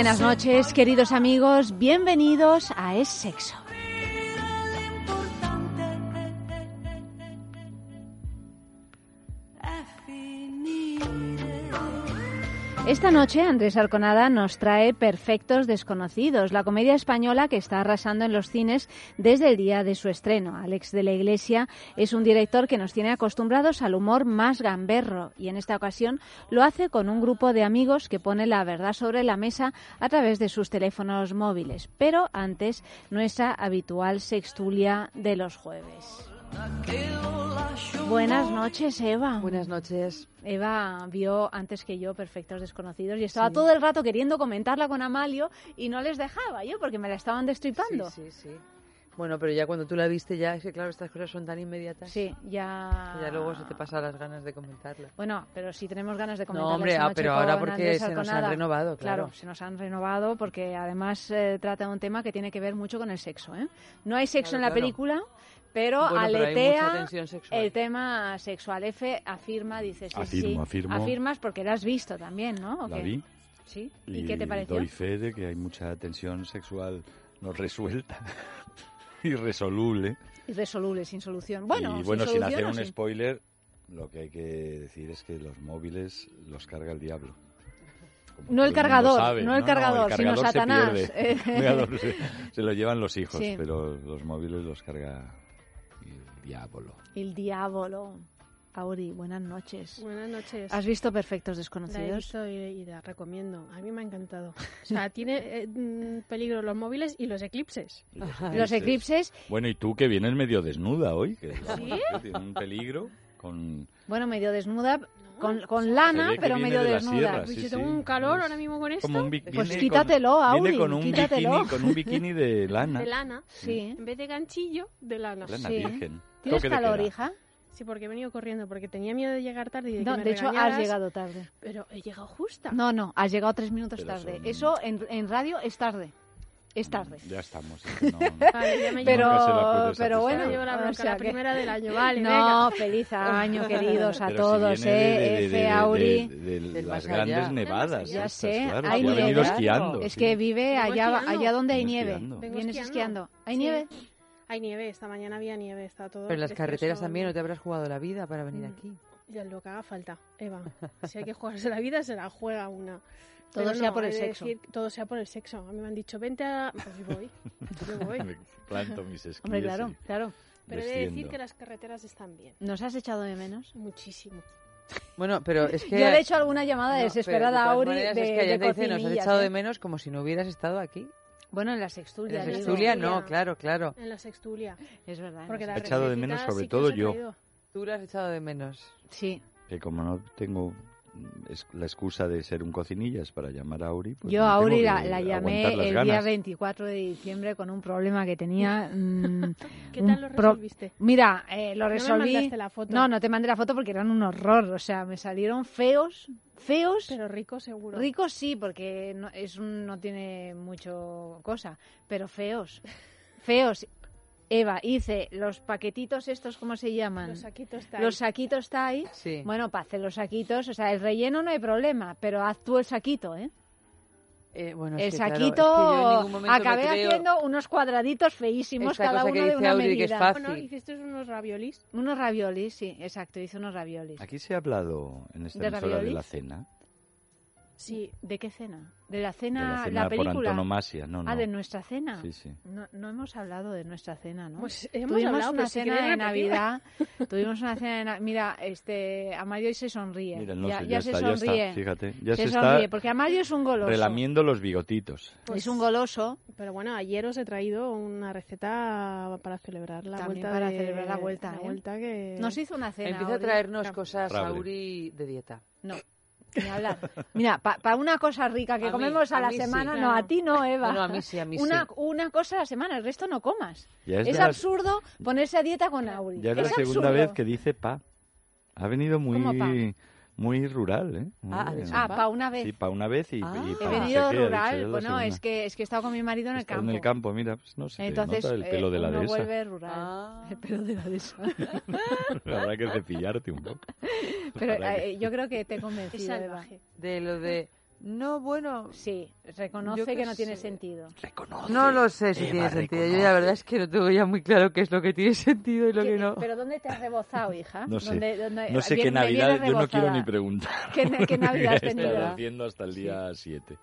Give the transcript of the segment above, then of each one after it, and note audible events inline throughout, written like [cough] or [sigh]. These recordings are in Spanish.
Buenas noches, queridos amigos. Bienvenidos a Es Sexo. Esta noche Andrés Arconada nos trae Perfectos Desconocidos, la comedia española que está arrasando en los cines desde el día de su estreno. Alex de la Iglesia es un director que nos tiene acostumbrados al humor más gamberro y en esta ocasión lo hace con un grupo de amigos que pone la verdad sobre la mesa a través de sus teléfonos móviles. Pero antes, nuestra habitual sextulia de los jueves. Buenas noches, Eva. Buenas noches. Eva vio antes que yo Perfectos Desconocidos y estaba todo el rato queriendo comentarla con Amalio y no les dejaba yo porque me la estaban destripando. Sí, sí, sí. Bueno, pero ya cuando tú la viste ya, es que claro, estas cosas son tan inmediatas. Sí, ya... Ya luego se te pasan las ganas de comentarla. Bueno, pero si tenemos ganas de comentarla No, hombre, esta ah, pero ahora porque Andrés se nos han renovado, claro. se nos han renovado porque además eh, trata de un tema que tiene que ver mucho con el sexo. ¿eh? No hay sexo Claro, en la claro. película, pero Bueno, pero aletea sexual. el tema sexual. F afirma, dice sí, Afirmo, sí. afirmo. Afirmas porque la has visto también, ¿no? ¿O La qué? vi Sí. ¿Y, qué te y pareció? doy fe de que hay mucha tensión sexual no resuelta, [laughs] irresoluble. Irresoluble, sin solución. Bueno, y bueno, sin, solución hacer un sin- spoiler, lo que hay que decir es que los móviles los carga el diablo. No el cargador, sabe. no el cargador, sino cargador se Satanás. pierde. [laughs] [laughs] El se, se lo llevan los hijos, Sí. pero los móviles los carga el diablo. El diablo. Auri, buenas noches. Buenas noches. ¿Has visto Perfectos La he Desconocidos? visto y, y la recomiendo. A mí me ha encantado. O sea, [laughs] tiene eh, mm, peligro los móviles y los eclipses. Y los Los eclipses, Bueno, y tú que vienes medio desnuda hoy, que ¿Sí? tiene un peligro con... bueno, medio desnuda, con, con lana, pero medio de desnuda. sierra, Pues sí, yo sí. tengo un calor Es ahora mismo con esto. Como un Pues quítatelo, con, Auri, viene con un quítatelo. bikini, con un bikini de [laughs] lana. De lana. Sí. En vez de ganchillo, de lana. Lana Sí. virgen. ¿Tienes Toque de calor, queda. hija? Sí, porque he venido corriendo, porque tenía miedo de llegar tarde y de No, que me de hecho, has llegado tarde. Pero he llegado justa. No, no, has llegado tres minutos Pero tarde. son- Eso en, en radio es tarde. Es tarde. Ya estamos. es que no- [laughs] Vale, ya me Pero, pero bueno, llevo la o bronca, sea la que- primera del año. Vale, no, venga. feliz año, [laughs] queridos a Pero si todos, viene de- ¿eh? de- F. de- Auri. de- de Del las más allá. grandes nevadas. Ya estas, sé, claro, hay nieve. esquiando. Es sí. que vive allá, esquiando. allá donde hay nieve. Vienes esquiando. ¿Hay Sí. nieve? Hay nieve, esta mañana había nieve, está todo. Pero en las carreteras también, ¿no te habrás jugado la vida para venir Mm. aquí? Ya lo que haga falta, Eva. [laughs] Si hay que jugarse la vida, se la juega una. Todo Pero sea no, por el sexo. decir, todo sea por el sexo. A mí me han dicho, vente a... Pues yo voy. Yo voy. [laughs] Me planto mis esquíes Hombre, claro, y claro. Pero he de decir que las carreteras están bien. ¿Nos has echado de menos? Muchísimo. Bueno, pero es [laughs] que... Yo le he hecho alguna llamada No, desesperada a Auri de, es que de te dice, nos has echado ¿eh? de menos como si no hubieras estado aquí. Bueno, en la En sextulia. la digo. sextulia no, claro, claro. En la sextulia. Es verdad. en Porque la la He echado de menos sobre sí todo yo. Tú le has echado de menos. Sí. Que como no tengo es- la excusa de ser un cocinillas para llamar a Auri, pues Yo a Auri la, la llamé el día ganas. 24 de diciembre con un problema que tenía. mm, [laughs] ¿Qué un tal lo pro- resolviste? Mira, eh, lo No me resolví. mandaste la foto. No, no te mandé la foto porque eran un horror. O sea, me salieron feos, feos. Pero rico seguro. Ricos sí, porque no, es un, no tiene mucho cosa, pero feos. [laughs] Feos. Eva, hice los paquetitos estos, ¿cómo se llaman? Los saquitos está Los saquitos Thai. Sí. Bueno, para hacer los saquitos, o sea, el relleno no hay problema, pero haz tú el saquito, ¿eh? Eh, bueno, es El que, claro, saquito, es que acabé creo haciendo unos cuadraditos feísimos, esta cada cosa que uno de una Audrey, que es medida. fácil. Bueno, hiciste unos raviolis. Unos raviolis, sí, exacto, hice unos raviolis. Aquí se ha hablado en esta ¿De emisora de la cena. Sí. ¿De qué cena? ¿De la De cena, la cena por película? antonomasia. No, no. Ah, de nuestra cena. Sí, sí. No, no hemos hablado de nuestra cena, ¿no? Pues hemos Tuvimos hablado, una cena de. Navidad. [laughs] Tuvimos una cena de Navidad. Mira, este, Amario hoy se sonríe. Mira, no ya, ya ya, se está, ya sonríe. está. Fíjate, ya se se, sonríe, está porque Amario es un goloso. relamiendo los bigotitos. es un goloso. Pero bueno, ayer os he traído una receta para celebrar la También vuelta. para de- celebrar la vuelta, ¿eh? vuelta que... Nos hizo una cena. Empieza a traernos cosas, Rable. Auri, de dieta. No, ni hablar. Mira, para una cosa rica que A mí, comemos a, a la sí. semana, no, Claro. a ti no, Eva. No, no, a mí sí, a mí una, sí. una cosa a la semana, el resto no comas. Ya es, Es, de la- absurdo ponerse a dieta con Auri. ya es la segunda absurdo. vez que dice pa. Ha venido ¿Cómo pa? muy, muy rural, ¿eh? Muy Ah. Ah, para una vez. Sí, para una vez y, Ah. y He pa He no sé venido rural. la Bueno, es que, es que he estado con mi marido en el Está campo. en el campo, mira, pues no sé, Entonces, nota el pelo eh, de la dehesa. vuelve rural. Ah. El pelo de la dehesa. [laughs] Habrá que cepillarte un poco. Pero Para que- eh, yo creo que te he convencido. De lo de... No, bueno... Sí, reconoce Yo que qué no tiene sé. sentido. Reconoce. No lo sé si Eva, tiene sentido. Yo reconoce. la verdad es que no tengo ya muy claro qué es lo que tiene [laughs] sentido y lo ¿Qué- que no. ¿Pero dónde te has rebozado, hija? No sé. ¿Dónde- dónde- No sé bien- qué me Navidad, yo no quiero ni preguntar. ¿Qué, qué Navidad has [laughs] tenido? haciendo hasta el día 7.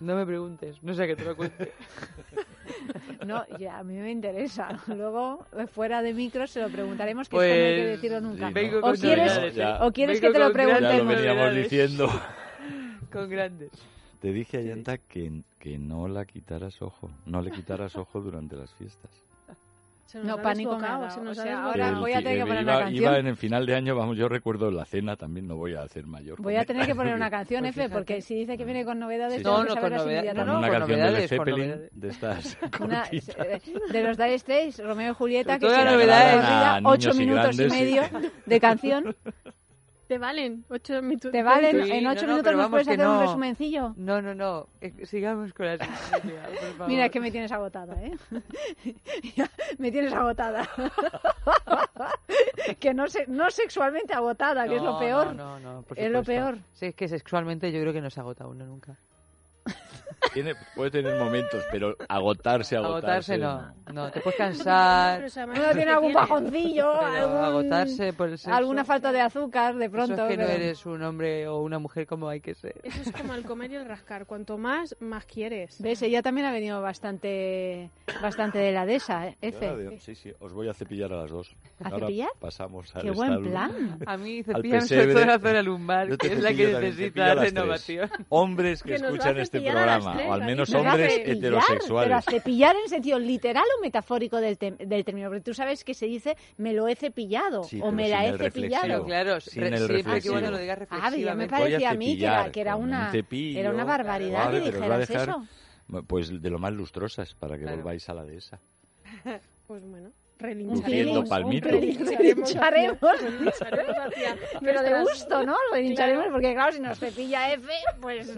No me preguntes, no sé que te lo cuente. [laughs] No, ya, a mí me interesa. Luego, eh, fuera de micro, se lo preguntaremos, que esto no hay que Pues, decirlo nunca. sí, Vengo ¿O quieres, novedades, Ya. o quieres Vengo que te lo grandes Ya lo preguntemos? veníamos diciendo. Con grandes. Te dije a Yanta que, que no la quitaras ojo, no le quitaras [laughs] ojo durante las fiestas. Se nos No, pánico dado, se nos o sea. Ahora el voy a tener que poner iba, una canción. iba en el final de año, vamos, yo recuerdo la cena, también no voy a hacer mayor. Voy a tener que poner una canción, [laughs] Pues F, fíjate. porque si dice que viene con novedades, Sí, No, no, con novedades, inmediatamente. no, una con canción de novedades, Zeppelin, [laughs] novedades. de estas Una- eh, de los Dire Straits, Romeo y Julieta, que Toda se la nos novedad queda es corrida, a ocho niños y minutos y medio de canción. Te valen ocho minutos. ¿Te valen? Sí, ¿En ocho no, minutos nos puedes hacer un no. resumencillo? No, no, no. eh, sigamos con la sintonía, por favor. Mira, es que me tienes agotada, ¿eh? [laughs] Me tienes agotada. [laughs] que no, se, no sexualmente agotada, que es lo peor. No, no, no, por Es lo peor. Sí, es que sexualmente yo creo que no se agota uno nunca. [laughs] Tiene, puede tener momentos, pero agotarse, agotarse. Agotarse no. No, te puedes cansar. Uno tiene ¿qué algún bajoncillo, algún- agotarse por el sexo. alguna falta de azúcar de pronto. Eso es que no pero- eres un hombre o una mujer como hay que ser. Eso es como el comer y el rascar. Cuanto más, más quieres. ¿Ves? Ella también ha venido bastante, bastante de la ¿eh? Yo F. ahora, Sí, sí, os voy a cepillar a las dos. ¿A Ahora cepillar? pasamos al Qué buen plan. A mí cepillan sobre la zona lumbar, que es la que necesita renovación. Hombres que, Que escuchan este las programa, tres, o al menos Nos hombres cepillar, Pero a heterosexuales. cepillar en sentido literal o metafórico del, del término. Porque tú sabes que se dice me lo he cepillado Sí, o pero me la he cepillado. reflexivo. Claro, Sin el siempre que reflexivo. bueno lo digas Ah, ya me. Voy a parecía a mí que era, que era con un una, cepillo. era una barbaridad Vale, que pero dijeras dejar- eso. Pues de lo más lustrosas para que Claro. volváis a la dehesa. [laughs] Pues bueno, relincharemos. palmito. Relincharemos. Pero de gusto, ¿no? Relincharemos, porque claro, si nos cepilla F, pues,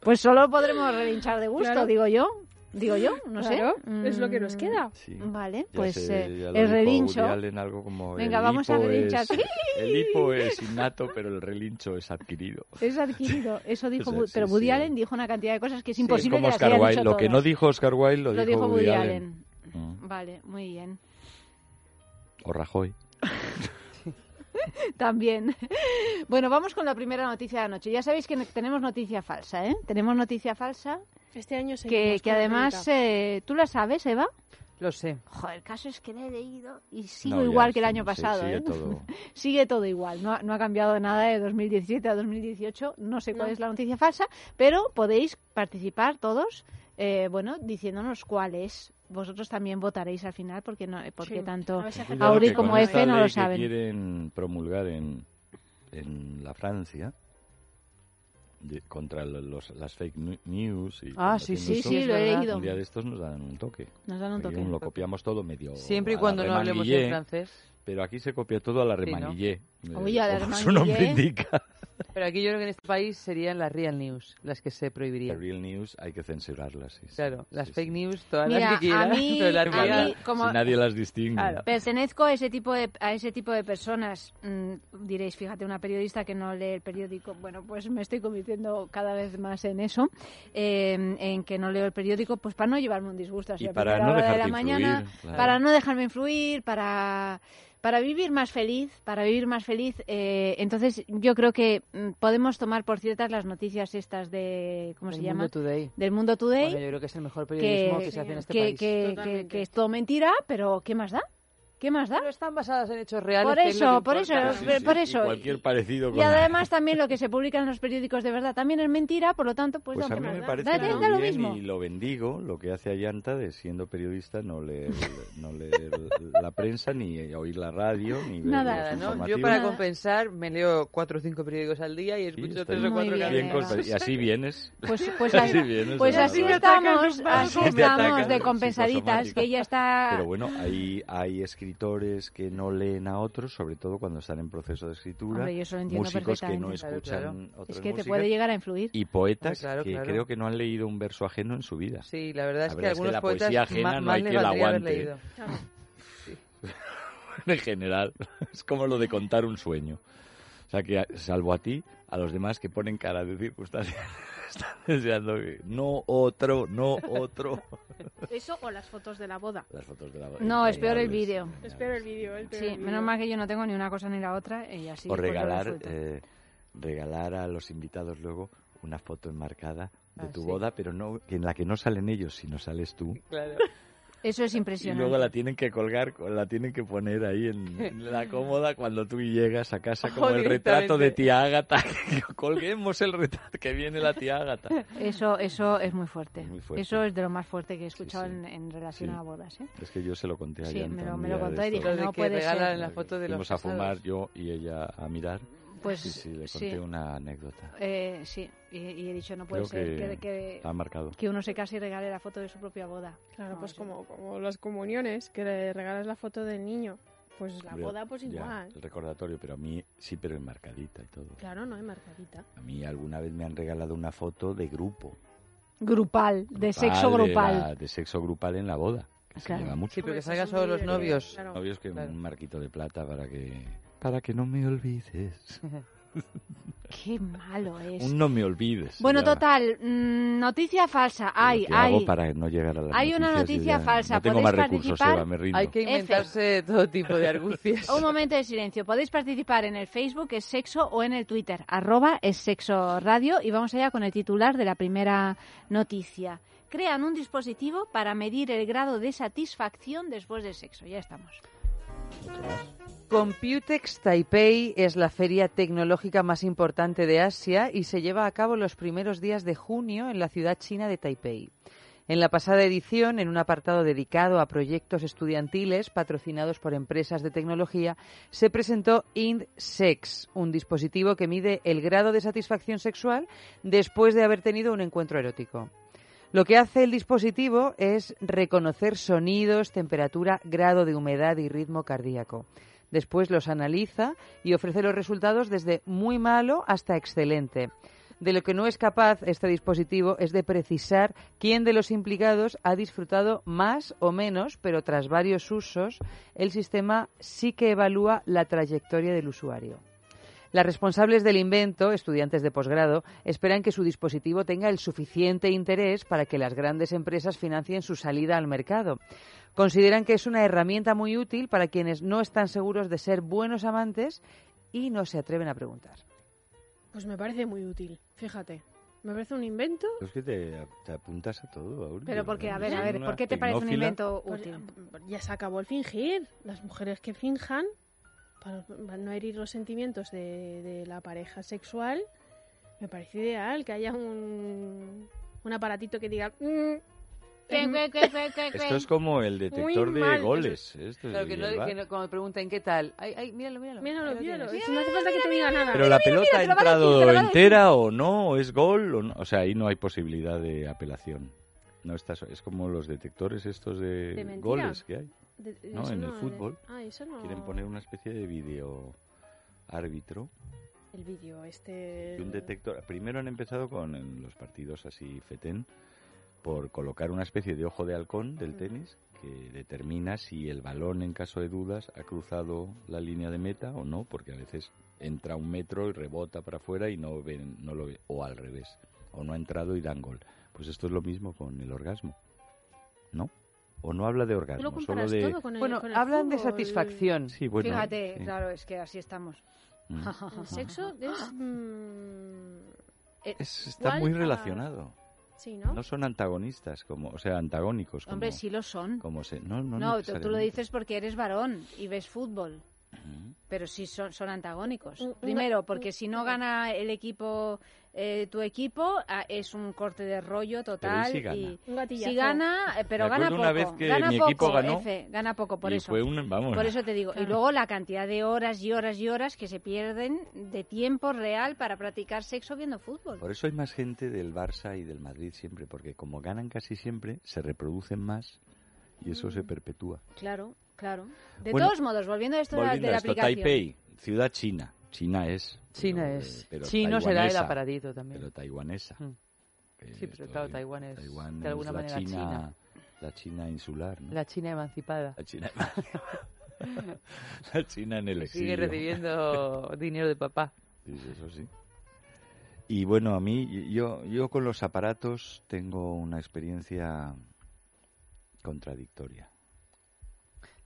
pues solo podremos relinchar de gusto, Claro. digo yo. Digo yo, no Claro, sé. es lo que nos Mm, queda. Sí. Vale, Ya pues sé, eh, el dijo relincho. Woody Allen, algo como Venga, el vamos a hipo relinchar. es- el hipo es innato, pero el relincho es adquirido. Es adquirido, [laughs] eso dijo, O sea, Wood- sí, pero Woody sí. Allen dijo una cantidad de cosas que es Sí, imposible como que Oscar Wilde. Lo que no dijo Oscar Wilde lo, Lo dijo Woody Allen. Mm. Vale, muy bien. O Rajoy. [laughs] También. [laughs] Bueno, vamos con la primera noticia de la noche. Ya sabéis que tenemos noticia falsa, ¿eh? Tenemos noticia falsa Este año que, seguimos que con además... Eh, ¿Tú la sabes, Eva? Lo sé. Joder, el caso es que la he leído y sigo No, ya, igual que el sí, año sí, pasado, sigue ¿eh? todo. [laughs] Sigue todo igual, no, ha- no ha cambiado nada de 2017 a 2018, no sé cuál No. es la noticia falsa, pero podéis participar todos, eh, bueno, diciéndonos cuál es. Vosotros también votaréis al final porque no, porque Sí. tanto Auri que como esta Efe no lo que saben. quieren promulgar en, en la Francia de- contra lo- los, las fake news. Y Ah, sí, Sí, eso, sí, lo he leído. Un día de estos nos dan un toque. Nos dan un toque. Lo copiamos todo medio. Siempre y cuando no hablemos en francés. Pero aquí se copia todo a la Sí, ¿no? Uy, a la como su nombre indica. Pero aquí yo creo que en este país serían las real news las que se prohibirían. real news hay que censurarlas. sí, sí. Claro, las Sí, fake sí. news, todas Mira, las que quieras. a mí, [laughs] pero las a mí, como Si nadie las distingue. Claro. pertenezco a ese tipo de a ese tipo de personas, mm, diréis, fíjate, una periodista que no lee el periódico. Bueno, pues me estoy convirtiendo cada vez más en eso, eh, en que no leo el periódico, pues para no llevarme un disgusto así Y a para no hora de la mañana, influir, claro. para no dejarme influir, para para vivir más feliz, para vivir más feliz. eh, entonces, yo creo que mm, podemos tomar por ciertas las noticias estas de ¿cómo El se Mundo llama? Today. Del Mundo Today. Bueno, yo creo que es el mejor periodismo que, se hace en este que- país. que- que es todo mentira, pero ¿qué más da? ¿Qué más da? Pero están basadas en hechos reales. Por eso, por eso, eh, por eso. Y cualquier parecido con Y además también lo que se publica en los periódicos de verdad también es mentira, por lo tanto, pues, Pues da a mí me parece da- muy da lo bien mismo. y lo bendigo lo que hace Ayanta de siendo periodista no leer, [laughs] no leer la prensa ni oír la radio ni ver Nada. Nada, los ¿no? Yo para Nada. compensar me leo cuatro o cinco periódicos al día y Sí, escucho está tres o cuatro bien, y así vienes. Pues, [laughs] pues Así así, vienes pues así estamos, Así estamos de psicosomáticos. que ella está... Pero bueno, hay, hay escritores que no leen a otros, sobre todo cuando están en proceso de escritura. Hombre, yo eso lo entiendo músicos que no. Claro, escuchan claro. otras es que te puede llegar a influir. Y poetas Hombre, claro, que claro. creo que no han leído un verso ajeno en su vida. Sí, la verdad es La que verdad es que algunos la poetas poesía ajena ma- no hay que la aguante. [laughs] en general. [laughs] Es como lo de contar un sueño. O sea que, salvo a ti, a los demás que ponen cara de circunstancia, están [laughs] deseando que no otro, no otro. [laughs] Eso o las fotos de la boda. Las fotos de la No, es peor el vídeo. entrañables. Espero el vídeo. el peor Sí, menos mal que yo no tengo ni una cosa ni la otra y así o pues, regalar, eh, regalar a los invitados luego una foto enmarcada de Ah, tu sí. boda, pero no en la que no salen ellos, sino sales tú. Claro. Eso es Y impresionante. luego la tienen que colgar, la tienen que poner ahí en, en [laughs] la cómoda cuando tú llegas a casa como Oh, el retrato de tía Ágata. [laughs] que Colguemos el retrato que viene la tía Ágata. Eso, eso es muy fuerte. Muy fuerte. Eso es de lo más fuerte que he escuchado sí. En, en relación Sí. a bodas. ¿eh? Es que yo se lo conté a Sí, Yanta me lo- me lo contó y dije, no puede ser. la foto de los Fuimos a casados. fumar yo y ella a mirar. Pues sí, sí, le conté sí. una anécdota. Eh, sí, y, y he dicho, no puede Creo ser que que, que, la ha marcado. que uno se case y regale la foto de su propia boda. Claro, No, pues eso- como, como las comuniones, que le regalas la foto del niño. Pues la Hombre, boda, pues ya, igual. el recordatorio, pero a mí sí, pero enmarcadita y todo. Claro, no hay marcadita. A mí alguna vez me han regalado una foto de grupo. Grupal, de Grupal, sexo de grupal. la- De, sexo grupal en la boda. Que Claro. se lleva mucho. Sí, pero que es solo los de- novios. claro. Novios que Claro. un marquito de plata para que para que no me olvides. [laughs] Qué malo es. Un no me olvides. Bueno, total, mm, noticia falsa. Hay, hay. para no llegar a las Hay una noticia falsa. No tengo ¿Podéis más recursos? Eva, me rindo. Hay que F. inventarse todo tipo de argucias. Un momento de silencio. Podéis participar en el Facebook es sexo o en el Twitter arroba es sexo radio y vamos allá con el titular de la primera noticia. Crean un dispositivo para medir el grado de satisfacción después del sexo. Ya estamos. Computex Taipei es la feria tecnológica más importante de Asia y se lleva a cabo los primeros días de junio en la ciudad china de Taipei. En la pasada edición, en un apartado dedicado a proyectos estudiantiles patrocinados por empresas de tecnología, se presentó IndSex, un dispositivo que mide el grado de satisfacción sexual después de haber tenido un encuentro erótico. Lo que hace el dispositivo es reconocer sonidos, temperatura, grado de humedad y ritmo cardíaco. Después los analiza y ofrece los resultados desde muy malo hasta excelente. De lo que no es capaz este dispositivo es de precisar quién de los implicados ha disfrutado más o menos, pero tras varios usos, el sistema sí que evalúa la trayectoria del usuario. Las responsables del invento, estudiantes de posgrado, esperan que su dispositivo tenga el suficiente interés para que las grandes empresas financien su salida al mercado. Consideran que es una herramienta muy útil para quienes no están seguros de ser buenos amantes y no se atreven a preguntar. Pues me parece muy útil, fíjate. Me parece un invento. Es que te, te apuntas a todo, Aurelio. Pero porque, a ver, a ver, ¿por qué te parece un invento Pues, útil? ya se acabó el fingir. Las mujeres que finjan, para no herir los sentimientos de, de la pareja sexual, me parece ideal que haya un, un aparatito que diga... "Mm, ¿Qué, em, qué, qué, qué, qué, Esto es como el detector de mal, goles. Esto es Claro, que no, que cuando me preguntan qué tal. Ay, ay, míralo, míralo. Si no hace falta que te diga nada. Pero la pelota mira, ha entrado decir. entera o no, o es gol o no. O sea, ahí no hay posibilidad de apelación. No está, es como los detectores estos de, goles que hay. De- No, en el fútbol Ah, eso no. Quieren poner una especie de vídeo árbitro el vídeo este... Y un detector. Primero han empezado con los partidos así fetén por colocar una especie de ojo de halcón del tenis que determina si el balón, en caso de dudas, ha cruzado la línea de meta o no, porque a veces entra un metro y rebota para afuera y no, ven, no lo ve, o al revés, o no ha entrado y dan gol. Pues esto es lo mismo con el orgasmo, ¿no? O no habla de Tú lo orgasmo, solo de... todo con el, Bueno, con el hablan de satisfacción. Sí, bueno, Fíjate, sí. claro, es que así estamos. Mm. [laughs] El sexo es... mm, eh, Es- está muy a- relacionado. Sí, ¿no? No son antagonistas, como, o sea, antagónicos. Como, Hombre, sí lo son. como se, no, no, No, tú, tú lo dices porque eres varón y ves fútbol. Pero sí son, son antagónicos. Primero, porque si no gana el equipo, eh, tu equipo, ah, es un corte de rollo total. si gana? y Un gatillazo. si gana, eh, pero gana poco. una vez que gana mi poco, equipo ganó Efe, gana poco, por y eso. fue un, vamos, Por eso te digo. Y luego la cantidad de horas y horas y horas que se pierden de tiempo real para practicar sexo viendo fútbol. por eso hay más gente del Barça y del Madrid siempre, porque como ganan casi siempre, se reproducen más y eso se perpetúa. Claro, claro. De Bueno, todos modos, volviendo a esto de la- Volviendo de a la esto, aplicación. Taipei, ciudad china. China es. China pero, es. eh, pero Chino será el aparatito también. Pero taiwanesa. Mm. Sí, pero claro, Taiwán es Taiwán de alguna es la manera China, China. La China insular, ¿no? La China emancipada. La China. [laughs] la China en el exilio. Sigue recibiendo dinero de papá. Sí, eso sí. Y bueno, a mí, yo, yo con los aparatos tengo una experiencia contradictoria.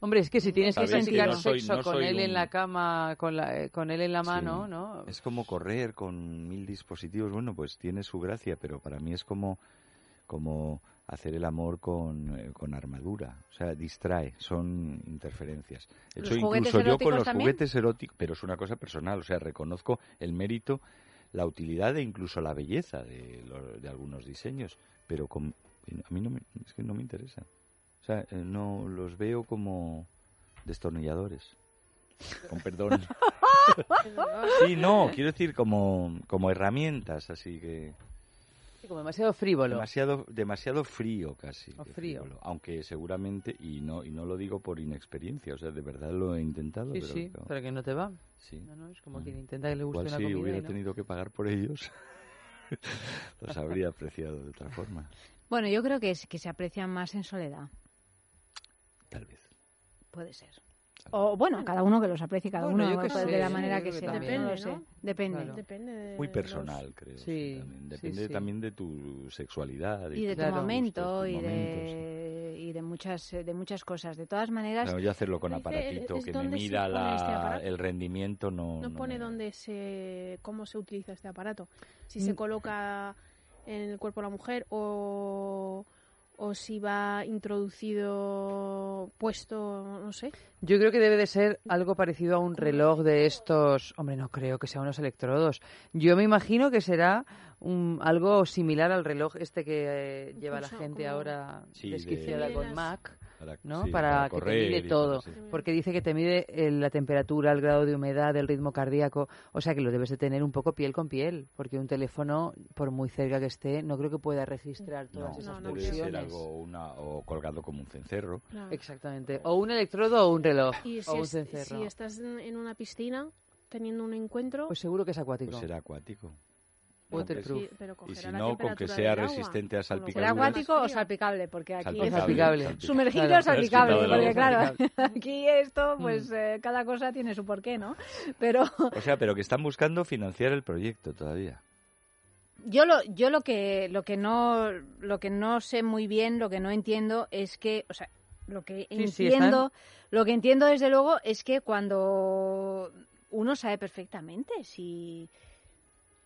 Hombre, es que si tienes que practicar no soy- sexo no con él en la cama, con, la, eh, con él en la Sí. mano, ¿no? Es como correr con mil dispositivos. Bueno, pues tiene su gracia, pero para mí es como, como hacer el amor con, eh, con armadura. O sea, distrae, son interferencias. De ¿Los hecho, juguetes incluso yo con los también? juguetes eróticos, pero es una cosa personal. O sea, reconozco el mérito, la utilidad e incluso la belleza de, lo- de algunos diseños. Pero con- a mí no me, es que no me interesa. Sea, eh, no los veo como destornilladores. Con perdón. [laughs] Sí, no, quiero decir como, como herramientas, así que Como demasiado frívolo. demasiado, demasiado frío casi. O frío. frívolo. Aunque seguramente, y no, y no lo digo por inexperiencia, o sea, de verdad lo he intentado. Sí, pero, sí, pero- pero que no te va. sí. No, no, es como quien intenta que le guste Igual una si comida hubiera y no. tenido que pagar por ellos, [laughs] los habría apreciado de otra forma, Bueno, yo creo que, es, que se aprecian más en soledad. Tal vez. Puede ser. O bueno, cada uno que los aprecie, cada Bueno, uno sé, de la yo manera que que sea. también. no lo Depende, sé. Depende. Claro. Depende de Muy los- personal, creo. Sí, también. Depende sí. también de tu sexualidad. Y de tu Claro. momento gustos, y de, y de muchas de muchas cosas. De todas maneras, Claro, yo hacerlo con aparatito es que me este la- aparato. el rendimiento, no. No no pone me- dónde se, cómo se utiliza este aparato. Si Mm. se coloca en el cuerpo de la mujer o, o si va introducido, puesto, no sé. Yo creo que debe de ser algo parecido a un reloj de estos. Hombre, no creo que sean unos electrodos. Yo me imagino que será un, algo similar al reloj este que eh, lleva la gente como- ahora Sí, desquiciada de- con Mac, Para, ¿no? sí, para, que te mide todo. sí. Porque dice que te mide eh, la temperatura, el grado de humedad, el ritmo cardíaco. O sea que lo debes de tener un poco piel con piel. Porque un teléfono, por muy cerca que esté, no creo que pueda registrar todas No, esas no, no debe pulsiones. ser algo una, o colgado como un cencerro. Claro. Exactamente. O un electrodo o un reloj. Y o si, un es- cencerro. si estás en en una piscina teniendo un encuentro, Pues seguro que es acuático. Pues será acuático. Waterproof. sí, pero Y si no, con que sea resistente a salpicaduras. ¿será acuático o salpicable? Porque aquí Salpicable, es salpicable. salpicable. sumergido Claro, o salpicable, porque claro, [laughs] aquí esto, Mm. pues eh, cada cosa tiene su porqué, ¿no? Pero [laughs] O sea, pero que están buscando financiar el proyecto todavía. yo lo yo lo que lo que no lo que no sé muy bien, lo que no entiendo es que, o sea, lo que Sí, sí, entiendo, lo que entiendo desde luego es que cuando uno sabe perfectamente si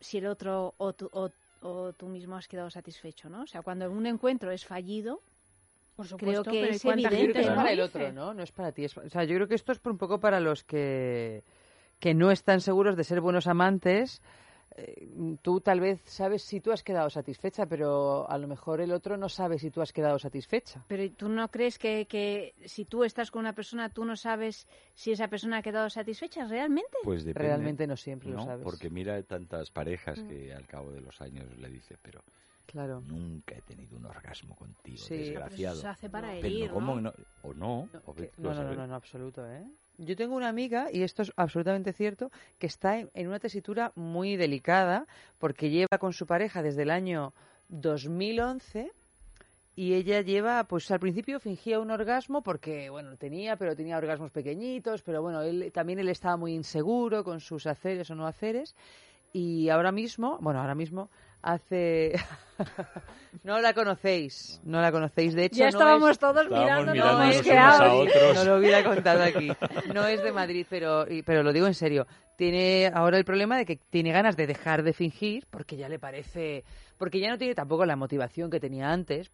si el otro o tú, o, o tú mismo has quedado satisfecho, ¿no? O sea, cuando un encuentro es fallido, Por Creo que pero ¿y es evidente, para el otro? ¿no? No es para ti. es o sea, yo creo que esto es por un poco para los que, que no están seguros de ser buenos amantes. Eh, tú tal vez sabes si tú has quedado satisfecha, pero a lo mejor el otro no sabe si tú has quedado satisfecha. Pero ¿tú no crees que, que si tú estás con una persona, tú no sabes si esa persona ha quedado satisfecha realmente? Pues depende. Realmente no siempre lo ¿no? sabes. Porque mira tantas parejas Mm. que al cabo de los años le dice, pero Claro. nunca he tenido un orgasmo contigo, Sí. Pero eso desgraciado. se hace para. Pero herir, ¿cómo ¿no? no? O no, No, o no, no, no, no, absoluto, ¿eh? Yo tengo una amiga, y esto es absolutamente cierto, que está en, en una tesitura muy delicada porque lleva con su pareja desde el año 2011 y ella lleva, pues al principio fingía un orgasmo porque, bueno, tenía, pero tenía orgasmos pequeñitos, pero bueno, él, también él estaba muy inseguro con sus haceres o no haceres. Y ahora mismo, bueno, ahora mismo hace... [laughs] no la conocéis, no la conocéis. De hecho, ya no estábamos es- todos Estábamos mirando, no es que a otros. No lo hubiera contado aquí. [laughs] No es de Madrid, pero, y- pero lo digo en serio. Tiene ahora el problema de que tiene ganas de dejar de fingir porque ya le parece. Porque ya no tiene tampoco la motivación que tenía antes,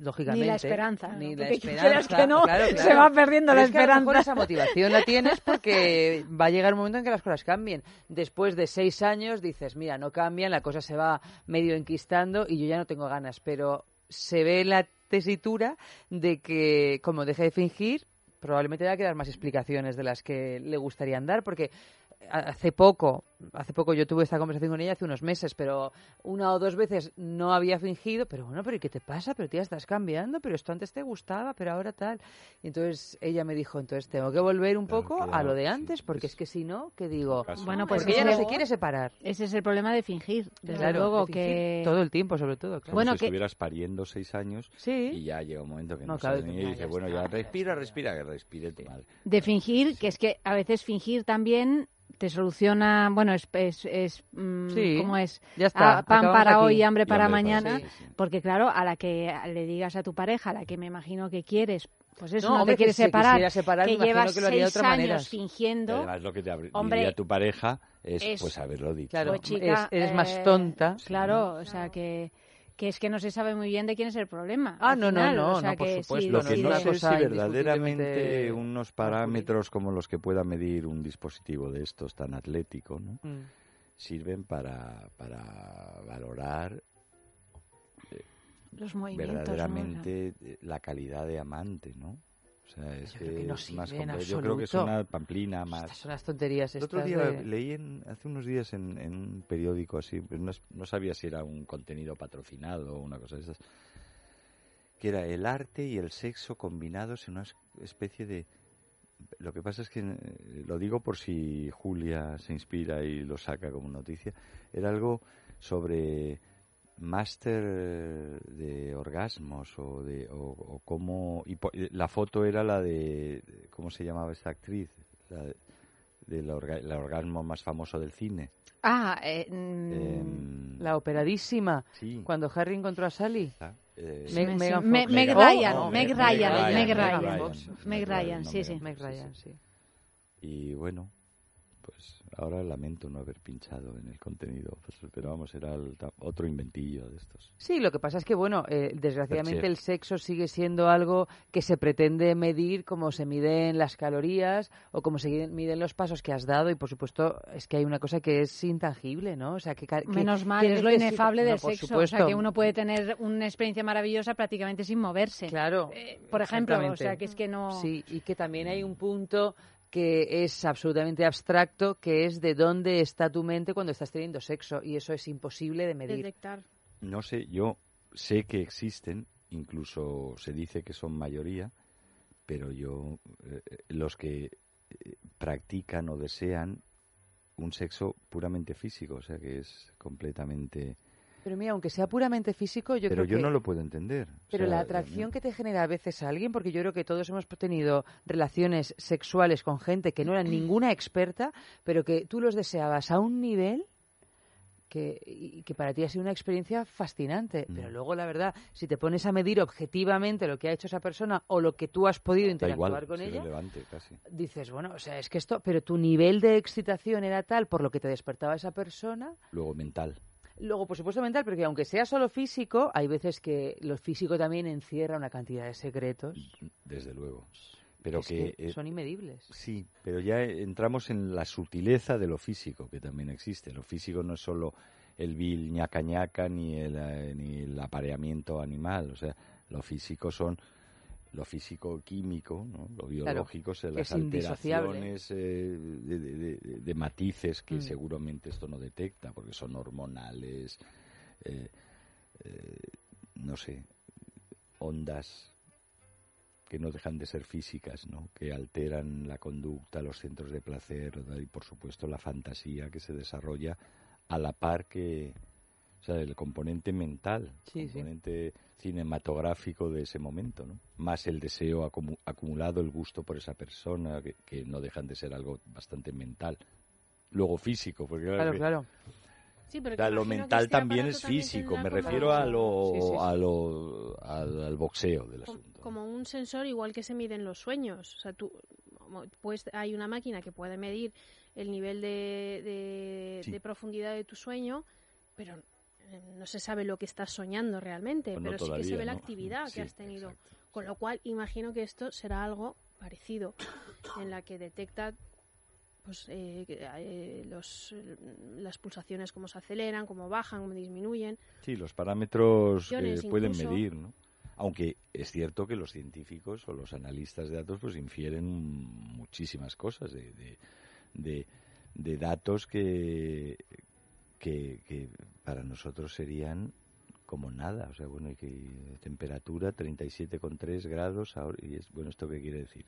lógicamente. Ni la esperanza. Ni ¿no? la esperanza. que no, claro, se va perdiendo Pero la es que a lo mejor esperanza. esa motivación la tienes porque va a llegar un momento en que las cosas cambien. Después de seis años dices, mira, no cambian, la cosa se va medio enquistando y yo ya no tengo ganas. Pero se ve la tesitura de que, como deje de fingir, probablemente va a quedar más explicaciones de las que le gustarían dar, porque hace poco, hace poco yo tuve esta conversación con ella hace unos meses, pero una o dos veces no había fingido, pero bueno, pero ¿y qué te pasa? Pero tía, estás cambiando, pero esto antes te gustaba, pero ahora tal. Y entonces ella me dijo, entonces tengo que volver un Claro, poco a lo de sí, antes, porque es- es que si no, ¿qué digo? Bueno, pues Porque ella no se quiere separar. Ese es el problema de fingir, desde Claro, luego de fingir que... todo el tiempo, sobre todo. Claro. Bueno, si que- estuvieras pariendo seis años sí. y ya llega un momento que No, no, claro, sabes ni y ya dices, bueno, ya respira, respira, que respire tu madre. de fingir, que es que a veces fingir también te soluciona, bueno, es, es, es mm, Sí, ¿cómo es? Ya está. Ah, pan para aquí. hoy y hambre Y para hambre para- mañana, Sí. porque claro, a la que le digas a tu pareja, a la que me imagino que quieres, pues eso, No, no, hombre, te quieres se separar, que llevas que lo haría de seis otra años manera. Fingiendo, además lo que te Hombre, diría tu pareja es, es- pues haberlo dicho. Claro, Pues, chica, es- eres más eh, tonta. Claro, o sea que que es que no se sabe muy bien de quién es el problema. Ah, no, no, final, no, o sea no, por supuesto, si Lo que sí, no sé si verdaderamente unos parámetros como los que pueda medir un dispositivo de estos tan atlético, ¿no? Mm. Sirven para, para valorar sea, verdaderamente eh, la calidad de amante, ¿no? O sea, es Yo creo que no es más complejo. Yo creo que es una pamplina más. Estas son las tonterías El otro día de- leí en- hace unos días en, en un periódico así, pues no, es- no sabía si era un contenido patrocinado o una cosa de esas, que era el arte y el sexo combinados en una es- especie de... Lo que pasa es que, eh, lo digo por si Julia se inspira y lo saca como noticia, era algo sobre máster de orgasmos o de o, o cómo y po- la foto era la de cómo se llamaba esta actriz la de- orga- el orgasmo más famoso del cine Ah, eh, mm, Em, La operadísima. sí Cuando Harry encontró a Sally. eh, me-. Meg Ryan, oh, Meg Meg Ryan, Ryan, Meg Ryan. Meg Ryan, sí, sí. Meg Ryan, sí. y bueno pues ahora lamento no haber pinchado en el contenido pues, pero vamos era el otro inventillo de estos Sí, lo que pasa es que, bueno, eh, desgraciadamente el sexo sigue siendo algo que se pretende medir como se miden las calorías o como se miden los pasos que has dado y, por supuesto, es que hay una cosa que es intangible, ¿no? O sea, que, Menos mal, que es lo inefable del sexo. O sea, que uno puede tener una experiencia maravillosa prácticamente sin moverse. Claro. Eh, por ejemplo, o sea, que es que no... Sí, y que también hay un punto que es absolutamente abstracto, que es de dónde está tu mente cuando estás teniendo sexo, y eso es imposible de medir. Detectar. no sé yo sé que existen incluso se dice que son mayoría pero yo eh, los que eh, practican o desean un sexo puramente físico o sea que es completamente Pero mira, aunque sea puramente físico, yo pero creo yo que... no lo puedo entender O Pero sea, la eh, atracción que te genera a veces a alguien, porque yo creo que todos hemos tenido relaciones sexuales con gente que no eran ninguna experta, pero que tú los deseabas a un nivel que, y que para ti ha sido una experiencia fascinante. Mm. Pero luego, la verdad, si te pones a medir objetivamente lo que ha hecho esa persona o lo que tú has podido interactuar igual con ella, casi dices, bueno, o sea, es que esto, pero tu nivel de excitación era tal por lo que te despertaba esa persona luego mental Luego, por supuesto, mental, porque aunque sea solo físico, hay veces que lo físico también encierra una cantidad de secretos desde luego pero es que, que eh, son inmedibles. Sí, pero ya entramos en la sutileza de lo físico, que también existe. Lo físico no es solo el vil ñaca ñaca ni el, eh, ni el apareamiento animal. O sea, lo físico son lo físico químico, ¿no? lo biológico, que las alteraciones eh, de, de- de- de matices que Mm. seguramente esto no detecta, porque son hormonales, eh, eh, no sé, ondas que no dejan de ser físicas, ¿no? que alteran la conducta, los centros de placer y por supuesto la fantasía que se desarrolla a la par que, o sea, el componente mental, el componente cinematográfico de ese momento, ¿no? Más el deseo acumulado, el gusto por esa persona, que, no dejan de ser algo bastante mental. Luego físico, porque claro, claro. Sí, pero lo mental este también es físico, me refiero a lo, A lo al, boxeo del asunto. Como un sensor igual que se miden los sueños, o sea, tú pues hay una máquina que puede medir el nivel de, de profundidad de tu sueño, pero no se sabe lo que estás soñando realmente, pues pero sí que se ve la actividad [laughs] que has tenido. Con lo cual, imagino que esto será algo parecido, en la que detecta pues, eh, eh, los, las pulsaciones, cómo se aceleran, cómo bajan, cómo disminuyen. Sí, los parámetros pueden medir, ¿no? Aunque es cierto que los científicos o los analistas de datos pues infieren muchísimas cosas de, de, de datos que, que, para nosotros serían como nada. O sea, bueno, que temperatura 37,3 grados. Ahora, y es, bueno, ¿esto qué quiere decir?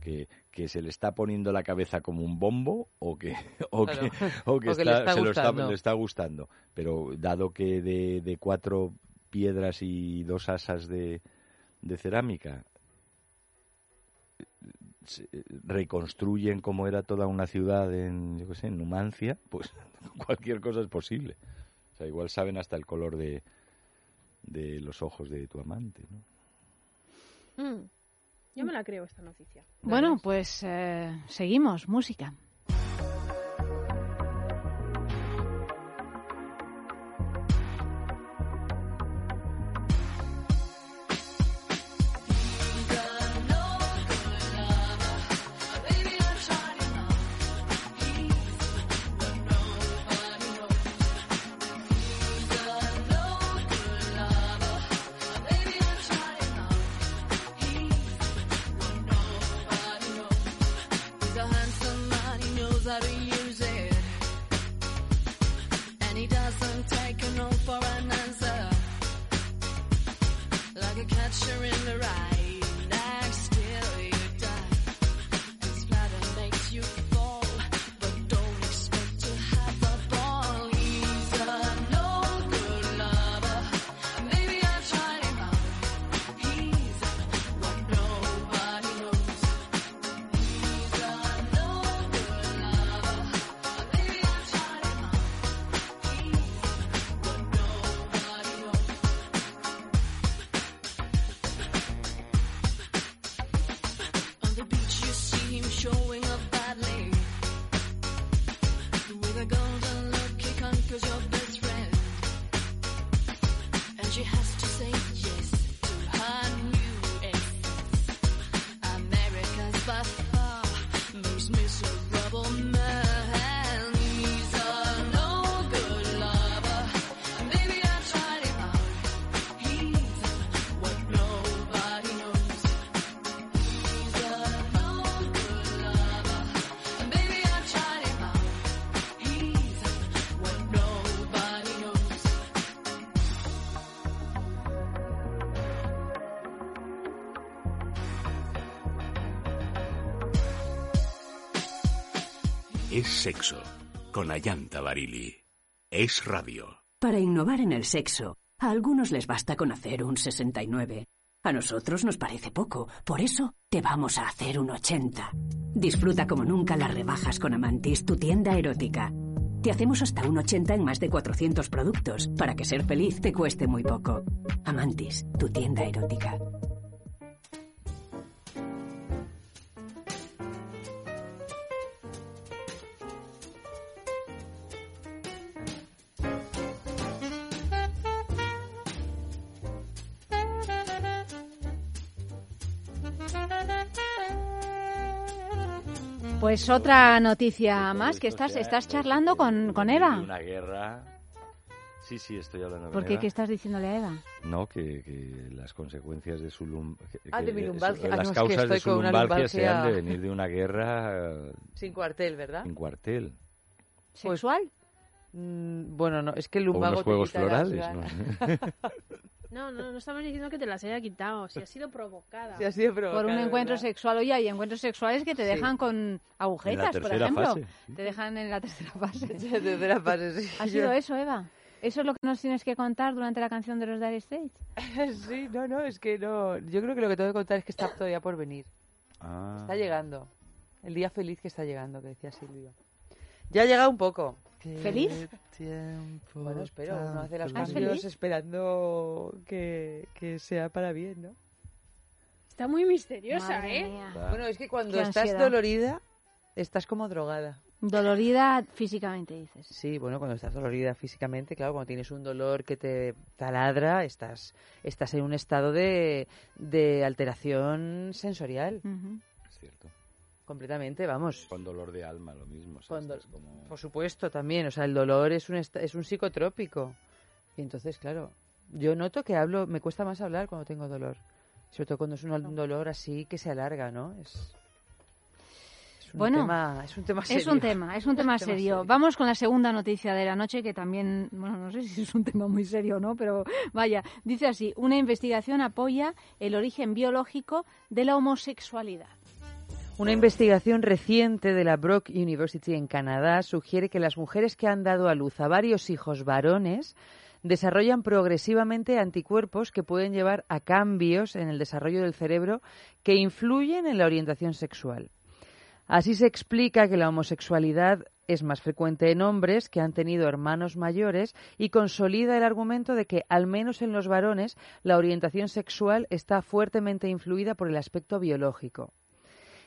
Que, que, se le está poniendo la cabeza como un bombo o que, [laughs] o que, o que, se lo está, le está gustando. Pero dado que de, de cuatro piedras y dos asas de, de cerámica reconstruyen como era toda una ciudad en, yo qué sé, en Numancia, pues [laughs] cualquier cosa es posible. O sea, igual saben hasta el color de, de los ojos de tu amante, ¿no? Mm. Yo me la creo esta noticia. Bueno, pues eh, seguimos, música. Es sexo, con Ayanta Barili. Es radio. Para innovar en el sexo, a algunos les basta con hacer un 69. A nosotros nos parece poco, por eso te vamos a hacer un 80. Disfruta como nunca las rebajas con Amantis, tu tienda erótica. Te hacemos hasta un 80 en más de 400 productos, para que ser feliz te cueste muy poco. Amantis, tu tienda erótica. Pues otra noticia más, que estás, estás charlando con, con Eva. Una guerra. Sí, sí, estoy hablando ¿Por qué? ¿Qué estás diciéndole a Eva? No, que, que las consecuencias de su lumbalgia... Ah, de mi lumbalgia. Ah, las causas de su lumbalgia, sean de venir de una guerra... Sin cuartel, ¿verdad? Sin cuartel. ¿Sexual? Pues, bueno, no, es que el lumbago... O unos juegos florales, ¿no? [laughs] [laughs] No, no, no estamos diciendo que te las haya quitado, si ha sido provocada. Sí, ha sido Por un encuentro ¿verdad? sexual. Oye, hay encuentros sexuales que te Sí. dejan con agujetas, por tercera ejemplo. fase. Te dejan en la tercera fase. [laughs] La fase, sí. ¿Ha sido eso, Eva? ¿Eso es lo que nos tienes que contar durante la canción de los Dire Straits? [laughs] Sí, no, no, es que no. Yo creo que lo que tengo que contar es que está todavía por venir. Ah. Está llegando. El día feliz que está llegando, que decía Silvia. Ya ha llegado un poco. ¿Feliz? Bueno, espero, uno hace los ¿Ah, cambios esperando que, que sea para bien, ¿no? Está muy misteriosa, Madre ¿eh? mía. Bueno, es que cuando Qué estás ansiedad. dolorida, estás como drogada. Dolorida físicamente, dices. Sí, bueno, cuando estás dolorida físicamente, claro, cuando tienes un dolor que te taladra, estás, estás en un estado de, de alteración sensorial. Es cierto. Completamente, vamos. Con dolor de alma, lo mismo. o sea, como- Por supuesto, también, o sea, el dolor es un, esta- es un psicotrópico. Y entonces, claro, yo noto que hablo, me cuesta más hablar cuando tengo dolor. Sobre todo cuando es un, un dolor así que se alarga, ¿no? Es, es un Bueno, tema, es un tema serio. [laughs] Es un tema, es un tema serio. serio. Vamos con la segunda noticia de la noche, que también, bueno, no sé si es un tema muy serio o no, pero vaya, dice así, una investigación apoya el origen biológico de la homosexualidad. Una investigación reciente de la Brock University en Canadá sugiere que las mujeres que han dado a luz a varios hijos varones desarrollan progresivamente anticuerpos que pueden llevar a cambios en el desarrollo del cerebro que influyen en la orientación sexual. Así se explica que la homosexualidad es más frecuente en hombres que han tenido hermanos mayores y consolida el argumento de que, al menos en los varones, la orientación sexual está fuertemente influida por el aspecto biológico.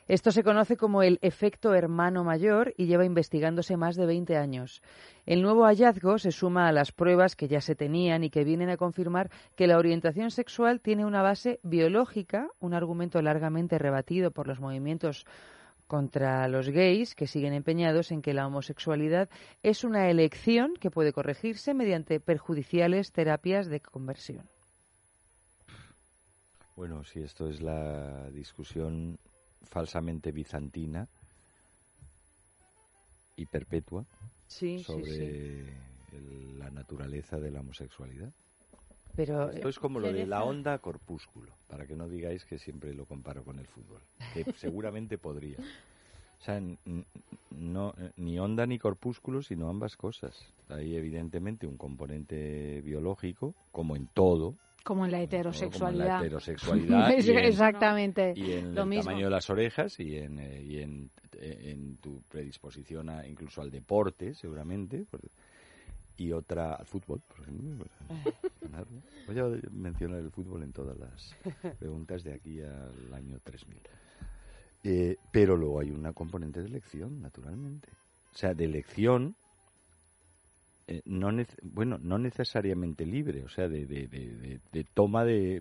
Esto se conoce como el efecto hermano mayor y lleva investigándose más de 20 años. El nuevo hallazgo se suma a las pruebas que ya se tenían y que vienen a confirmar que la orientación sexual tiene una base biológica, un argumento largamente rebatido por los movimientos contra los gays que siguen empeñados en que la homosexualidad es una elección que puede corregirse mediante perjudiciales terapias de conversión. Bueno, si esto es la discusión falsamente bizantina y perpetua Sí, sobre el- la naturaleza de la homosexualidad. Pero Esto es como lo de la onda corpúsculo, para que no digáis que siempre lo comparo con el fútbol, que [laughs] seguramente podría. O sea, no, eh, ni onda ni corpúsculo, sino ambas cosas. Hay evidentemente un componente biológico, como en todo, Como en la como en la heterosexualidad. heterosexualidad [laughs] Es- y en- Exactamente. y en lo el mismo. tamaño de las orejas y en, eh, y en, eh, en tu predisposición a, incluso al deporte, seguramente. y otra al fútbol, por ejemplo. Voy a mencionar el fútbol en todas las preguntas de aquí al año 3000. Eh, pero luego hay una componente de elección, naturalmente. O sea, de elección, eh, no bueno, no necesariamente libre, o sea, de, de, de- de- toma de,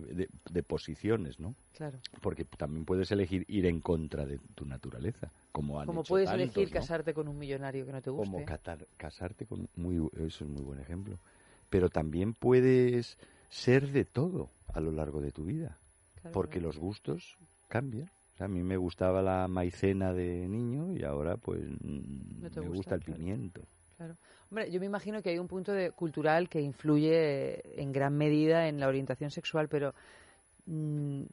posiciones, ¿no? claro. Porque también puedes elegir ir en contra de tu naturaleza, como han Como hecho puedes tantos, elegir ¿no? casarte con un millonario que no te guste. Como catar- casarte con muy eso es muy buen ejemplo. Pero también puedes ser de todo a lo largo de tu vida, Claro, porque claro. los gustos cambian. O sea, a mí me gustaba la maicena de niño y ahora pues No me gusta, gusta el claro. pimiento. Claro. Hombre, yo me imagino que hay un punto de, cultural que influye en gran medida en la orientación sexual, pero mm,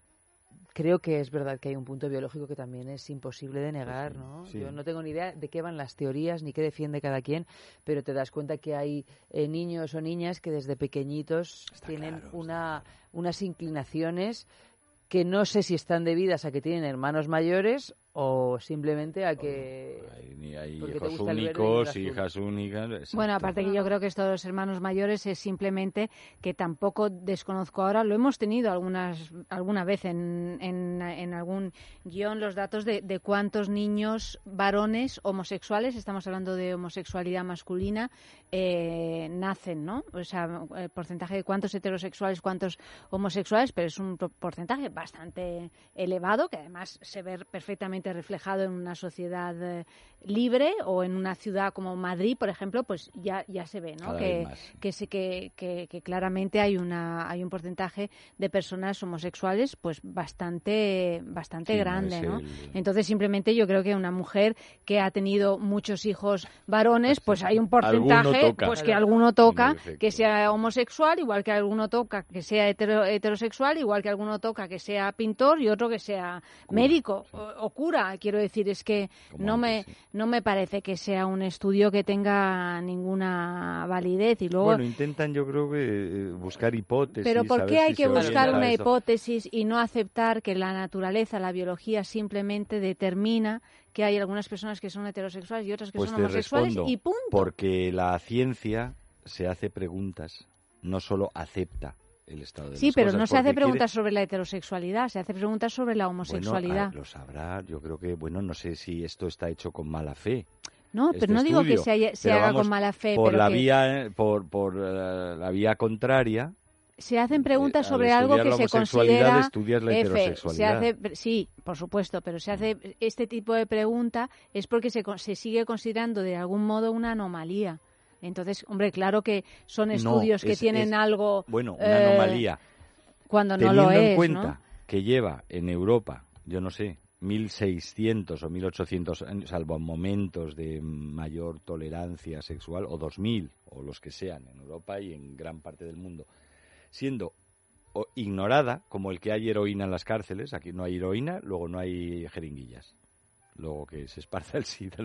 creo que es verdad que hay un punto biológico que también es imposible de negar, ¿no? sí. Yo no tengo ni idea de qué van las teorías ni qué defiende cada quien, pero te das cuenta que hay eh, niños o niñas que desde pequeñitos Está tienen claro, una, claro. unas inclinaciones que no sé si están debidas a que tienen hermanos mayores o simplemente a que... Hay, ni- hay hijos únicos, hijas únicas. exacto. Bueno, aparte que yo creo que esto de los hermanos mayores es simplemente que tampoco desconozco ahora, lo hemos tenido algunas alguna vez en, en, en algún guion los datos de, de cuántos niños varones homosexuales, estamos hablando de homosexualidad masculina, eh, nacen, ¿no? O sea, el porcentaje de cuántos heterosexuales, cuántos homosexuales, pero es un porcentaje bastante elevado que además se ve perfectamente perfectamente reflejado en una sociedad eh, libre o en una ciudad como Madrid, por ejemplo, pues ya, ya se ve, ¿no? Que, que, que, que, que, claramente hay una hay un porcentaje de personas homosexuales pues bastante bastante grande, ¿no? Entonces simplemente yo creo que una mujer que ha tenido muchos hijos varones, pues hay un porcentaje pues que alguno toca que sea homosexual, igual que alguno toca que sea heterosexual, igual que alguno toca que sea pintor y otro que sea médico o, cura, quiero decir, es que no me no me parece que sea un estudio que tenga ninguna validez. Y luego bueno intentan yo creo que eh, buscar hipótesis pero por qué hay que buscar una hipótesis y no aceptar que la naturaleza la biología simplemente determina que hay algunas personas que son heterosexuales y otras que pues son homosexuales y punto porque la ciencia se hace preguntas no solo acepta el estado de sí, pero no se hace preguntas sobre la heterosexualidad, se hace preguntas sobre la homosexualidad. Bueno, lo sabrá, yo creo que, bueno, no sé si esto está hecho con mala fe. No, este pero no digo que se, haga con mala fe. Por, la, vía, por, por uh, la vía contraria, se hacen preguntas sobre algo que se considera F, se hace, sí, por supuesto, pero se hace este tipo de pregunta es porque se, se sigue considerando de algún modo una anomalía. Entonces, hombre, claro que son estudios que tienen algo... Bueno, una eh, anomalía. Cuando no lo es, en cuenta que lleva en Europa, yo no sé, 1.600 o 1.800 años, salvo momentos de mayor tolerancia sexual, o 2.000, o los que sean, en Europa y en gran parte del mundo, siendo ignorada, como el que hay heroína en las cárceles, aquí no hay heroína, luego no hay jeringuillas. Luego que se esparza el [laughs] SIDA,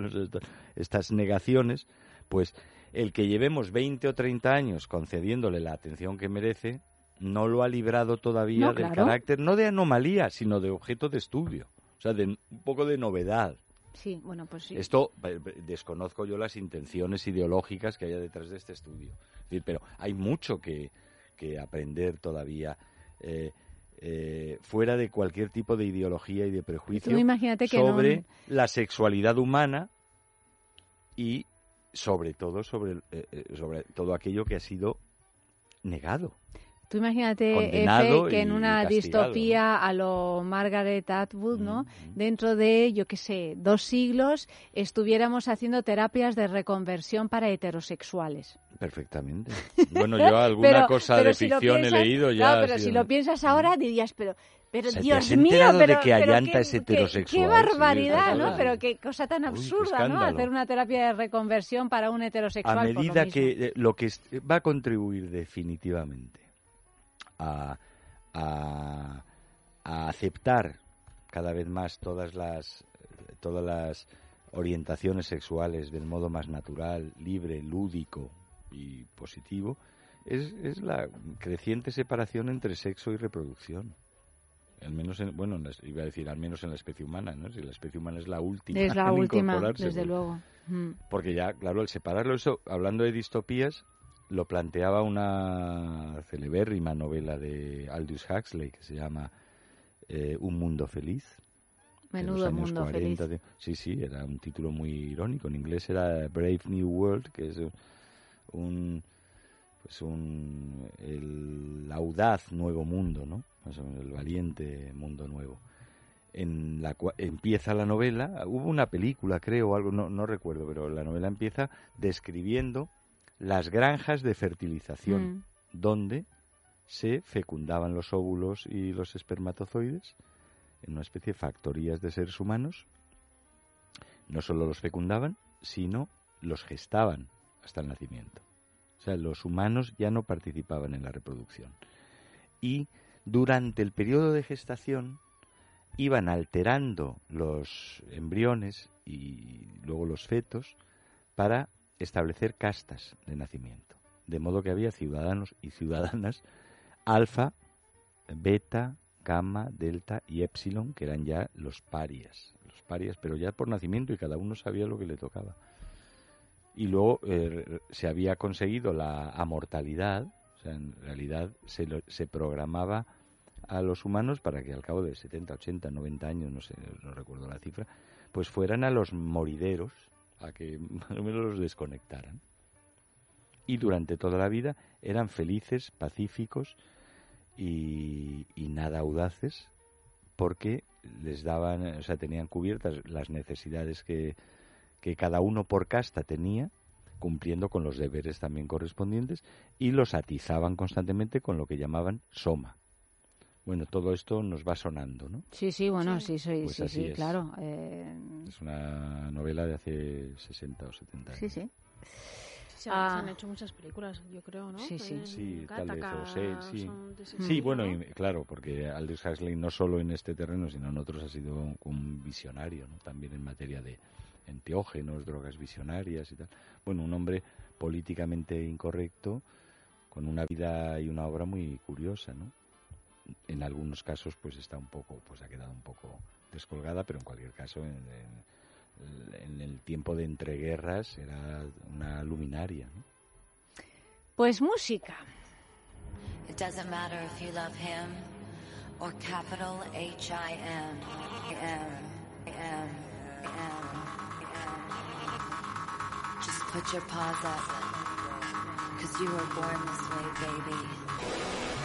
estas negaciones, pues el que llevemos 20 o 30 años concediéndole la atención que merece no lo ha librado todavía del carácter, no de anomalía, sino de objeto de estudio, o sea, de un poco de novedad. Sí, bueno, pues sí. Esto eh, desconozco yo las intenciones ideológicas que haya detrás de este estudio. pero hay mucho que, aprender todavía. Eh, eh, fuera de cualquier tipo de ideología y de prejuicio sobre la sexualidad humana y sobre todo sobre, eh, eh, sobre todo aquello que ha sido negado. Tú imagínate, Efe, que en una distopía a lo Margaret Atwood, ¿no? Dentro de, yo qué sé, dos siglos, estuviéramos haciendo terapias de reconversión para heterosexuales. Perfectamente. [laughs] Bueno, yo alguna cosa de ficción he leído ya. No, pero si lo piensas ahora dirías, pero pero Dios mío, pero, de que Allanta es heterosexual. Qué, barbaridad, ¿no? Pero qué cosa tan absurda, ¿no? Hacer una terapia de reconversión para un heterosexual. A medida que eh, lo que va a contribuir definitivamente a, a, a, aceptar cada vez más todas las todas las orientaciones sexuales del modo más natural, libre, lúdico y positivo, es, es la creciente separación entre sexo y reproducción. Al menos en, bueno iba a decir al menos en la especie humana no si la especie humana es la última es la última desde luego. Mm. porque ya claro al separarlo eso hablando de distopías lo planteaba una celebérrima novela de Aldous Huxley que se llama eh, Un mundo feliz Menudo mundo feliz. sí, sí, era un título muy irónico. En inglés era Brave New World, que es un, pues un, el audaz nuevo mundo, ¿no? el valiente mundo nuevo. En la empieza la novela, hubo una película, creo, algo, no, no recuerdo, pero la novela empieza describiendo las granjas de fertilización, mm. donde se fecundaban los óvulos y los espermatozoides en una especie de factorías de seres humanos. No solo los fecundaban, sino los gestaban hasta el nacimiento. O sea, los humanos ya no participaban en la reproducción. Y durante el periodo de gestación iban alterando los embriones y luego los fetos para establecer castas de nacimiento. De modo que había ciudadanos y ciudadanas alfa, beta, gamma, delta y epsilon, que eran ya los parias. Los parias, pero ya por nacimiento y cada uno sabía lo que le tocaba. Y luego eh, se había conseguido la amortalidad, o sea, en realidad se, se programaba a los humanos para que al cabo de 70, 80, 90 años, no sé, no recuerdo la cifra, pues fueran a los morideros a que [laughs] más o menos los desconectaran. Y durante toda la vida eran felices, pacíficos y, y nada audaces porque les daban, o sea, tenían cubiertas las necesidades que, que cada uno por casta tenía, cumpliendo con los deberes también correspondientes, y los atizaban constantemente con lo que llamaban soma. Bueno, todo esto nos va sonando, ¿no? Sí, sí, bueno, sí, sí, Pues sí, así sí, es. claro. eh, Es una novela de hace 60 o 70 años. sí, sí. Se, Ah. se han hecho muchas películas, yo creo, ¿no? Sí, sí. En Sí, tal vez, o sí. bueno, ¿no? y, claro, porque Aldous Huxley no solo en este terreno, sino en otros ha sido un, un visionario, ¿no? También en materia de enteógenos, drogas visionarias y tal. Bueno, un hombre políticamente incorrecto, con una vida y una obra muy curiosa, ¿no? En algunos casos, pues está un poco, pues ha quedado un poco descolgada, pero en cualquier caso, en, en- en el tiempo de entreguerras era una luminaria, ¿no? Pues música. It doesn't matter if you love him or capital H I M. M. M. M. M. Just put your paws up. Cause you were born this way, baby.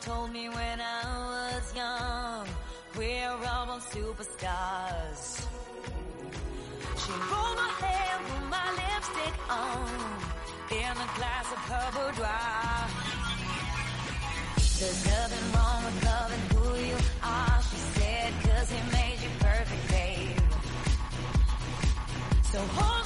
Told me when I was young, we're all born superstars. She rolled my hair, put my lipstick on, in a glass of her boudoir. There's nothing wrong with loving who you are, she said, cause he made you perfect, babe. So hold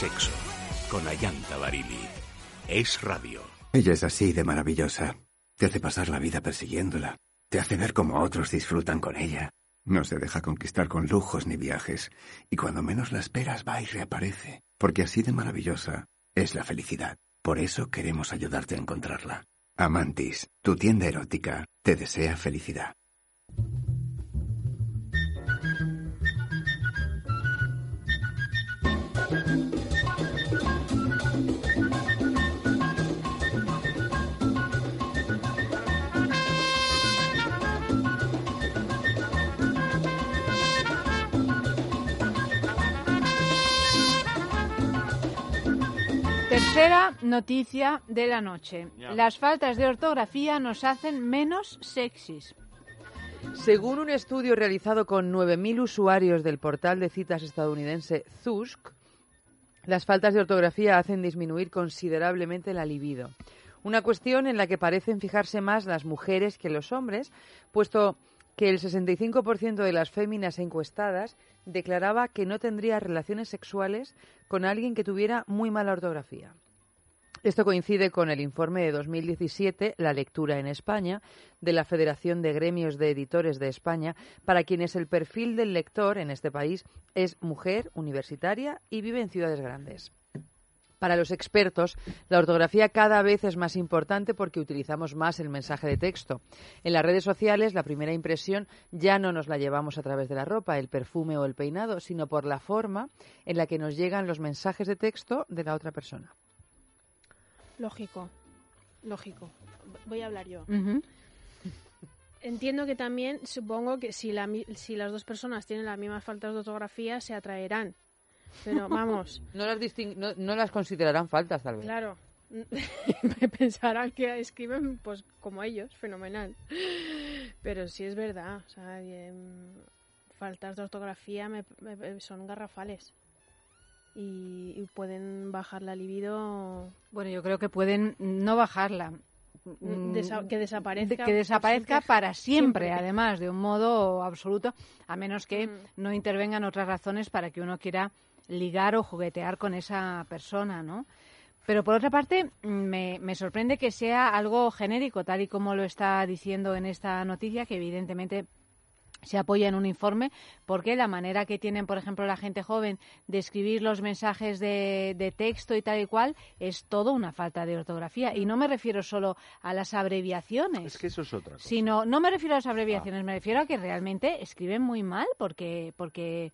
sexo. Con Ayanta Barili. Es radio. Ella es así de maravillosa. Te hace pasar la vida persiguiéndola. Te hace ver cómo otros disfrutan con ella. No se deja conquistar con lujos ni viajes. Y cuando menos la esperas va y reaparece. Porque así de maravillosa es la felicidad. Por eso queremos ayudarte a encontrarla. Amantis, tu tienda erótica, te desea felicidad. Tercera noticia de la noche. Las faltas de ortografía nos hacen menos sexys. Según un estudio realizado con 9.000 usuarios del portal de citas estadounidense Zusk, las faltas de ortografía hacen disminuir considerablemente la libido. Una cuestión en la que parecen fijarse más las mujeres que los hombres, puesto que el 65% de las féminas encuestadas declaraba que no tendría relaciones sexuales con alguien que tuviera muy mala ortografía. Esto coincide con el informe de 2017, La lectura en España, de la Federación de Gremios de Editores de España, para quienes el perfil del lector en este país es mujer, universitaria y vive en ciudades grandes. Para los expertos, la ortografía cada vez es más importante porque utilizamos más el mensaje de texto. En las redes sociales, la primera impresión ya no nos la llevamos a través de la ropa, el perfume o el peinado, sino por la forma en la que nos llegan los mensajes de texto de la otra persona. Lógico, lógico. Voy a hablar yo. Entiendo que también, supongo que si, la, mi- si las dos personas tienen las mismas faltas de ortografía, se atraerán. Pero [laughs] vamos, No las, disting- no, no las considerarán faltas, tal vez. claro. [laughs] Pensarán que escriben pues como ellos, fenomenal. Pero sí es verdad, o sea, em, faltas de ortografía me- me- son garrafales. Y, y pueden bajar la libido, Bueno, yo creo que pueden no bajarla. mm, desa- que desaparezca. que desaparezca para siempre, siempre. además, de un modo absoluto, a menos que Mm. no intervengan otras razones para que uno quiera ligar o juguetear con esa persona, ¿no? Pero por otra parte, me, me sorprende que sea algo genérico, tal y como lo está diciendo en esta noticia, que evidentemente se apoya en un informe, porque la manera que tienen, por ejemplo, la gente joven de escribir los mensajes de, de texto y tal y cual es todo una falta de ortografía. Y no me refiero solo a las abreviaciones. Es que eso es otra cosa. Sino, no me refiero a las Ah. abreviaciones, me refiero a que realmente escriben muy mal porque, porque,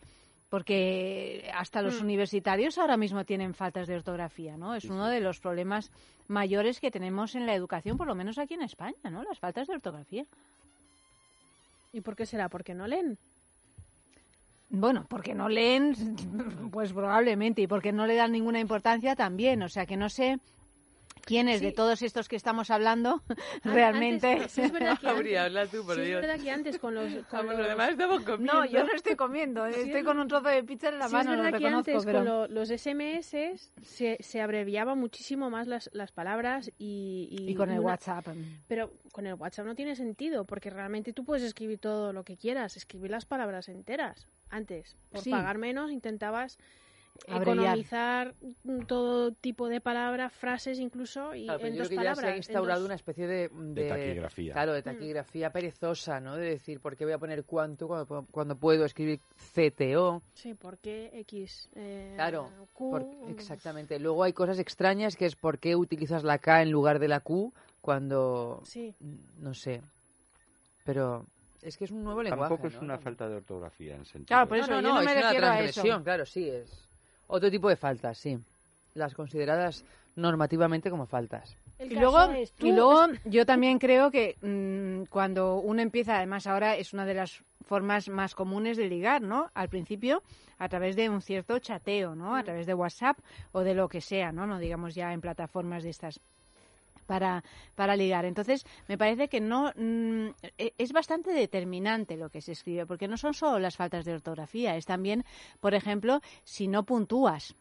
porque hasta los Mm. universitarios ahora mismo tienen faltas de ortografía, ¿no? Es Sí, uno sí. de los problemas mayores que tenemos en la educación, por lo menos aquí en España, ¿no? Las faltas de ortografía. ¿Y por qué será? ¿Porque no leen? Bueno, porque no leen, pues probablemente, y porque no le dan ninguna importancia también. O sea, que no sé quiénes de todos estos que estamos hablando [laughs] An- realmente... antes- sí es verdad [laughs] que antes, habla tú, por sí es Dios. verdad que antes con los... [laughs] con Vamos, los- además estamos comiendo. No, yo no estoy comiendo, Sí, estoy es con un trozo de pizza en la Sí, es mano, lo verdad que antes pero... con lo- los SMS se, se abreviaba muchísimo más las, las palabras y... Y con el una- WhatsApp. Pero con el WhatsApp no tiene sentido, porque realmente tú puedes escribir todo lo que quieras, escribir las palabras enteras. Antes, por Sí. pagar menos, intentabas Abreviar. economizar mm, todo tipo de palabras, frases incluso, y Claro, pero en yo dos creo que ya palabras. se ha instaurado dos- una especie de, De taquigrafía. Claro, de taquigrafía perezosa, ¿no? De decir, ¿por qué voy a poner cuánto cuando, puedo- cuando puedo escribir CTO? Sí, ¿por qué X? eh, Claro, Q, por- mm, exactamente. Luego hay cosas extrañas que es por qué utilizas la K en lugar de la Q cuando, Sí, mm, no sé, pero es que es un nuevo lenguaje. Tampoco es ¿no? una falta de ortografía en sentido. Claro, por No, eso no, yo no, no es me una refiero a eso. transgresión, claro, sí, es otro tipo de faltas, sí. Las consideradas normativamente como faltas. El Y luego, y luego yo también creo que mm, cuando uno empieza, además ahora es una de las formas más comunes de ligar, ¿no? Al principio, a través de un cierto chateo, ¿no? A través de WhatsApp o de lo que sea, ¿no? No digamos ya en plataformas de estas para, para ligar. Entonces, me parece que no mm, e- es bastante determinante lo que se escribe, porque no son solo las faltas de ortografía, es también, por ejemplo, si no puntúas.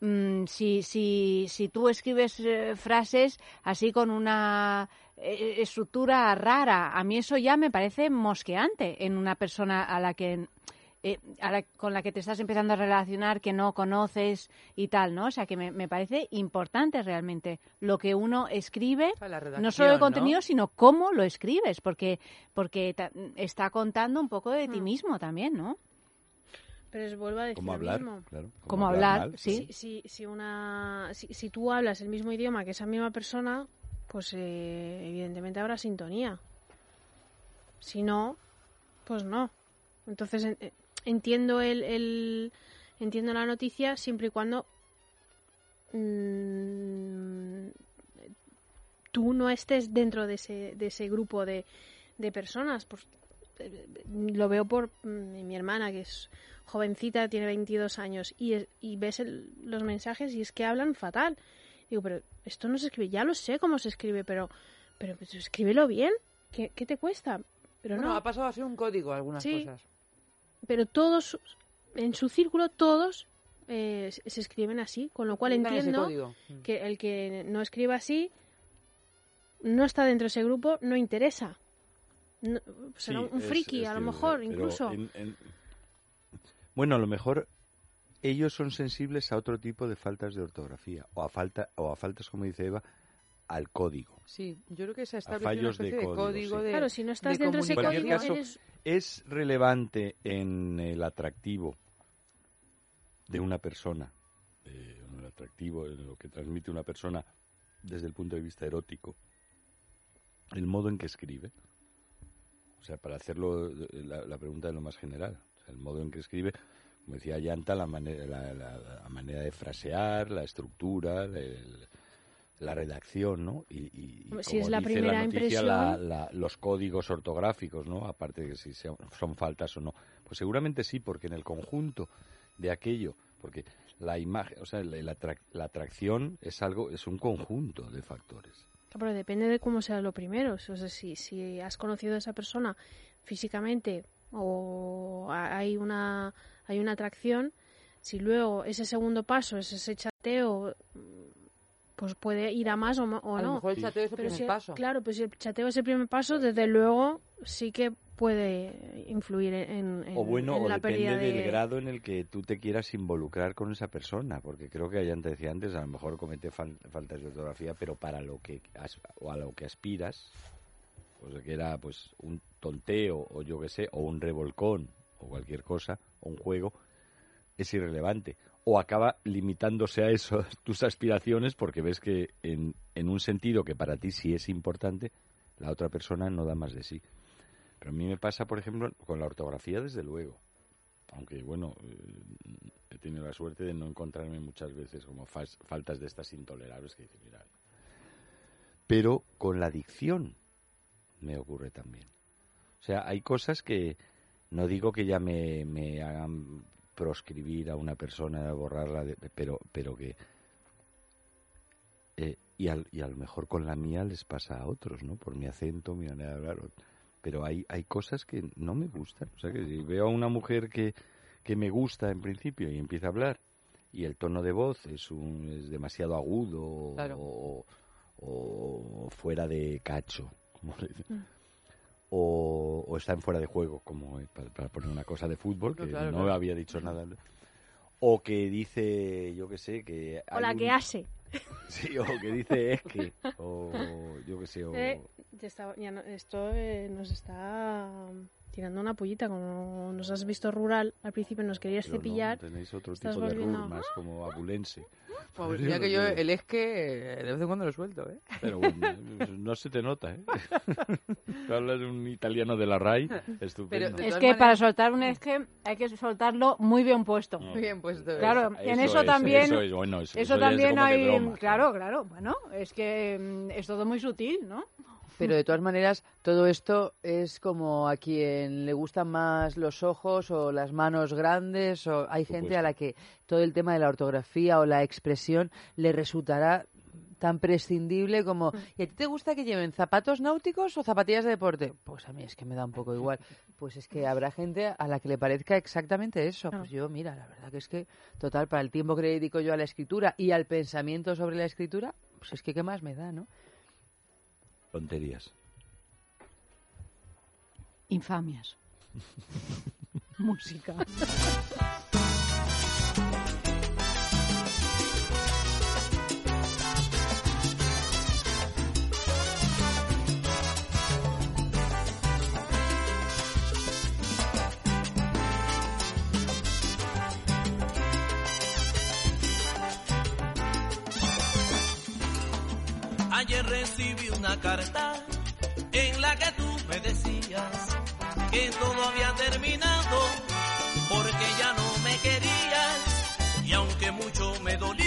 Mm, si, si, si tú escribes eh, frases así con una eh, estructura rara, a mí eso ya me parece mosqueante en una persona a la que eh, a la- con la que te estás empezando a relacionar que no conoces y tal, ¿no? O sea que me, me parece importante realmente lo que uno escribe, no solo el ¿no? contenido, sino cómo lo escribes, porque porque ta- está contando un poco de ti Mm. mismo también, ¿no? Pero es vuelvo a decir ¿Cómo lo hablar? mismo. Claro. Cómo hablar, mal, sí. Si, si, si, una, si, si tú hablas el mismo idioma que esa misma persona, pues eh, evidentemente habrá sintonía. Si no, pues no. Entonces en- eh, entiendo el, el- entiendo la noticia siempre y cuando mm, tú no estés dentro de ese, de ese grupo de, de personas. Pues, lo veo por mm, mi hermana, que es jovencita, tiene 22 años, y, es- y ves el- los mensajes y es que hablan fatal. Digo, pero esto no se escribe, ya lo sé cómo se escribe, pero, pero pues, escríbelo bien. ¿Qué, qué te cuesta? Pero Bueno, no, ha pasado a ser un código algunas Sí. cosas. Pero todos, en su círculo, todos eh, se escriben así, con lo cual entiendo. Mm. que el que no escriba así no está dentro de ese grupo, no interesa. No- será Sí, un es- friki, es a lo mejor, pero incluso. en- en- Bueno, a lo mejor ellos son sensibles a otro tipo de faltas de ortografía o a falta o a faltas, como dice Eva, al código. Sí, yo creo que se ha establecido una de especie de código, código sí. de Claro, si no estás de dentro de ese En cualquier código, caso, eres... ¿Es relevante en el atractivo de una persona, eh, atractivo, en lo que transmite una persona desde el punto de vista erótico, el modo en que escribe. O sea, para hacerlo eh, la, la pregunta de lo más general, o sea, el modo en que escribe, como decía Yanta, la manera, la, la- la manera de frasear, la estructura, el- la redacción, ¿no? Y, y- y si como es la dice primera noticia, impresión- la- la- los códigos ortográficos, ¿no? Aparte de que si sean- son faltas o no. Pues seguramente sí, porque en el conjunto de aquello, porque la imagen, o sea, la, la atrac- la atracción es algo, es un conjunto de factores. Pero depende de cómo sea lo primero. O sea, si, si has conocido a esa persona físicamente o ha- hay una, hay una atracción, si luego ese segundo paso es ese chateo, pues puede ir a más o, ma- o A lo no. mejor el chateo es el Pero primer si- paso. Claro, pues si el chateo es el primer paso, desde luego sí que puede influir en, en- o bueno, en o la depende pérdida de... del grado en el que tú te quieras involucrar con esa persona, porque creo que ya te decía antes, a lo mejor comete fal- faltas de ortografía, pero para lo que as- o a lo que aspiras, o sea, que era pues un tonteo o yo qué sé, o un revolcón o cualquier cosa, o un juego, es irrelevante. O acaba limitándose a eso [laughs] tus aspiraciones porque ves que en, un sentido que para ti sí es importante, la otra persona no da más de sí. Pero a mí me pasa, por ejemplo, con la ortografía, desde luego. Aunque, bueno, eh, he tenido la suerte de no encontrarme muchas veces como faltas de estas intolerables que dices, mira. Pero con la dicción me ocurre también. O sea, hay cosas que no digo que ya me, me hagan proscribir a una persona, borrarla, de- pero, pero que... eh, y, al- y a lo mejor con la mía les pasa a otros, ¿no? Por mi acento, mi manera de hablar. Pero hay, hay cosas que no me gustan. O sea, que si veo a una mujer que, que me gusta en principio y empieza a hablar y el tono de voz es, un, es demasiado agudo Claro. o, o fuera de cacho, como le dicen. Mm. O, o está en fuera de juego, como eh, para, para poner una cosa de fútbol, que Claro, no claro. había dicho nada. O que dice, yo qué sé, que... O la un- que hace. [laughs] Sí, o que dice es que, o yo qué sé, o... Eh, ya está- ya no- esto eh, nos está tirando una pullita. Como nos has visto rural, al principio nos querías pero no, cepillar. tenéis otro tipo de rur, más como abulense. Pues Pero ya que yo no el es que eh, de vez en cuando lo suelto, ¿eh? Pero bueno, no se te nota, ¿eh? [laughs] Tú hablas un italiano de la RAI, estupendo. de Es que para maneras- soltar un esque hay que soltarlo muy bien puesto. No. Muy bien puesto. Claro, en eso es, también- Eso, es, bueno, eso, Eso eso es también de hay, broma. claro, claro, bueno, es que mm, es todo muy sutil, ¿no? Pero de todas maneras, todo esto es como a quien le gustan más los ojos o las manos grandes, o hay gente a la que todo el tema de la ortografía o la expresión le resultará tan prescindible como ¿y a ti te gusta que lleven zapatos náuticos o zapatillas de deporte? Pues a mí es que me da un poco igual. Pues es que habrá gente a la que le parezca exactamente eso. Pues yo, mira, la verdad que es que, total, para el tiempo que le dedico yo a la escritura y al pensamiento sobre la escritura, pues es que qué más me da, ¿no? Tonterías. Infamias. [laughs] Música. Ayer recibí una carta en la que tú me decías que todo había terminado porque ya no me querías y aunque mucho me dolió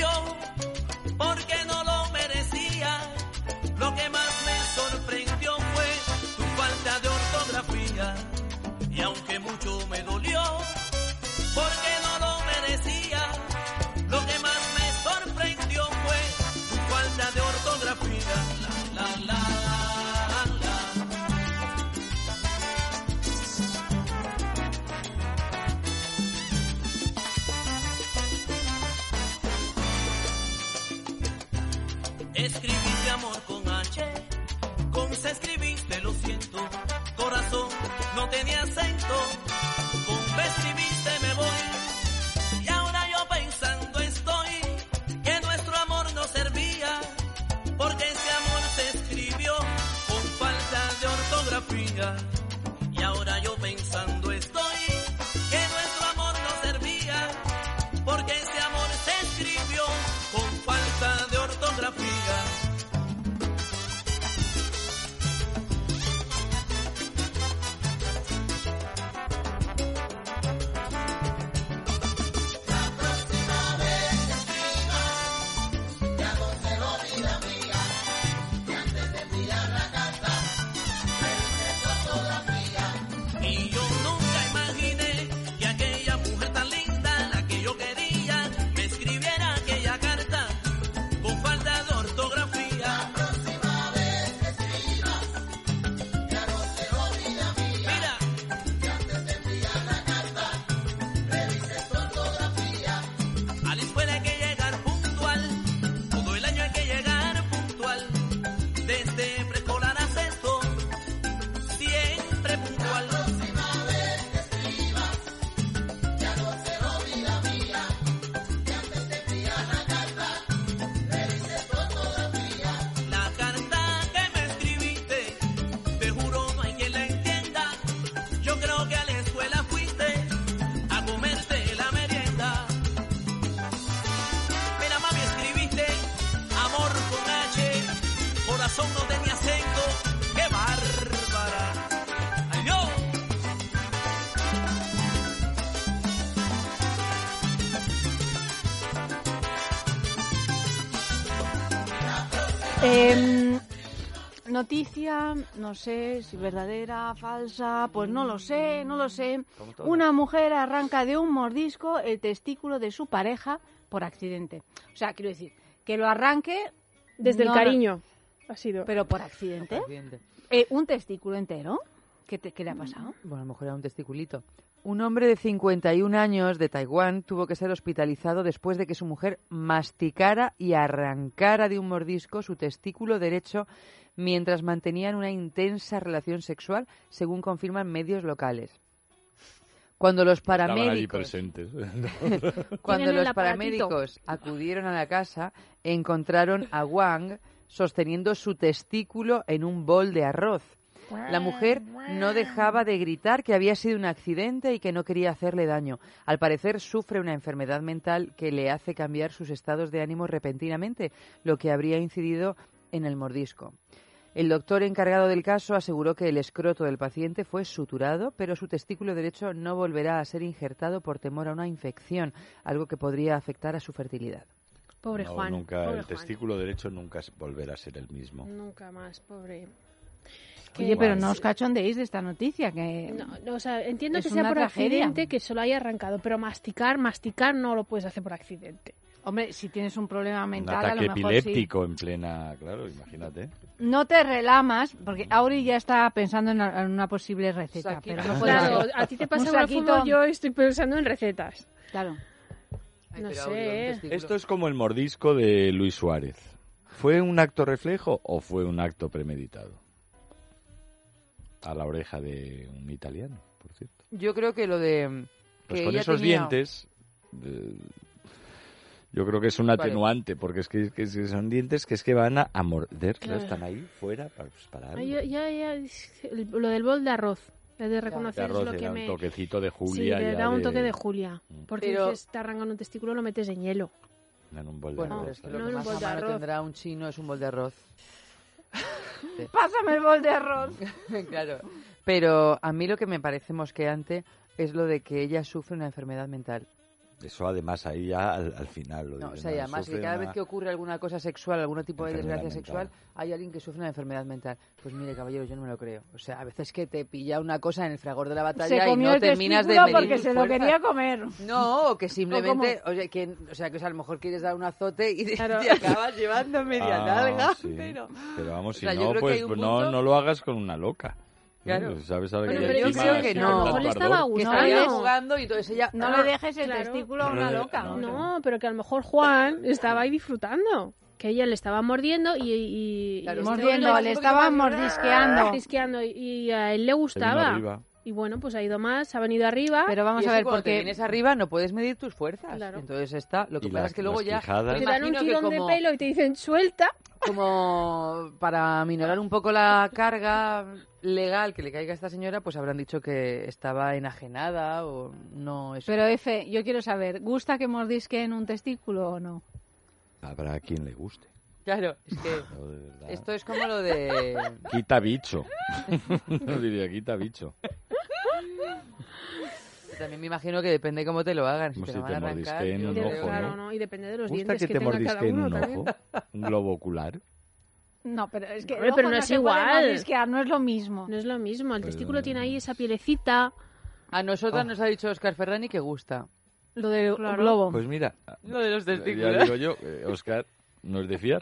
noticia, no sé si verdadera, falsa, pues no lo sé, no lo sé. Una mujer arranca de un mordisco el testículo de su pareja por accidente. O sea, quiero decir, que lo arranque Desde no- el cariño ha sido. pero por accidente. Accidente. Eh, un testículo entero. ¿Qué, te- qué le ha pasado? Bueno, a lo mejor era un testiculito. Un hombre de 51 años de Taiwán tuvo que ser hospitalizado después de que su mujer masticara y arrancara de un mordisco su testículo derecho mientras mantenían una intensa relación sexual, según confirman medios locales. Cuando los paramédicos presentes. [laughs] Cuando los paramédicos acudieron a la casa, encontraron a Wang sosteniendo su testículo en un bol de arroz. La mujer no dejaba de gritar que había sido un accidente y que no quería hacerle daño. Al parecer sufre una enfermedad mental que le hace cambiar sus estados de ánimo repentinamente, lo que habría incidido en el mordisco. El doctor encargado del caso aseguró que el escroto del paciente fue suturado, pero su testículo derecho no volverá a ser injertado por temor a una infección, algo que podría afectar a su fertilidad. Pobre No, Juan. nunca, pobre el Juan. testículo derecho nunca volverá a ser el mismo. Nunca más, pobre. Oye, pero no os cachondéis de esta noticia, que No, no, o sea, entiendo Es que sea por tragedia. accidente que solo haya arrancado, pero masticar, masticar no lo puedes hacer por accidente. Hombre, si tienes un problema Un mental, a lo ataque mejor sí. epiléptico en plena... Claro, imagínate. No te relamas, porque Auri ya está pensando en, en una posible receta. Saquito. Pero no puede Claro, a ti te Un pasa saquito- fútbol, yo estoy pensando en recetas. Claro. No sé. Esto es como el mordisco de Luis Suárez. ¿Fue un acto reflejo o fue un acto premeditado? A la oreja de un italiano, por cierto. Yo creo que lo de... Pues que con esos tenía- dientes, eh, yo creo que es un Vale. atenuante, porque es que, que- son dientes que es que van a, a morder, claro, están ahí fuera para, pues, para algo. Ay, ya, ya, es- lo del bol de arroz, he de reconocer es arroz, lo que me... un toquecito de Sí, Julia. le ya da un de- toque de Julia. Mm. Porque Pero- dices, te arrancan un testículo, lo metes en hielo. En un bol de Bueno, arroz, es que claro. lo No que en un más bol a de mano arroz. tendrá un chino es un bol de arroz. [laughs] Pásame el bol de arroz. [laughs] claro. Pero a mí lo que me parece mosqueante es lo de que ella sufre una enfermedad mental. Eso además ahí ya al, al final lo No, o sea, y además que cada una- vez que ocurre alguna cosa sexual, algún tipo de desgracia mental. sexual, hay alguien que sufre una enfermedad mental. Pues mire, caballero, yo no me lo creo. O sea, a veces que te pilla una cosa en el fragor de la batalla Se y no el terminas de medir porque se lo quería comer. No, o que [laughs] simplemente, o sea, que, o sea, que a lo mejor quieres dar un azote y [laughs] te, Claro. te acabas llevando media Ah, nalga. sí. Pero, Pero vamos, O si sea, no, pues pues punto- no, no lo hagas con una loca. Claro. ¿Eh? ¿Sabes? ¿Sabes Bueno, que pero yo creo que no. A lo mejor estaba no. jugando y entonces ella... No ¡ah! le dejes el Claro. testículo a una loca. No, No, pero que a lo mejor Juan estaba ahí disfrutando. Que ella le estaba mordiendo y... y, Claro, Mordiendo, no, le es estaban porque- mordisqueando. Mordisqueando, y, y a él le gustaba. Y bueno, pues ha ido más, ha venido arriba. Pero vamos Y a ver, te porque vienes arriba no puedes medir tus fuerzas. Claro. Entonces está, lo que Y pasa la- es que luego las ya... quijadas. te dan un tirón como- de pelo y te dicen suelta. como para aminorar un poco la carga legal que le caiga a esta señora, pues habrán dicho que estaba enajenada o no es Pero Efe, yo quiero saber, ¿gusta que mordisquen un testículo o no? Habrá quien le guste. Claro, es que esto es como lo de... [laughs] Quita bicho. [laughs] no diría quita bicho. También me imagino que depende cómo te lo hagan. Si te si lo te yo un ojo, claro, ¿no? ¿no? Y depende de los ¿Gusta dientes que que, te tenga cada uno un ojo? ¿Un globo ocular? No, pero es que Hombre, el pero no es igual. mordisquear, no es lo mismo. No es lo mismo, el Pero- testículo tiene ahí esa pielecita. A nosotras Oh. nos ha dicho Oscar Ferrani que gusta. Lo del Claro. globo. Pues mira, Lo de los ya testículos. digo yo, eh, Oscar, no es de fiar.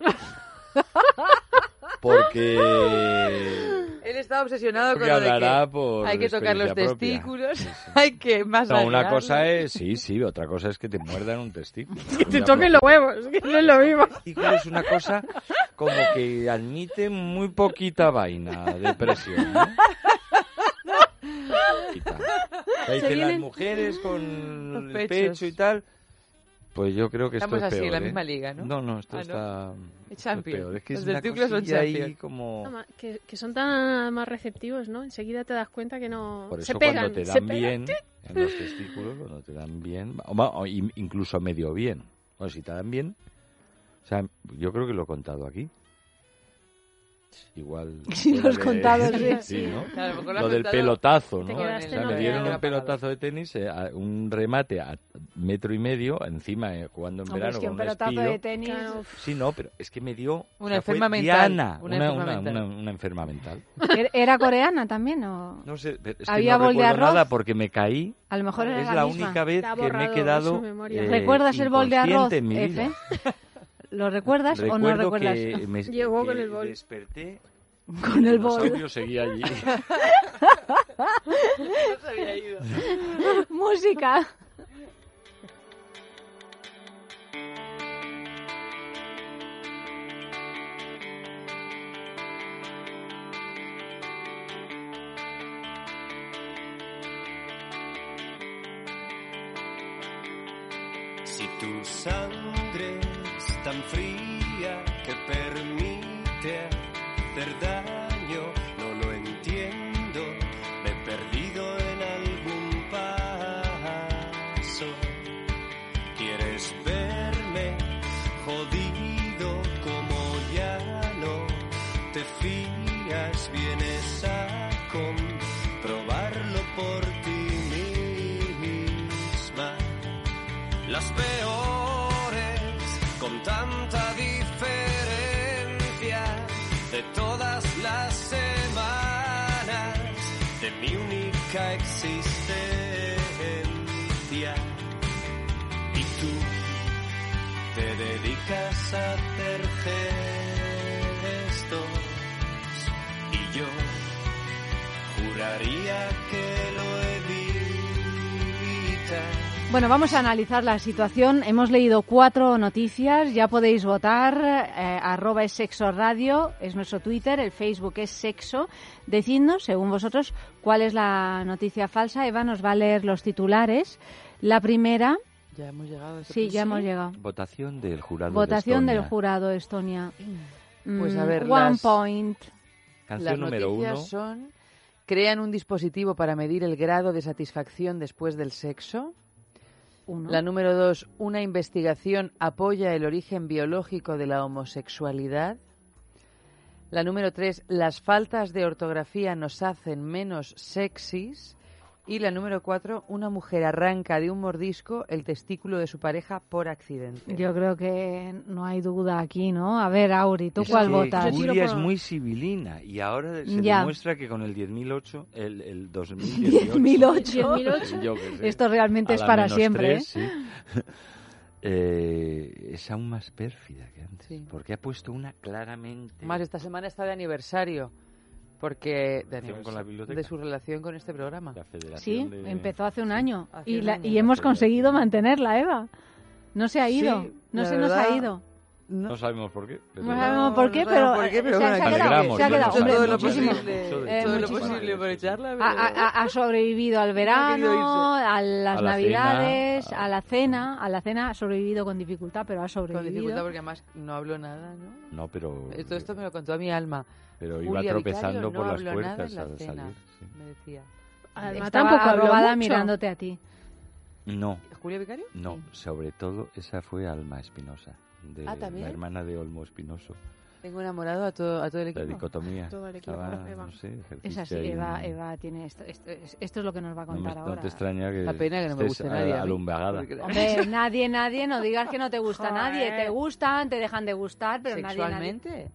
[laughs] Porque, [gasps] Él está obsesionado porque con lo de que por hay que tocar los propia. testículos, Sí, sí. [laughs] hay que más No, una cosa es, sí, sí, otra cosa es que te muerdan un testículo. [laughs] Que te toquen los huevos, que no es lo mismo. [laughs] es una cosa como que admite muy poquita vaina de presión, ¿no? Ahí las mujeres con el pecho y tal. Pues yo creo que esto Estamos es así, peor, en la ¿eh? misma liga, ¿no? No, no, esto Ah, ¿no? está esto es Champions. peor. Es que Los es una son champions. como... Que, que son tan más receptivos, ¿no? Enseguida te das cuenta que no... Por se eso pegan, cuando te se dan pegan. bien, en los testículos, cuando te dan bien, o, o in- incluso medio bien, bueno, si te dan bien, o sea, yo creo que lo he contado aquí, igual... [laughs] Fuera [laughs] lo has de- contado, sí. sí, ¿no? Claro, lo lo del pelotazo, ¿no? O sea, me dieron un pelotazo de tenis, eh, a- un remate a metro y medio, encima eh, jugando en Hombre, verano es que con un un pelotazo de tenis... Claro, Sí, no, pero es que me dio... o Una enferma mental, Diana, una una, enferma una- mental. una- una enferma mental. ¿Er- ¿Era coreana también o...? No sé, es que ¿Había no bol de recuerdo arroz? nada porque me caí. A lo mejor era Es la, la misma. única vez que me he quedado eh, ¿Recuerdas el bol de arroz, en mi vida. Efe? [laughs] ¿Lo recuerdas o no Recuerdo recuerdas? que me Llegó que con el bol. Desperté. Con el bol. dinosaurio seguía allí. [laughs] Música. Si tu sangre es tan fría que permite hacer dedicas y yo juraría que lo evitas Bueno, vamos a analizar la situación. Hemos leído cuatro noticias. Ya podéis votar. eh, arroba es sexo radio, es nuestro Twitter. El Facebook es sexo. Decidnos, según vosotros, cuál es la noticia falsa. Eva nos va a leer los titulares. La primera, Ya hemos llegado a ese sí, ya hemos llegado. Votación del jurado. Votación de del Estonia. jurado Estonia. Pues a Mm, ver, one las- point. Canción Las número noticias uno. son crean un dispositivo para medir el grado de satisfacción después del sexo. Uno. La número dos, una investigación apoya el origen biológico de la homosexualidad. La número tres, las faltas de ortografía nos hacen menos sexys. Y la número cuatro, una mujer arranca de un mordisco el testículo de su pareja por accidente. Yo creo que no hay duda aquí, ¿no? A ver, Auri, ¿tú Es cuál que votas? Julia es por- muy civilina y ahora se Ya. demuestra que con el 10.008, el, el 2018... 10.008. 10.008. yo qué sé, Esto realmente es para siempre, tres, ¿eh? sí. [laughs] Eh, es aún más pérfida que antes, Sí. porque ha puesto una claramente... Más esta semana está de aniversario. Porque de, con la su relación con este programa. la Sí, de- empezó hace un año. Hace y, un la- y hemos conseguido mantenerla, Eva. No se ha ido. Sí, no se nos ha ido. No sabemos por qué. pero- No sabemos por qué, no pero, sabemos por qué, eh, pero se, ha- bueno, se ha aquí quedado. Se ha quedado. no hombre, todo lo muchísimo. posible, Eh, todo lo muchísimo. posible por echarla. Ha, pero- ha- ha sobrevivido al verano, a las A la navidades, cena, a la cena. A la cena ha sobrevivido con dificultad, pero ha Con sobrevivido. dificultad porque además no hablo nada, ¿no? No, pero... Eh, Todo esto me lo contó a mi alma. Pero iba Julia tropezando Vicario por no las habló puertas la al cena, salir. sí. Me decía. Alma Estaba tampoco habló mirándote a ti. No, ¿Julia Vicario? no, Sí. sobre todo esa fue Alma Espinosa, de Ah, la hermana de Olmo Espinoso. Tengo enamorado a todo, a todo el La equipo. dicotomía. Todo el equipo, Estaba, Eva. no sé, Es así, Eva, Eva tiene esto, esto, es- esto es lo que nos va a No, me- contar no ahora. te extraña que La pena que no me guste a- nadie. alumbagada. Hombre, [laughs] nadie, nadie, no digas que no te gusta Joder. nadie. Te gustan, te dejan de gustar, pero nadie, nadie. ¿Sexualmente?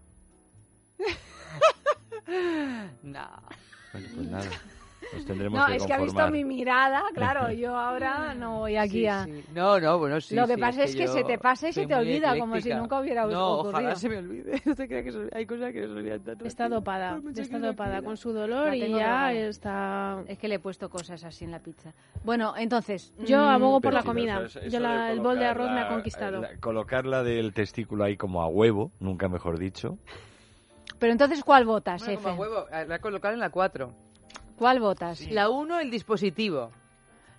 no. [laughs] Bueno, pues nada, [laughs] nos tendremos No, que es que ha visto mi mirada, claro, [laughs] yo ahora no voy aquí Sí, a... sí. No, no, bueno, sí. Lo que sí, pasa es que yo se te pasa y se te olvida, como si ecléctica. nunca hubiera No, ocurrido. ojalá se me olvide. [laughs] No te creas que so- hay cosas que no se olvidan tan Está dopada, mucho está que dopada con su dolor y ya está... Es que le he puesto cosas así en la pizza. Bueno, entonces... Yo mm, abogo por la comida. eso- eso Yo el bol de arroz me ha conquistado. la- colocarla del testículo ahí como a huevo, nunca mejor dicho. Pero entonces, ¿cuál votas, Bueno, como a huevo, eh, la a colocar en la 4. ¿Cuál votas? La 1, el dispositivo.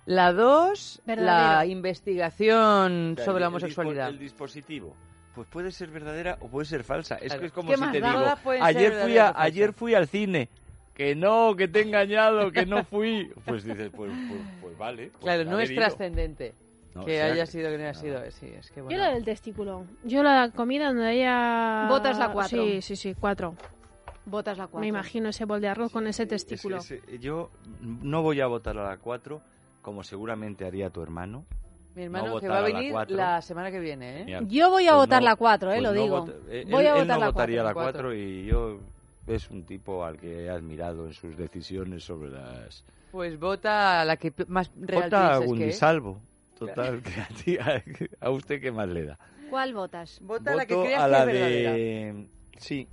La 2, la investigación O sea, sobre la el- el dispo- homosexualidad. El, dispositivo. Pues puede ser verdadera o puede ser falsa. Es Claro. que es como ¿Qué si más te digo, ayer fui, a, ayer fui al cine. Que no, que te he engañado, que no fui. [laughs] Pues dices, pues, pues, pues vale. pues Claro, no es ido. trascendente. No, que o sea haya sido que no haya no. sido. Sí, es que Yo bueno. la del testículo. Yo la comida donde haya... Votas la cuatro. Sí, sí, sí, cuatro. Votas la 4. Me imagino ese bol de arroz con ese Es- testículo. es- yo no voy a votar a la 4, como seguramente haría tu hermano. Mi hermano No que va a la venir cuatro. la semana que viene, ¿eh? Yo voy a Pues votar no- la 4, eh, pues lo no digo. vota- eh, voy él- a él votar no la votaría 4. la cuatro. 4 y yo es un tipo al que he admirado en sus decisiones sobre las... Pues vota a la que más real Vota a que. Gundisalvo. Total, [laughs] que a, ti- a- a usted qué más le da. ¿Cuál votas? Vota a la que Voto creas a que la es verdadera. de... Sí,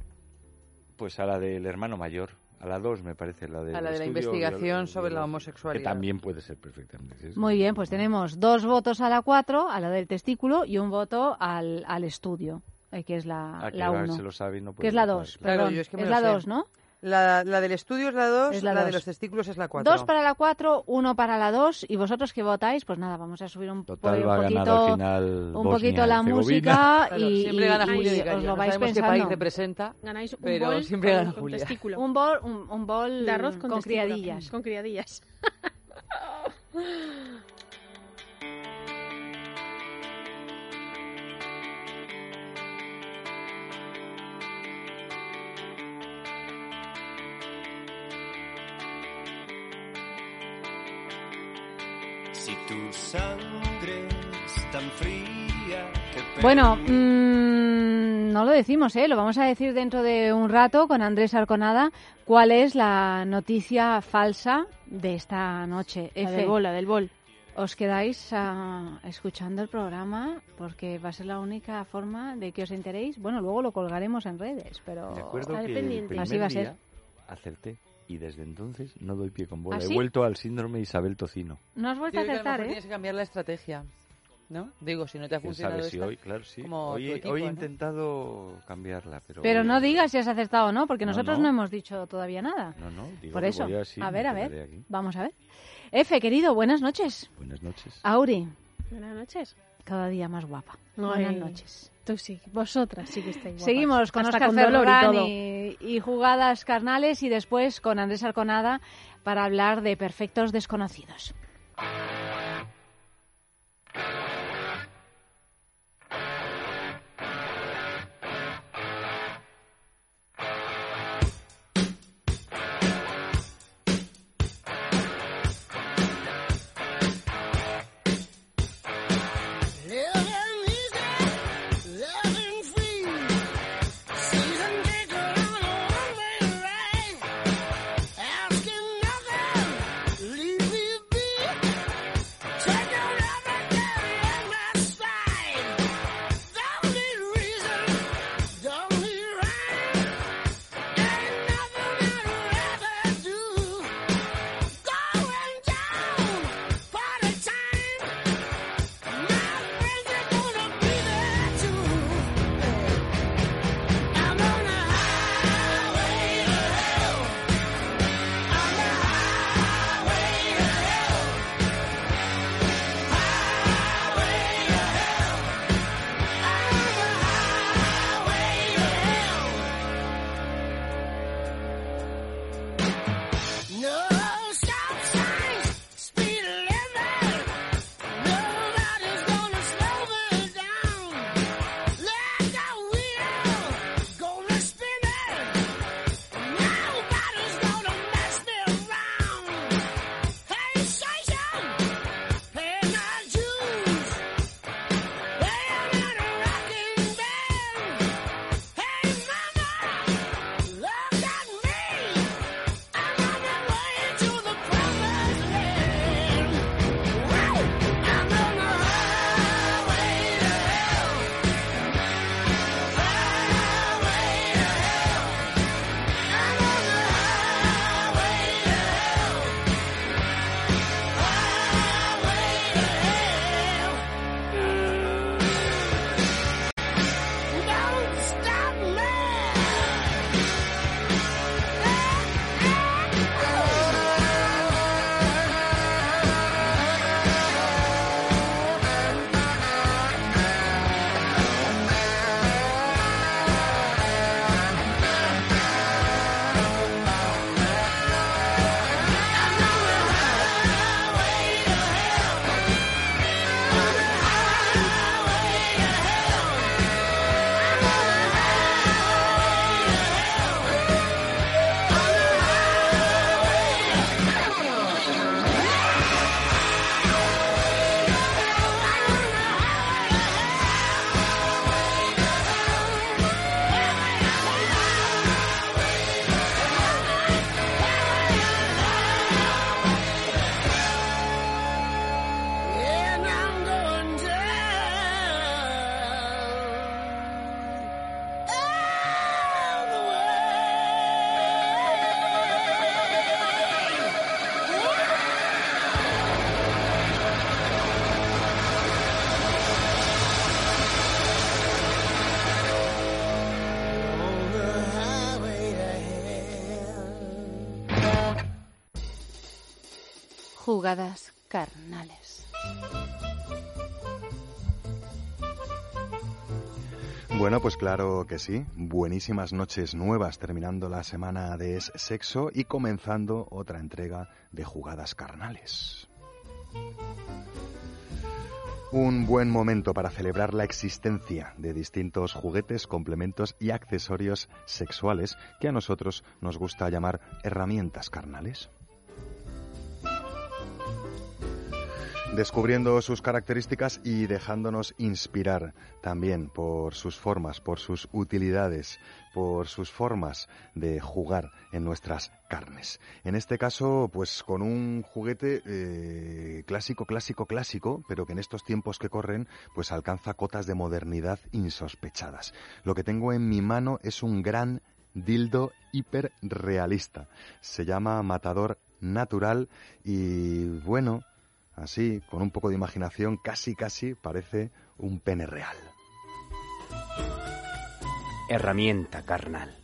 pues a la del hermano mayor. A la 2 me parece, la, del A la de la investigación sobre la Que homosexualidad. también puede ser perfectamente. sí. Muy bien, pues tenemos dos votos a la 4, a la del testículo, y un voto al, al estudio, eh, que es la Ah, que la ahora 1. se lo sabe y no Que es la votar, 2, Claro, perdón. yo es que me es la sé. 2, ¿no? La, la del estudio es la 2, Es la, la de los testículos es la 4. Dos para la 4, uno para la 2, y vosotros que votáis, pues nada, vamos a subir un, po- Total, un va a ganar poquito, al final un poquito la música Claro, y, siempre gana y- Julia y Gallo. os lo No vais sabemos qué pensando. país representa, Ganáis un pero bol siempre gana con Julia. testículo. Un bol, un, un bol de arroz con, con criadillas. Con criadillas. [laughs] Bueno, perdí- mm, no lo decimos, ¿eh? Lo vamos a decir dentro de un rato con Andrés Arconada. ¿Cuál es la noticia falsa de esta noche? La F, del bol, la del bol. os quedáis ah, escuchando el programa porque va a ser la única forma de que os enteréis. Bueno, luego lo colgaremos en redes, pero Me acuerdo Estaré que pendiente. el primer Así va a ser. día acerté y desde entonces no doy pie con bola. ¿Ah, He sí? vuelto al síndrome Isabel Tocino. no has vuelto que a acertar, ¿eh? tienes que cambiar la estrategia, ¿no? Digo, si no te ha ¿Quién funcionado sabe si esta, hoy? Claro, sí. como Hoy, he- equipo, hoy he ¿no? intentado cambiarla, pero... Pero hoy- no digas si has acertado o no, porque No, nosotros no. no, hemos dicho todavía nada. No, no, digo Por eso, así, a ver, a ver, aquí. vamos a ver. F, querido, buenas noches. Buenas noches. Auri, Buenas noches. cada día más guapa. Ay, Buenas noches. Tú sí, vosotras sí que estáis guapas. Seguimos con Hasta Oscar con dolor y Ferran todo. y, y jugadas carnales y después con Andrés Arconada para hablar de perfectos desconocidos. Jugadas carnales. Bueno, pues claro que sí. Buenísimas noches nuevas terminando la semana de Es Sexo y comenzando otra entrega de Jugadas Carnales. Un buen momento para celebrar la existencia de distintos juguetes, complementos y accesorios sexuales que a nosotros nos gusta llamar herramientas carnales. Descubriendo sus características y dejándonos inspirar también por sus formas, por sus utilidades, por sus formas de jugar en nuestras carnes. En este caso, pues con un juguete eh, clásico, clásico, clásico, pero que en estos tiempos que corren, pues alcanza cotas de modernidad insospechadas. Lo que tengo en mi mano es un gran dildo hiperrealista. Se llama Matador Natural y bueno, Así, con un poco de imaginación, casi casi parece un pene real. Herramienta carnal.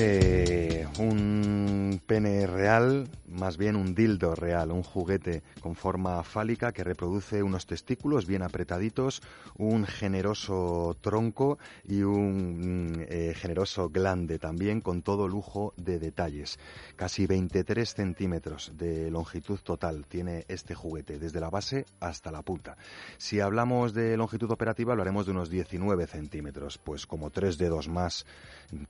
Eh, un pene real, más bien un dildo real, un juguete con forma fálica que reproduce unos testículos bien apretaditos, un generoso tronco y un eh, generoso glande también con todo lujo de detalles. Casi 23 centímetros de longitud total tiene este juguete, desde la base hasta la punta. Si hablamos de longitud operativa, lo haremos de unos 19 centímetros, pues como tres dedos más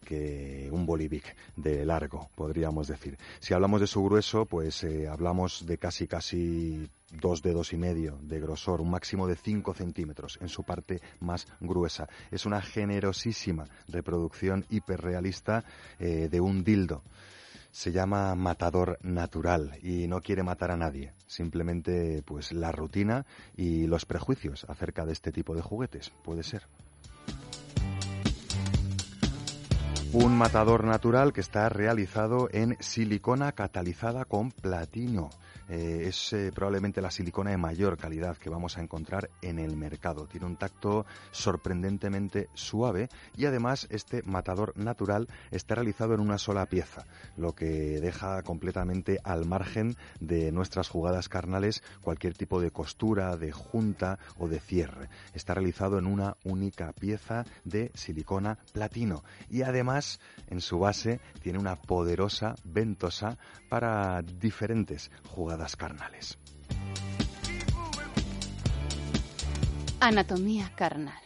que un bolivic de largo, podríamos decir. Si hablamos de su grueso, pues eh, hablamos de casi casi dos dedos y medio de grosor, un máximo de 5 centímetros en su parte más gruesa. Es una generosísima reproducción hiperrealista eh, de un dildo. Se llama matador natural y no quiere matar a nadie. Simplemente, pues, la rutina y los prejuicios acerca de este tipo de juguetes. Puede ser. Un matador natural que está realizado en silicona catalizada con platino. Eh, es eh, probablemente la silicona de mayor calidad que vamos a encontrar en el mercado. Tiene un tacto sorprendentemente suave y además este matador natural está realizado en una sola pieza, lo que deja completamente al margen de nuestras jugadas carnales cualquier tipo de costura, de junta o de cierre. Está realizado en una única pieza de silicona platino y además en su base tiene una poderosa ventosa para diferentes jugadas carnales. Anatomía carnal.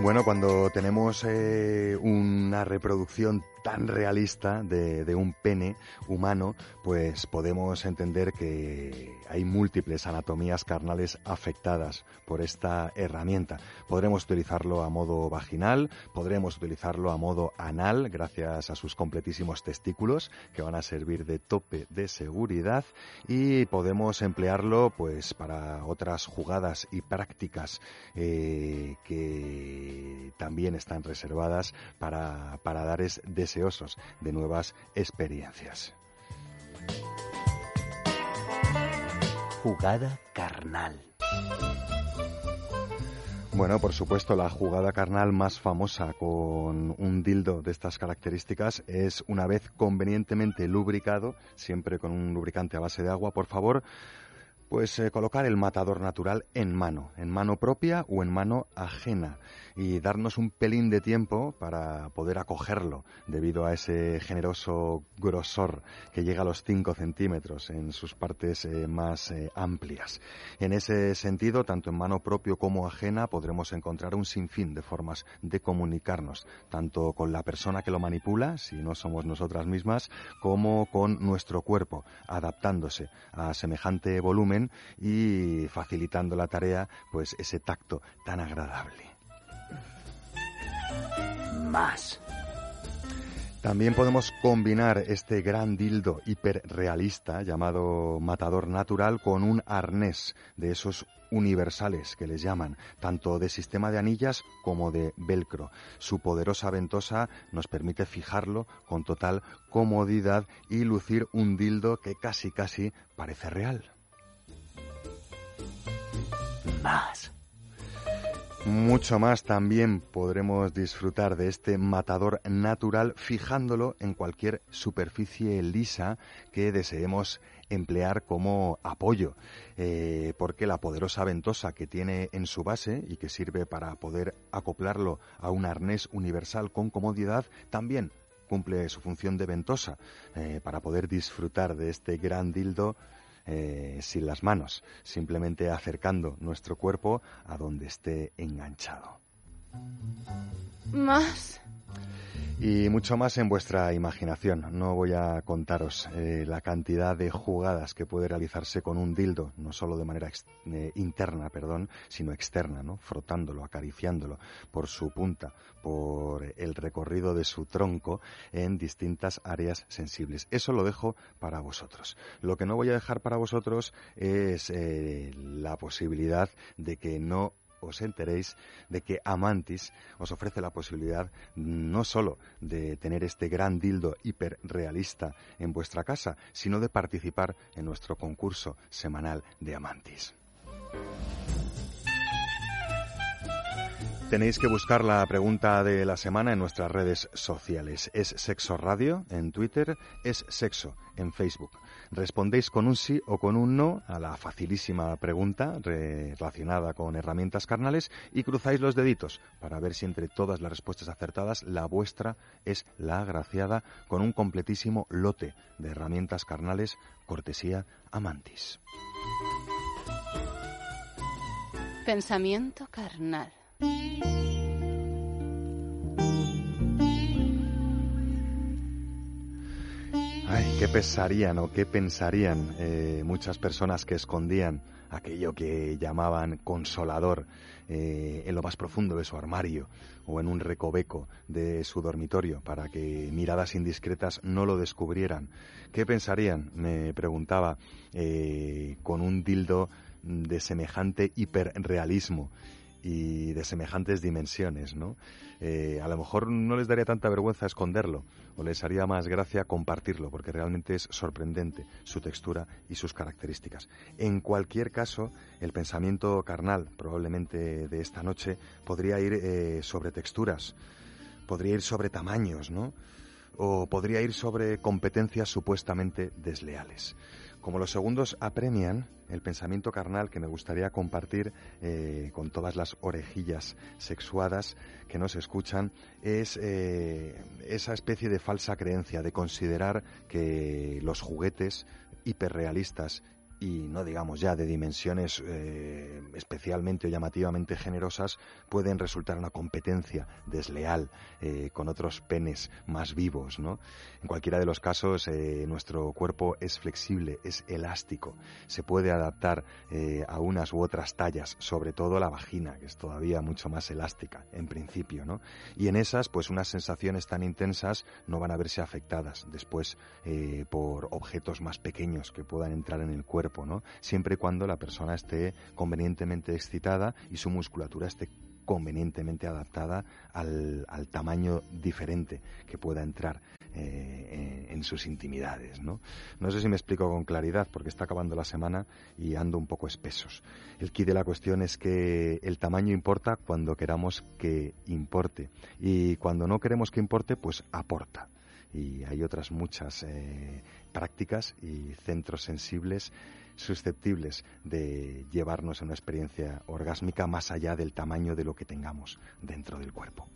Bueno, cuando tenemos eh, una reproducción tan realista de, de, un pene humano, pues podemos entender que hay múltiples anatomías carnales afectadas por esta herramienta. Podremos utilizarlo a modo vaginal, podremos utilizarlo a modo anal, gracias a sus completísimos testículos, que van a servir de tope de seguridad, y podemos emplearlo pues para otras jugadas y prácticas eh, que también están reservadas para, para dar es deseosos de nuevas experiencias. Jugada carnal. Bueno, por supuesto, la jugada carnal más famosa con un dildo de estas características es una vez convenientemente lubricado, siempre con un lubricante a base de agua, por favor, pues eh, colocar el matador natural en mano, en mano propia o en mano ajena y darnos un pelín de tiempo para poder acogerlo debido a ese generoso grosor que llega a los 5 centímetros en sus partes eh, más eh, amplias. En ese sentido, tanto en mano propio como ajena podremos encontrar un sinfín de formas de comunicarnos, tanto con la persona que lo manipula, si no somos nosotras mismas, como con nuestro cuerpo, adaptándose a semejante volumen y facilitando la tarea, pues ese tacto tan agradable. Más. También podemos combinar este gran dildo hiperrealista llamado matador natural con un arnés de esos universales que les llaman, tanto de sistema de anillas como de velcro. Su poderosa ventosa nos permite fijarlo con total comodidad y lucir un dildo que casi casi parece real. Más. Mucho más también podremos disfrutar de este matador natural fijándolo en cualquier superficie lisa que deseemos emplear como apoyo, eh, porque la poderosa ventosa que tiene en su base y que sirve para poder acoplarlo a un arnés universal con comodidad, también cumple su función de ventosa eh, para poder disfrutar de este gran dildo eh, sin las manos, simplemente acercando nuestro cuerpo a donde esté enganchado. Más. Y mucho más en vuestra imaginación. No voy a contaros eh, la cantidad de jugadas que puede realizarse con un dildo, no solo de manera eh, interna, perdón, sino externa, ¿no? Frotándolo, acariciándolo por su punta, por el recorrido de su tronco en distintas áreas sensibles. Eso lo dejo para vosotros. Lo que no voy a dejar para vosotros es eh, la posibilidad de que no os enteréis de que Amantis os ofrece la posibilidad no solo de tener este gran dildo hiperrealista en vuestra casa, sino de participar en nuestro concurso semanal de Amantis. Tenéis que buscar la pregunta de la semana en nuestras redes sociales. Es Sexo Radio en Twitter, es Sexo en Facebook. Respondéis con un sí o con un no a la facilísima pregunta re- relacionada con herramientas carnales y cruzáis los deditos para ver si entre todas las respuestas acertadas la vuestra es la agraciada con un completísimo lote de herramientas carnales cortesía Amantis. Pensamiento carnal. Ay, qué pensarían o qué pensarían eh, muchas personas que escondían aquello que llamaban consolador eh, en lo más profundo de su armario o en un recoveco de su dormitorio para que miradas indiscretas no lo descubrieran. ¿Qué pensarían? Me preguntaba eh, con un dildo de semejante hiperrealismo y de semejantes dimensiones, ¿no? Eh, a lo mejor no les daría tanta vergüenza esconderlo, o les haría más gracia compartirlo, porque realmente es sorprendente su textura y sus características. En cualquier caso, el pensamiento carnal, probablemente de esta noche, podría ir eh, sobre texturas, podría ir sobre tamaños, ¿no? O podría ir sobre competencias supuestamente desleales. Como los segundos apremian, el pensamiento carnal que me gustaría compartir eh, con todas las orejillas sexuadas que nos escuchan es eh, esa especie de falsa creencia de considerar que los juguetes hiperrealistas y no digamos ya de dimensiones eh, especialmente o llamativamente generosas pueden resultar una competencia desleal eh, con otros penes más vivos, ¿no? En cualquiera de los casos eh, nuestro cuerpo es flexible, es elástico, se puede adaptar a unas u otras tallas, sobre todo la vagina, que es todavía mucho más elástica en principio, ¿no? Y en esas, pues unas sensaciones tan intensas no van a verse afectadas después por objetos más pequeños que puedan entrar en el cuerpo, Siempre y cuando la persona esté convenientemente excitada y su musculatura esté convenientemente adaptada al, tamaño diferente que pueda entrar eh, en, sus intimidades. ¿no? no sé si me explico con claridad porque está acabando la semana y ando un poco espesos. El key de la cuestión es que el tamaño importa cuando queramos que importe y cuando no queremos que importe pues aporta y hay otras muchas eh, prácticas y centros sensibles susceptibles de llevarnos a una experiencia orgásmica más allá del tamaño de lo que tengamos dentro del cuerpo.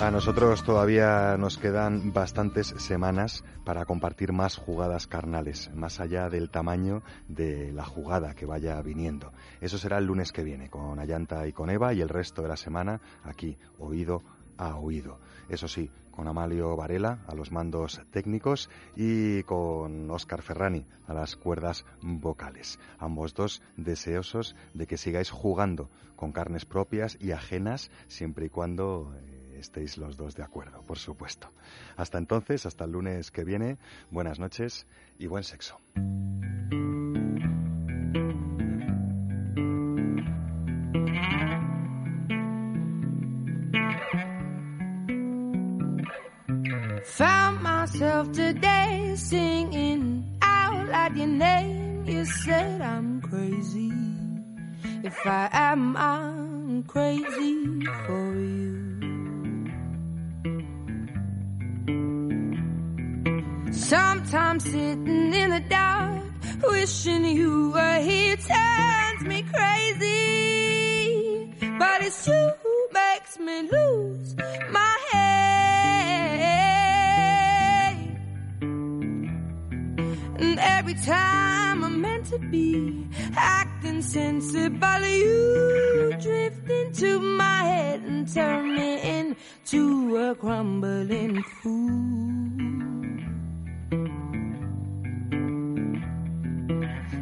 A nosotros todavía nos quedan bastantes semanas para compartir más jugadas carnales, más allá del tamaño de la jugada que vaya viniendo. Eso será el lunes que viene, con Ayanta y con Eva, y el resto de la semana aquí, oído a oído. Eso sí, con Amalio Varela a los mandos técnicos y con Óscar Ferrani a las cuerdas vocales. Ambos dos deseosos de que sigáis jugando con carnes propias y ajenas siempre y cuando eh, estéis los dos de acuerdo, por supuesto. Hasta entonces, hasta el lunes que viene, buenas noches y buen sexo. Found myself today singing out loud your name. You said I'm crazy. If I am, I'm crazy for you. Sometimes sitting in the dark, wishing you were here turns me crazy. But it's you who makes me lose my head. Every time I'm meant to be acting sensible, you drift into my head and turn me into a crumbling fool.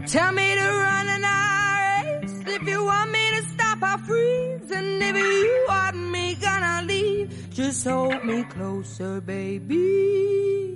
Tell me to run and I race. If you want me to stop, I'll freeze. And if you want me gonna leave, just hold me closer, baby.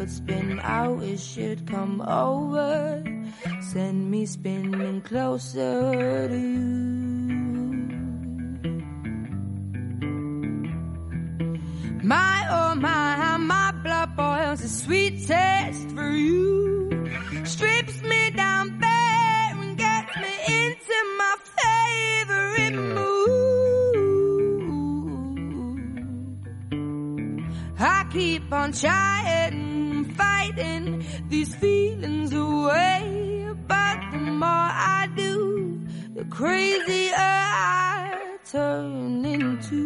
but spin out. It should come over, send me spinning closer to you. My oh my, how my blood boils a sweet taste for you. Strips me down bare and gets me into my favorite mood. I keep on trying, fighting these feelings away. But the more I do, the crazier I turn into.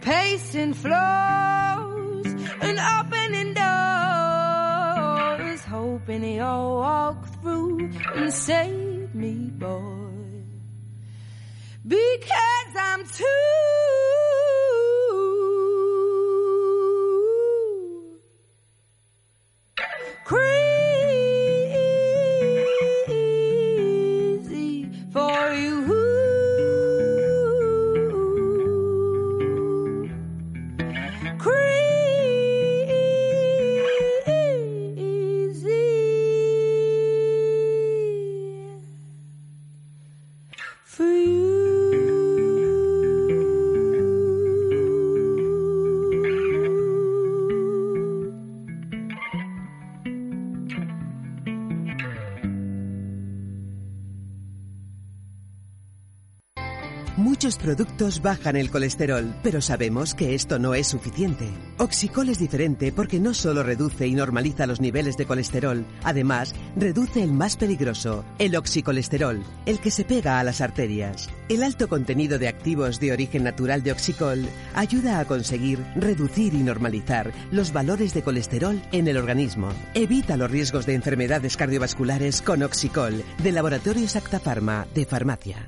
Pacing floors and opening doors, hoping you'll walk through and save me, boy. Because I'm too Chris! Muchos productos bajan el colesterol, pero sabemos que esto no es suficiente. Oxicol es diferente porque no solo reduce y normaliza los niveles de colesterol, además reduce el más peligroso, el oxicolesterol, el que se pega a las arterias. El alto contenido de activos de origen natural de Oxicol ayuda a conseguir reducir y normalizar los valores de colesterol en el organismo. Evita los riesgos de enfermedades cardiovasculares con Oxicol, de Laboratorios Acta Pharma, de Farmacia.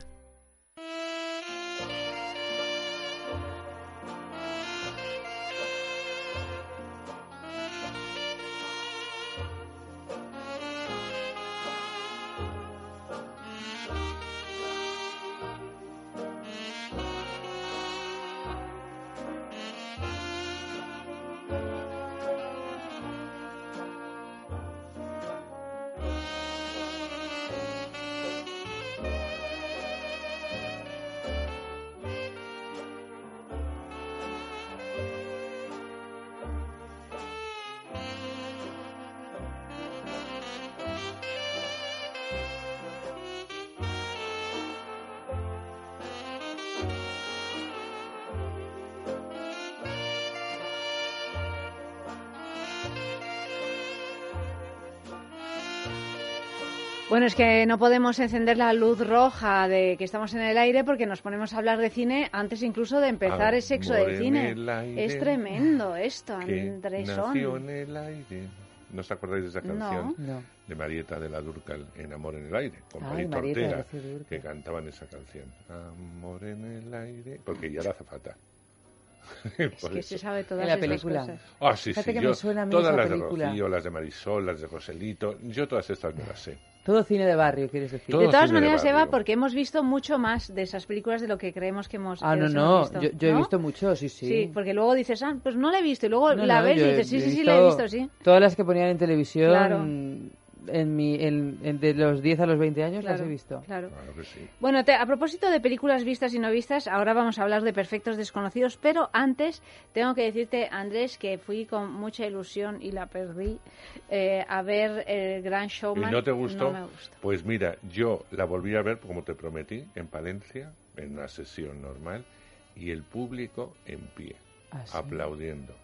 Bueno, es que no podemos encender la luz roja de que estamos en el aire porque nos ponemos a hablar de cine antes incluso de empezar el sexo del cine. Es tremendo esto, Andresón. nació en el aire. ¿No os acordáis de esa canción? No. De Marieta de la Durcal, En Amor en el aire, con Ay, Marieta Ortega, de la Durcal. que cantaban esa canción. Amor en el aire, porque ella era azafata. [laughs] Es Por que eso. se sabe todas En la película. Ah, sí, Fíjate sí. que yo- me suena a mí todas esa las película. de Rocío, las de Marisol, las de Joselito, yo todas estas me las sé. Todo cine de barrio, quieres decir. Todo de todas de maneras, barrio. Eva, porque hemos visto mucho más de esas películas de lo que creemos que hemos, Ah, que no, no, hemos visto, yo, yo he ¿no? visto mucho, sí, sí. Sí, porque luego dices, ah, pues no la he visto, y luego No, la no, ves y dices, sí, he sí, sí, la he visto, sí. Todas las que ponían en televisión, Claro. En mi, en- en- de los 10 a los 20 años las Claro, he visto. Claro. Claro que sí. Bueno, te- a propósito de películas vistas y no vistas, ahora vamos a hablar de Perfectos Desconocidos, pero antes tengo que decirte, Andrés, que fui con mucha ilusión y la perdí eh, a ver El Gran ¿Y Showman. no te gustó? No me gustó. Pues mira, yo la volví a ver, como te prometí, en Palencia, en una sesión normal, y el público en pie, Ah, sí. aplaudiendo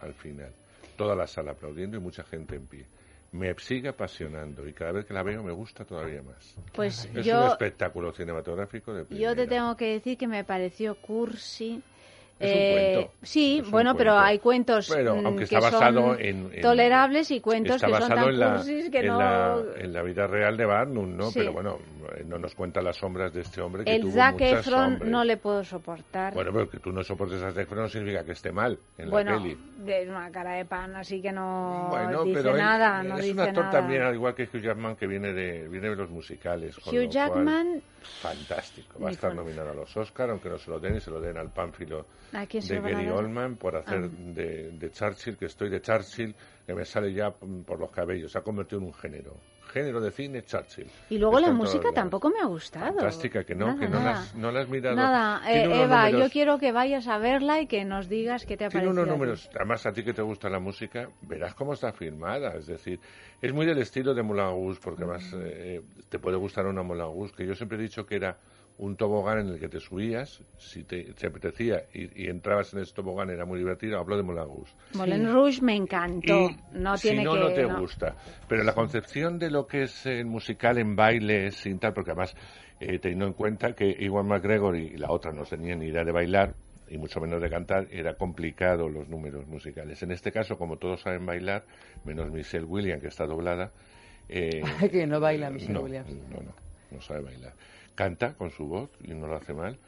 al final. Toda la sala aplaudiendo y mucha gente en pie. Me sigue apasionando y cada vez que la veo me gusta todavía más. Pues es yo- un espectáculo cinematográfico de Yo te tengo que decir que me pareció cursi. Es un Eh, cuento. Sí, Es bueno, pero hay cuentos Pero, mm, que basado son en- en- tolerables y cuentos Está que son basado tan en la, cursis que en, no... la, en la vida real de Barnum, ¿no? Sí. Pero bueno, eh, no nos cuenta las sombras de este hombre que El tuvo Zac muchas Efron sombras. no le puedo soportar. Bueno, pero que tú no soportes a Zac Efron no significa que esté mal en Bueno, la peli. de una cara de pan, así que no Bueno, dice pero él nada, no es dice un actor nada. también, al igual que Hugh Jackman, que viene de, viene de los musicales. con Hugh lo cual, Jackman, fantástico. Va a estar nominado a los Oscar, aunque no se lo den y se lo den al pánfilo ¿A quién se de Gary? Oldman por hacer Ah. de, de Churchill, que estoy de Churchill, que me sale ya mm, por los cabellos. Se ha convertido en un género. Género de cine, Churchill. y luego Está la música tampoco me ha gustado. Fantástica, que no, Nada, que no, nada. la has, no la has mirado. Nada, Tiene eh, unos Eva, yo quiero que vayas a verla y que nos digas qué te ha tiene parecido. unos a ti. números, además a ti que te gusta la música, verás cómo está filmada, es decir, es muy del estilo de Moulin Rouge, porque además eh, te puede gustar una Moulin Rouge, que yo siempre he dicho que era un tobogán en el que te subías, si te, te apetecía y, y entrabas en ese tobogán, era muy divertido, hablo de Moulin Rouge. Moulin Rouge me encantó. Y no si tiene no, que no te no. gusta. Pero la concepción de lo que es el musical en baile, sin tal, porque además, eh, teniendo en cuenta que Iwan McGregor y la otra no tenían ni idea de bailar, y mucho menos de cantar, era complicado los números musicales. En este caso, como todos saben bailar, menos Michelle Williams, que está doblada. eh, [laughs] que no baila Michelle no, Williams. No, no, no sabe bailar. Canta con su voz y no lo hace mal,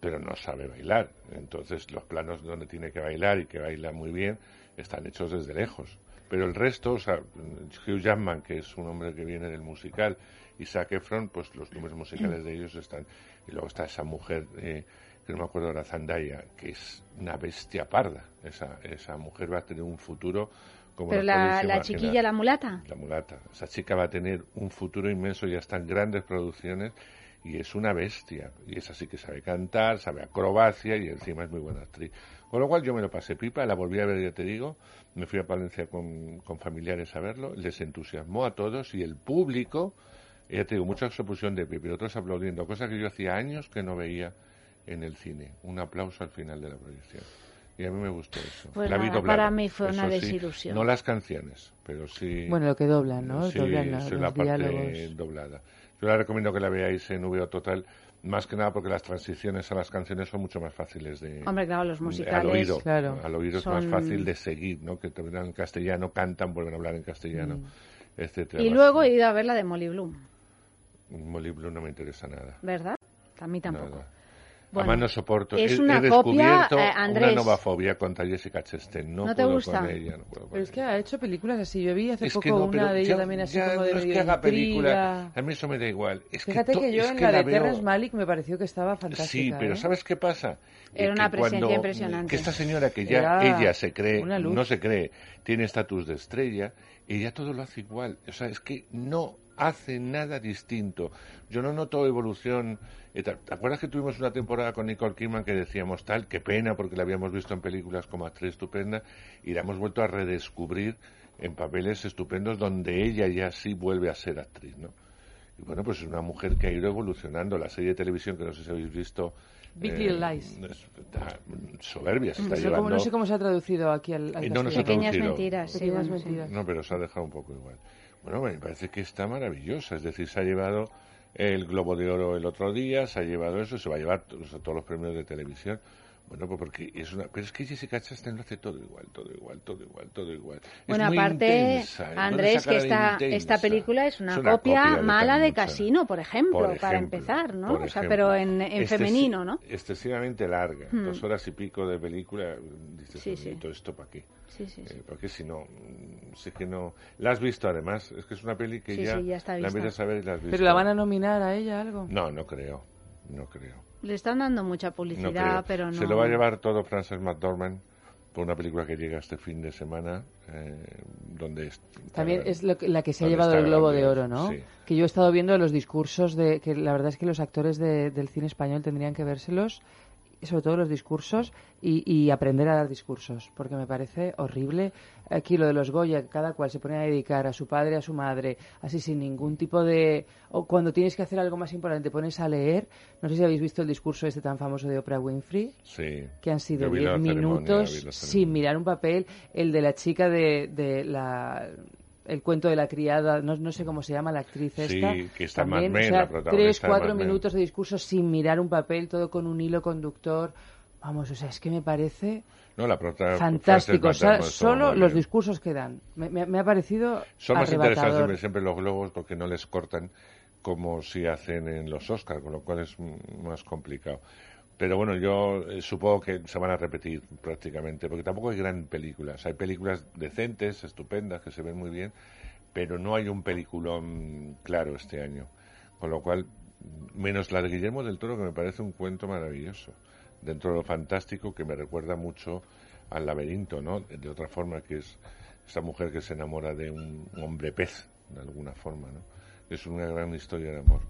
pero no sabe bailar. Entonces los planos donde tiene que bailar y que baila muy bien están hechos desde lejos. Pero el resto, o sea, Hugh Jackman, que es un hombre que viene del musical, y Zac Efron, pues los números musicales de ellos están. Y luego está esa mujer, eh, que no me acuerdo ahora, Zendaya, que es una bestia parda. Esa, esa mujer va a tener un futuro como Pero la, chiquilla, la mulata. La mulata. Esa chica va a tener un futuro inmenso, ya están grandes producciones y es una bestia. Y es así que sabe cantar, sabe acrobacia y encima es muy buena actriz. Con lo cual yo me lo pasé pipa, la volví a ver, ya te digo. Me fui a Palencia con, con familiares a verlo, les entusiasmó a todos y el público, ya te digo, mucha pusieron de pie, pero otros aplaudiendo, cosa que yo hacía años que no veía en el cine. Un aplauso al final de la proyección. Y a mí me gustó eso. Pues La vi nada, doblada, para mí fue una eso sí, desilusión. no las canciones, pero sí. Bueno, lo que doblan, ¿no? Sí, Doblan sí, los la parte diálogos. doblada. Yo la recomiendo que la veáis en VO Total, más que nada porque las transiciones a las canciones son mucho más fáciles de. Hombre, claro, los de- musicales, Al oído, claro, al oído es más fácil de seguir, ¿no? Que te hablan en castellano, cantan, vuelven a hablar en castellano, Mm. etcétera. Y luego he ido a ver la de Molly Bloom, Molly Blue no me interesa nada. ¿verdad? A mí tampoco. Nada. Bueno, Además no soporto. es he, una he copia, descubierto eh, Andrés. una nueva fobia contra Jessica Chastain. No, ¿No te puedo gusta? con ella. no puedo con Pero es que ha hecho películas así. Yo vi hace Es poco que no, una de ella también así ya como de no es que haga intriga. películas, a mí eso me da igual. Es que Fíjate to- que yo es en que la de veo- Terrence Malick me pareció que estaba fantástica. Sí, pero ¿eh? ¿sabes qué pasa? Era Eh, una que presencia cuando- impresionante. Que esta señora que ya Era ella se cree, una luz. no se cree, tiene estatus de estrella, ella todo lo hace igual. O sea, es que no hace nada distinto. Yo no noto evolución. Eh, ¿Te acuerdas que tuvimos una temporada con Nicole Kidman que decíamos tal? Qué pena, porque la habíamos visto en películas como actriz estupenda y la hemos vuelto a redescubrir en papeles estupendos donde ella ya sí vuelve a ser actriz, ¿no? Y bueno, pues es una mujer que ha ido evolucionando. La serie de televisión que no sé si habéis visto. Big eh, Little Lies. es- está soberbia, se está No sé cómo- llevando. no sé cómo se ha traducido aquí al, al Eh, no, no se ha castellano. Pequeñas mentiras, sí, Pequeñas bueno, sí. mentiras. No, pero se ha dejado un poco igual. Bueno, me parece que está maravillosa. Es decir, se ha llevado el Globo de Oro el otro día, se ha llevado eso, se va a llevar todos, los premios de televisión. Bueno, pues porque es una... Pero es que Jessica Chastain lo hace todo igual, todo igual, todo igual, todo igual. Es Bueno, muy aparte, intensa, ¿eh? Andrés, que esta, esta película es una, Es una copia, mala de. Casino, por ejemplo, Por para empezar, ¿no? O sea, pero en, en Excesi- femenino, ¿no? Excesivamente larga, Hmm. dos horas y pico de película. Dices, Sí, "Oye, sí. ¿todo esto para qué? Sí, sí, sí. Eh, porque si no, mm, sí que no. La has visto además, es que es una peli que Sí, ya, sí, ya está la empiezas a ver y la has visto. ¿Pero la van a nominar a ella algo? No, no creo, no creo. Le están dando mucha publicidad, pero no. Se lo va a llevar todo Frances McDormand por una película que llega este fin de semana, eh, donde es- También es lo que- la que se ha llevado el Globo de Oro, ¿no? Sí. Que yo he estado viendo los discursos de que la verdad es que los actores de- del cine español tendrían que vérselos, sobre todo los discursos y, y aprender a dar discursos, porque me parece horrible aquí lo de los Goya, cada cual se pone a dedicar a su padre, a su madre, así sin ningún tipo de o cuando tienes que hacer algo más importante te pones a leer. No sé si habéis visto el discurso este tan famoso de Oprah Winfrey Sí. que han sido Yo vi 10 la ceremonia, minutos sin mirar un papel, el de la chica de, de la el cuento de la criada, no, no sé cómo se llama la actriz Sí, esta. que está Mad también, Men, o sea, la protagonista tres, cuatro minutos de discurso sin mirar un papel, todo con un hilo conductor. Vamos, o sea, es que me parece No, la prota- fantástico. O sea, solo los discursos que dan. Me, me- me ha parecido Son más interesantes siempre, los globos porque no les cortan como si hacen en los Oscars, con lo cual es más complicado. Pero bueno, yo eh, supongo que se van a repetir prácticamente, porque tampoco hay gran películas. Hay películas decentes, estupendas, que se ven muy bien, pero no hay un peliculón claro este año. Con lo cual, menos la de Guillermo del Toro, que me parece un cuento maravilloso. Dentro de lo fantástico, que me recuerda mucho al laberinto, ¿no? De otra forma, que es esta mujer que se enamora de un hombre pez, de alguna forma, ¿no? Es una gran historia de amor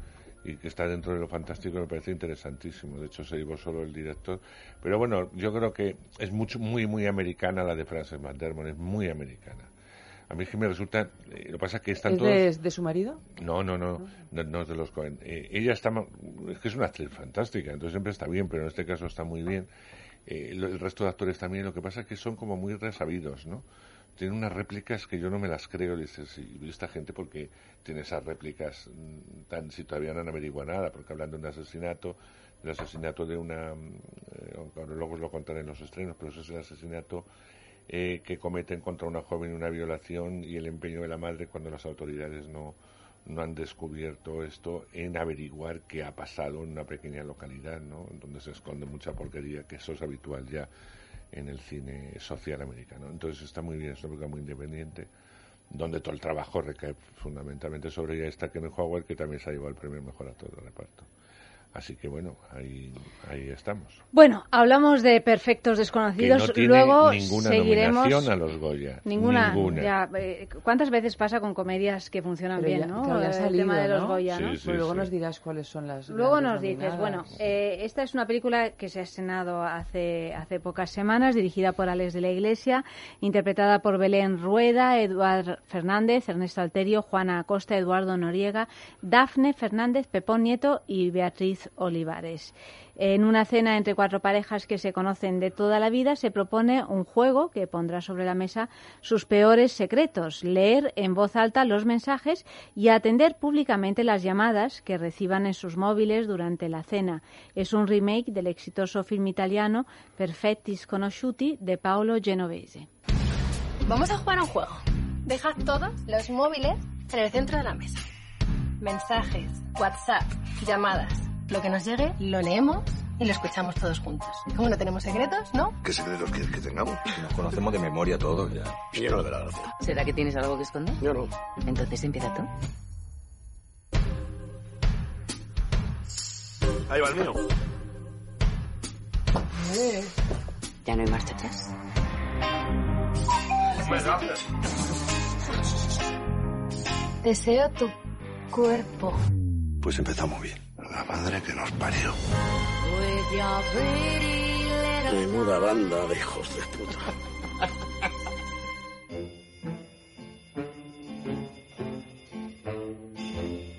y que está dentro de lo fantástico me parece interesantísimo. De hecho, se llevó solo el director. Pero bueno, yo creo que es mucho, muy, muy americana la de Frances McDermott, es muy americana. A mí es que me resulta... eh, lo que pasa es que están ¿Es todos... de, de su marido? No, no, no, no, no es de los Cohen. Eh, ella está, es que es una actriz fantástica, entonces siempre está bien, pero en este caso está muy bien. Eh, el resto de actores también, lo que pasa es que son como muy resabidos, ¿no? Tienen unas réplicas que yo no me las creo, dices, y esta gente porque tiene esas réplicas mm, tan, si todavía no han averiguado nada, porque hablan de un asesinato, el asesinato de una, mm, eh, ahora luego os lo contaré en los estrenos, pero eso es el asesinato eh, que cometen contra una joven una violación y el empeño de la madre cuando las autoridades no, no han descubierto esto en averiguar qué ha pasado en una pequeña localidad, ¿no? Donde se esconde mucha porquería, que eso es habitual ya en el cine social americano. Entonces está muy bien, es una película muy independiente, donde todo el trabajo recae fundamentalmente sobre ella. Está Kenneth Howard, que también se ha llevado el premio Mejor Actor de Reparto. Así que bueno, ahí, ahí estamos. Bueno, hablamos de perfectos Que desconocidos. no tiene Luego ninguna seguiremos. nominación a los Goya. Ninguna. Ninguna. Ya, eh, ¿Cuántas veces pasa con comedias que funcionan Pero bien, ya- no? ha el tema de los ¿no? Goya, ¿no? Sí, Pues luego sí. nos dirás cuáles son las. Luego nos dices, bueno, eh, esta es una película que se ha estrenado hace, hace pocas semanas, dirigida por Alex de la Iglesia, interpretada por Belén Rueda, Eduard Fernández, Ernesto Alterio, Juana Acosta, Eduardo Noriega, Dafne Fernández, Pepón Nieto y Beatriz Olivares. En una cena entre cuatro parejas que se conocen de toda la vida se propone un juego que pondrá sobre la mesa sus peores secretos, leer en voz alta los mensajes y atender públicamente las llamadas que reciban en sus móviles durante la cena. Es un remake del exitoso film italiano Perfetti Sconosciuti de Paolo Genovese. Vamos a jugar a un juego. Dejad todos los móviles en el centro de la mesa. Mensajes, WhatsApp, llamadas. Lo que nos llegue, lo leemos y lo escuchamos todos juntos. Como no tenemos secretos, ¿no? ¿Qué secretos quieres que tengamos? Nos conocemos de memoria todos ya. Y yo no veo la gracia. ¿Será que tienes algo que esconder? Yo no. Entonces empieza tú. Ahí va el mío. ¿Ya no hay marcha atrás? Deseo tu cuerpo. Pues empezamos bien. La madre que nos parió. Menuda banda de hijos de puta.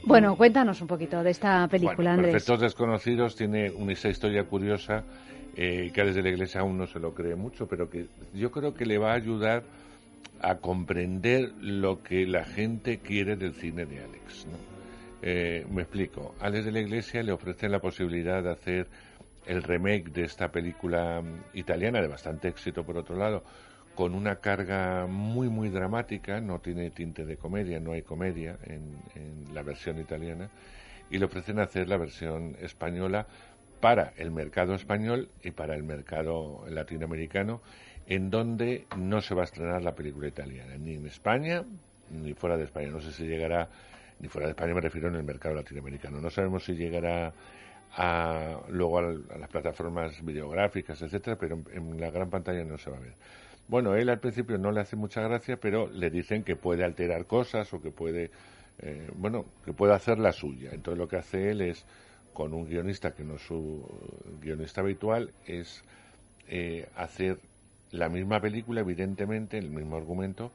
Bueno, cuéntanos un poquito de esta película, Bueno, Andrés. Perfectos Desconocidos tiene una esa historia curiosa eh, que desde la iglesia aún no se lo cree mucho, pero que yo creo que le va a ayudar a comprender lo que la gente quiere del cine de Alex. ¿no? Eh, me explico. Alex de la Iglesia le ofrecen la posibilidad de hacer el remake de esta película mm, italiana, de bastante éxito por otro lado, con una carga muy, muy dramática, no tiene tinte de comedia, no hay comedia en, en la versión italiana, y le ofrecen hacer la versión española para el mercado español y para el mercado latinoamericano, en donde no se va a estrenar la película italiana, ni en España ni fuera de España. No sé si llegará, ni fuera de España me refiero en el mercado latinoamericano. No sabemos si llegará a, luego a, las plataformas videográficas, etcétera, pero en, en la gran pantalla no se va a ver. Bueno, él al principio no le hace mucha gracia, pero le dicen que puede alterar cosas o que puede, eh, bueno, que puede hacer la suya. Entonces lo que hace él es, con un guionista que no es su guionista habitual, es eh, hacer la misma película, evidentemente, el mismo argumento,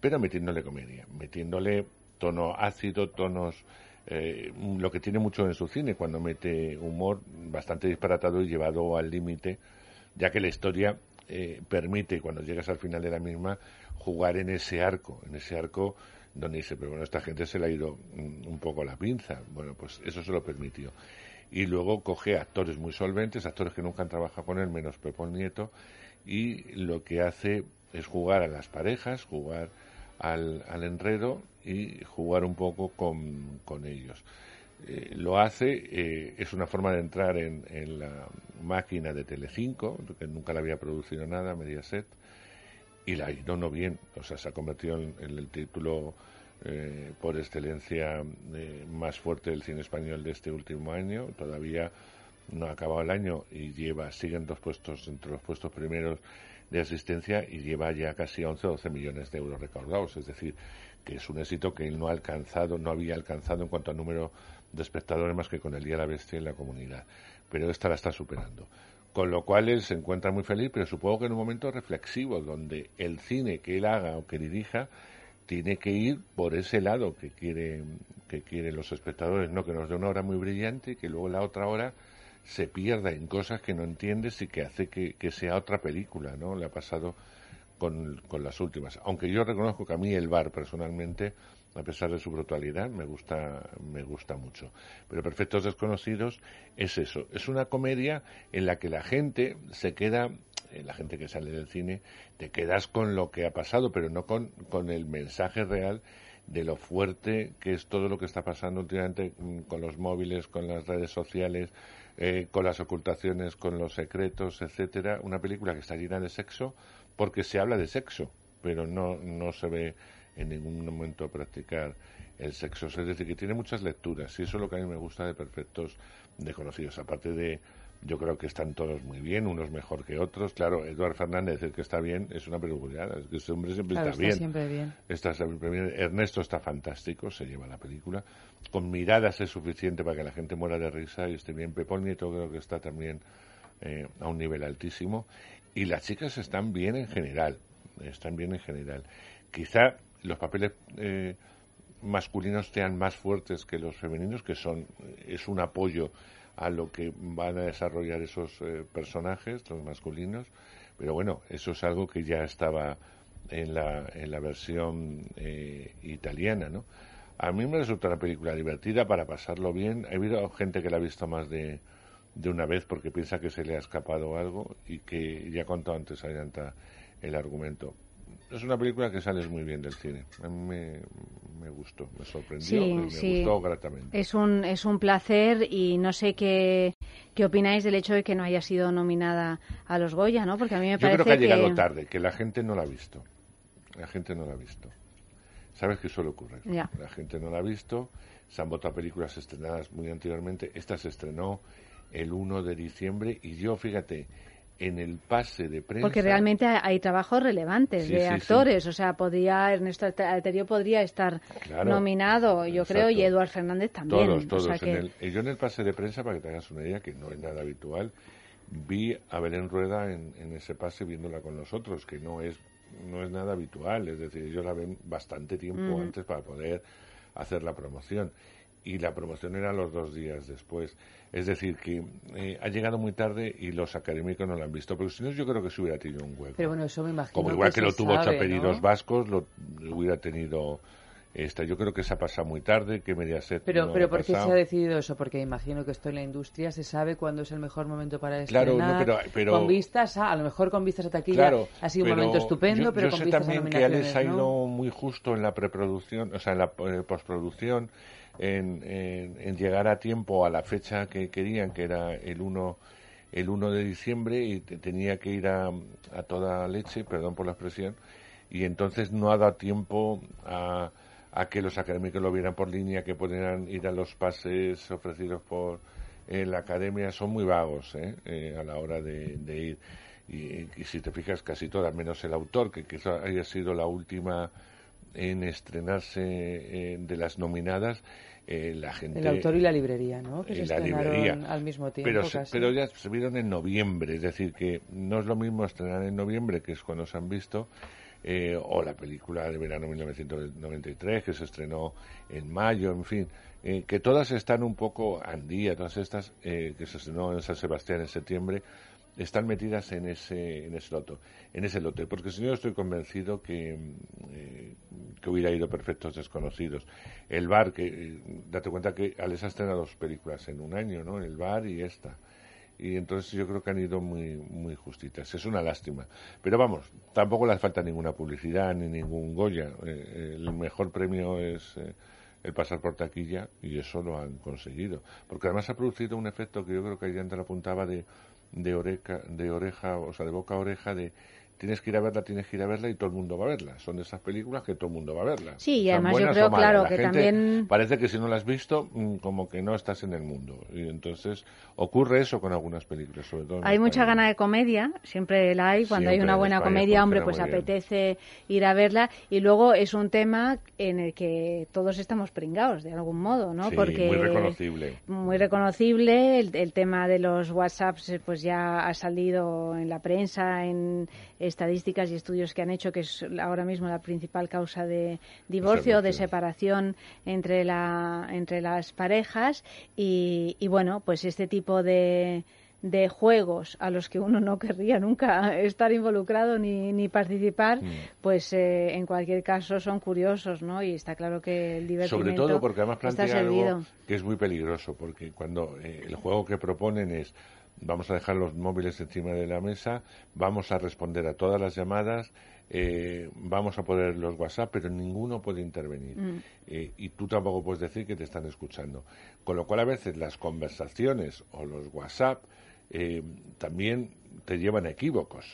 pero metiéndole comedia, metiéndole tono ácido, tonos, eh, lo que tiene mucho en su cine, cuando mete humor bastante disparatado y llevado al límite, ya que la historia eh, permite, cuando llegas al final de la misma, jugar en ese arco, en ese arco donde dice, pero bueno, esta gente se le ha ido mm, un poco la pinza. Bueno, pues eso se lo permitió. Y luego coge actores muy solventes, actores que nunca han trabajado con él, menos Pepón Nieto, y lo que hace es jugar a las parejas, jugar al, al enredo y jugar un poco con, con ellos. Eh, lo hace, eh, es una forma de entrar en, en la máquina de Telecinco, que nunca le había producido nada, Mediaset, y la hizo no bien, o sea, se ha convertido en, el título eh, por excelencia más fuerte del cine español de este último año, todavía no ha acabado el año y lleva, siguen dos puestos entre los puestos primeros de asistencia y lleva ya casi 11 o 12 millones de euros recaudados, es decir, que es un éxito que él no ha alcanzado, no había alcanzado en cuanto a número de espectadores más que con el Día de la Bestia en la comunidad, pero esta la está superando. Con lo cual él se encuentra muy feliz, pero supongo que en un momento reflexivo, donde el cine que él haga o que dirija tiene que ir por ese lado que quiere que quieren los espectadores, no que nos dé una hora muy brillante y que luego la otra hora se pierda en cosas que no entiendes y que hace que, que sea otra película, ¿no? Le ha pasado con, con las últimas. Aunque yo reconozco que a mí el bar personalmente, a pesar de su brutalidad, me gusta, me gusta mucho. Pero Perfectos Desconocidos es eso, es una comedia en la que la gente se queda, eh, la gente que sale del cine, te quedas con lo que ha pasado, pero no con, con el mensaje real de lo fuerte que es todo lo que está pasando últimamente mm, con los móviles, con las redes sociales, eh, con las ocultaciones, con los secretos, etcétera. Una película que está llena de sexo porque se habla de sexo, pero no, no se ve en ningún momento practicar el sexo. Es decir, que tiene muchas lecturas y eso es lo que a mí me gusta de Perfectos Desconocidos. Aparte de, yo creo que están todos muy bien, unos mejor que otros. Claro, Eduard Fernández, el que está bien, es una peculiaridad. Es que ese hombre siempre Claro, está, está bien. siempre bien. Está siempre bien. Ernesto está fantástico, se lleva la película. Con miradas es suficiente para que la gente muera de risa y esté bien. Pepón Nieto creo que está también eh, a un nivel altísimo. Y las chicas están bien en general. Están bien en general. Quizá los papeles eh, masculinos sean más fuertes que los femeninos, que son es un apoyo a lo que van a desarrollar esos eh, personajes, los masculinos. Pero bueno, eso es algo que ya estaba en la, en la versión eh, italiana, ¿no? A mí me resulta una película divertida para pasarlo bien. Ha habido gente que la ha visto más de, de una vez porque piensa que se le ha escapado algo y que ya he contado antes Ayanta el argumento. Es una película que sales muy bien del cine. A mí me, me gustó, me sorprendió Sí, me sí. gustó gratamente. Es un, es un placer y no sé qué, qué opináis del hecho de que no haya sido nominada a los Goya, ¿no? Porque a mí me Yo parece creo que ha llegado tarde, que la gente no la ha visto. La gente no la ha visto. ¿Sabes qué suele ocurrir? Ya. La gente no la ha visto. Se han votado películas estrenadas muy anteriormente. Esta se estrenó el 1 de diciembre y yo, fíjate, en el pase de prensa... Porque realmente hay trabajos relevantes Sí, de sí, sí. actores, o sea, podría Ernesto Alterio podría estar Claro. nominado, yo creo, y. Eduard Fernández también. Todos, o todos. en el- y yo en el pase de prensa, para que te hagas una idea, que no es nada habitual, vi a Belén Rueda en, en ese pase viéndola con nosotros, que no es, no es nada habitual. Es decir, ellos la ven bastante tiempo Mm. antes para poder hacer la promoción. Y la promoción era los dos días después. Es decir, que eh, ha llegado muy tarde y los académicos no la han visto. Pero si no, yo creo que se hubiera tenido un hueco. Pero bueno, eso me imagino Como igual que, lo tuvo sabe, Chapelidos ¿no? Vascos, lo hubiera tenido Esta, yo creo que se ha pasado muy tarde, que Mediaset Pero, no pero ¿por qué se ha decidido eso? Porque imagino que esto en la industria se sabe cuándo es el mejor momento para Claro, no, estrenar. pero- pero- con vistas a, a lo mejor con vistas a taquilla Claro, ha sido un momento estupendo, yo, pero yo con sé vistas a también que nominaciones, Alex ha ¿no? ido muy justo en la preproducción, o sea, en la eh, postproducción, en, llegar a tiempo a la fecha que querían, que era el 1 el 1 de diciembre y te- tenía que ir a, a toda leche, perdón por la expresión, y entonces no ha dado tiempo a, a que los académicos lo vieran por línea, que pudieran ir a los pases ofrecidos por eh, la academia. Son muy vagos ¿eh? Eh, a la hora de, de ir. Y, y si te fijas, casi todas, menos el autor, que quizá haya sido la última en estrenarse eh, de las nominadas, eh, la gente... El autor y la librería, ¿no? Que se la librería. al mismo tiempo Pero, se- casi. pero ya se vieron en noviembre, es decir, que no es lo mismo estrenar en noviembre, que es cuando se han visto, eh, o la película de verano 1993, que se estrenó en mayo, en fin, eh, que todas están un poco andía, todas estas eh, que se estrenó en San Sebastián en septiembre, están metidas en ese, en ese loto, en ese lote, porque si no estoy convencido que, eh, que hubiera ido Perfectos Desconocidos. El bar, que eh, date cuenta que Alex ha estrenado dos películas en un año, ¿no? El bar y esta. Y entonces yo creo que han ido muy, muy justitas. Es una lástima. Pero vamos, tampoco les falta ninguna publicidad ni ningún Goya. Eh, el mejor premio es el pasar por taquilla y eso lo han conseguido. Porque además ha producido un efecto que yo creo que ayer te lo apuntaba de, de, oreja, de oreja, o sea, de boca a oreja, de tienes que ir a verla, tienes que ir a verla y todo el mundo va a verla. Son de esas películas que todo el mundo va a verla. Sí, y además yo creo, claro, La que gente también- Parece que si no la has visto, mm, como que no estás en el mundo. Y entonces ocurre eso con algunas películas, sobre todo. Hay mucha gana de comedia, siempre la hay. Cuando hay una en buena España comedia, hombre, pues bien. apetece ir a verla. Y luego es un tema en el que todos estamos pringados, de algún modo, ¿no? Sí, Porque muy reconocible. muy reconocible. El, el tema de los WhatsApps, eh, pues ya ha salido en la prensa, en estadísticas y estudios que han hecho que es ahora mismo la principal causa de divorcio o de separación entre la entre las parejas. Y, y bueno, pues este tipo de de juegos a los que uno no querría nunca estar involucrado ni, ni participar, pues eh, en cualquier caso son curiosos, ¿no? Y está claro que el divertimento Sobre todo porque además plantea algo que es muy peligroso, porque cuando eh, el juego que proponen es vamos a dejar los móviles encima de la mesa, vamos a responder a todas las llamadas, eh, vamos a poner los WhatsApp, pero ninguno puede intervenir. Mm. Eh, y tú tampoco puedes decir que te están escuchando. Con lo cual a veces las conversaciones o los WhatsApp eh, también te llevan a equívocos.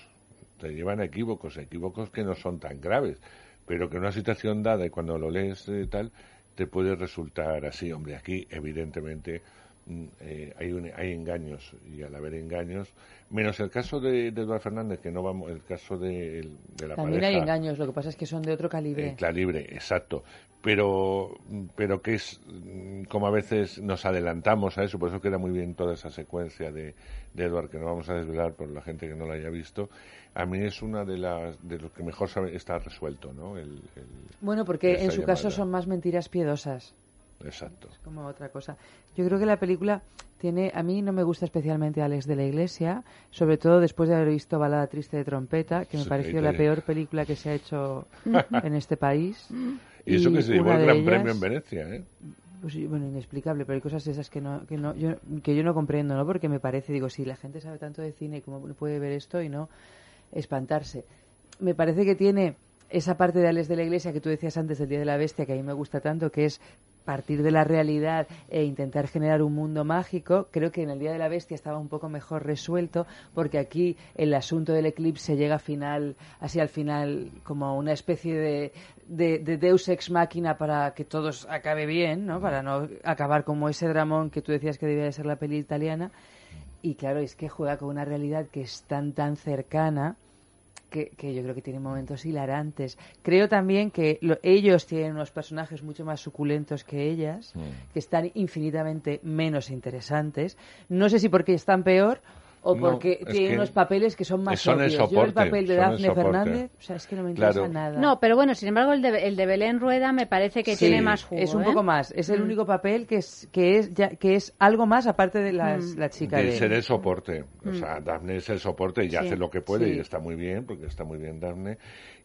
Te llevan a equívocos, a equívocos que no son tan graves, pero que en una situación dada y cuando lo lees eh, tal, te puede resultar así. Hombre, aquí evidentemente eh, hay, un- hay engaños y al haber engaños, menos el caso de, de Eduardo Fernández, que no vamos, el caso de, de la También pareja. hay engaños, lo que pasa es que son de otro calibre. Eh, calibre, exacto. Pero, pero que es mm, como a veces nos adelantamos a eso, por eso queda muy bien toda esa secuencia de, de Edward, que no vamos a desvelar por la gente que no la haya visto. A mí es una de las de los que mejor sabe, está resuelto, ¿no? El, el- Bueno, porque en su caso son más mentiras piedosas. Exacto. como otra cosa. Yo creo que la película tiene, a mí no me gusta especialmente Alex de la Iglesia, sobre todo después de haber visto Balada Triste de Trompeta, que me Sí, pareció la peor película que se ha hecho en este país. [laughs] Y eso que se llevó el gran ellas- premio en Venecia, ¿eh? Pues, bueno, inexplicable, pero hay cosas esas que no, que no, yo, que yo no comprendo, ¿no? Porque me parece, digo, si la gente sabe tanto de cine, ¿cómo puede ver esto y no espantarse? Me parece que tiene esa parte de Alex de la Iglesia que tú decías antes del Día de la Bestia, que a mí me gusta tanto, que es partir de la realidad e intentar generar un mundo mágico. Creo que en el Día de la Bestia estaba un poco mejor resuelto, porque aquí el asunto del eclipse llega final, así al final, como una especie de, de, de Deus ex máquina para que todo acabe bien, ¿no? Para no acabar como ese dramón que tú decías que debía de ser la peli italiana. Y claro, es que juega con una realidad que es tan, tan cercana que, que yo creo que tiene momentos hilarantes. Creo también que lo- ellos tienen unos personajes mucho más suculentos que ellas, que están infinitamente menos interesantes. No sé si porque están peor o porque que unos papeles que son más son el obvios. Yo el soporte, papel de Dafne soporte. Fernández, o sea, es que no me interesa Claro. nada. No, pero bueno, sin embargo, el de, el de Belén Rueda me parece que Sí, tiene más jugo. Es un ¿eh? poco más. Es el Mm. único papel que es que es ya, que es algo más aparte de las, Mm. la chica de de ser el soporte. O Mm. sea, Daphne es el soporte y Sí, hace lo que puede sí. y está muy bien, porque está muy bien Daphne.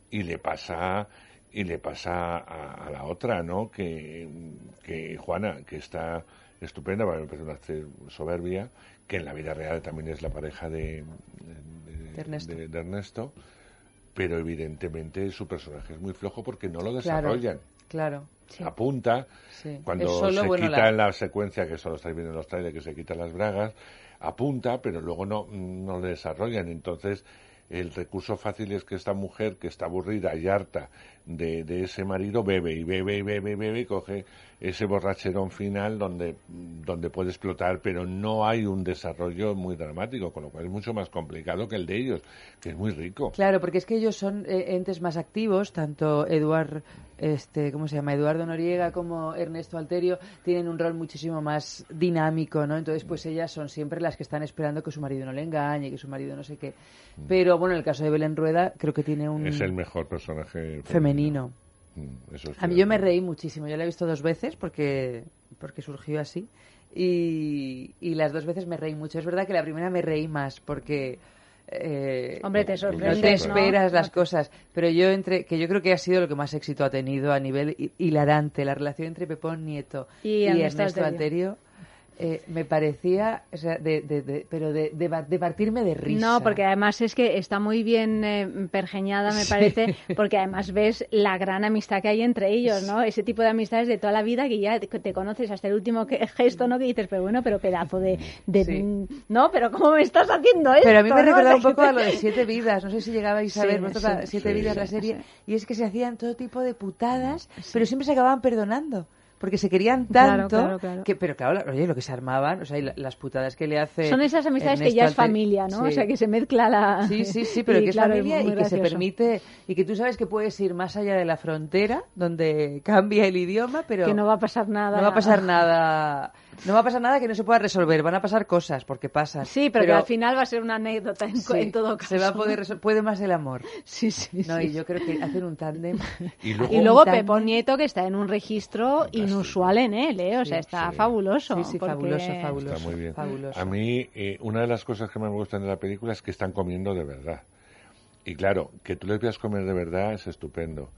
Y le pasa y le pasa a, a la otra, ¿no? Que, que Juana, que está estupenda, me parece una actriz soberbia, que en la vida real también es la pareja de, de- Ernesto. de- de Ernesto, pero evidentemente su personaje es muy flojo porque no lo Claro, desarrollan. Claro. Apunta, Sí. cuando solo, se bueno, quita la- en la secuencia, que solo estáis viendo en los trailers, que se quita las bragas, apunta, pero luego no, no lo desarrollan. Entonces, el recurso fácil es que esta mujer, que está aburrida y harta de, de ese marido, bebe y bebe y bebe y bebe y coge ese borracherón final donde, donde puede explotar, pero no hay un desarrollo muy dramático, con lo cual es mucho más complicado que el de ellos, que es muy rico. Claro, porque es que ellos son eh, entes más activos, tanto Eduard, este, ¿cómo se llama? Eduardo Noriega como Ernesto Alterio tienen un rol muchísimo más dinámico, ¿no? Entonces, pues ellas son siempre las que están esperando que su marido no le engañe, que su marido no sé qué. Pero bueno, en el caso de Belén Rueda, creo que tiene un Es el mejor personaje femenino. Mm, Eso A mí yo me reí muchísimo. Yo la he visto dos veces porque, porque surgió así. Y, y las dos veces me reí mucho. Es verdad que la primera me reí más porque... eh, Hombre, te no sorprendes, te ¿no? esperas las cosas. Pero yo entre... Que yo creo que ha sido lo que más éxito ha tenido a nivel hi- hilarante. La relación entre Pepón Nieto Y y, Ernesto Ernesto, Alterio. Eh, me parecía, o sea, de, de- de- pero de, de, partirme de risa. No, porque además es que está muy bien eh, pergeñada, me parece, porque además ves la gran amistad que hay entre ellos, ¿no? Ese tipo de amistades de toda la vida que ya te, conoces hasta el último que- [laughs] gesto, ¿no? Que dices, pero bueno, pero pedazo de... de- Sí. No, pero ¿cómo me estás haciendo esto? Pero a mí me no? recordaba un [laughs] poco a lo de Siete Vidas. No sé si llegabais a Sí, ver vosotros Siete Vidas, la serie. Y es que se hacían todo tipo de putadas, pero siempre se acababan perdonando. Porque se querían Claro, tanto. claro, claro. Que, pero claro, la- oye, lo que se armaban, o sea, y la- las putadas que le hace. Son esas amistades que ya es familia, ¿no? O sea, que se mezcla la... Sí, sí, sí, pero [laughs] y que es claro, familia y que se permite. Y que tú sabes que puedes ir más allá de la frontera, donde [laughs] cambia el idioma, pero. Que no va a pasar nada. No va a pasar nada. No va a pasar nada que no se pueda resolver. Van a pasar cosas, porque pasan. Sí, pero, que al final va a ser una anécdota en, co- Sí, en todo caso. Se va a poder resol- puede más el amor. [laughs] Sí, sí, No, sí. y yo creo que hacen un tándem. Y [laughs] Y luego tándem- Pepón Nieto, que está en un registro inusual en él, ¿eh? O sea, está fabuloso. Sí, sí, porque- fabuloso, fabuloso. Está muy bien. Fabuloso. A mí, eh, una de las cosas que más me gustan de la película es que están comiendo de verdad. Y claro, que tú les veas comer de verdad es estupendo.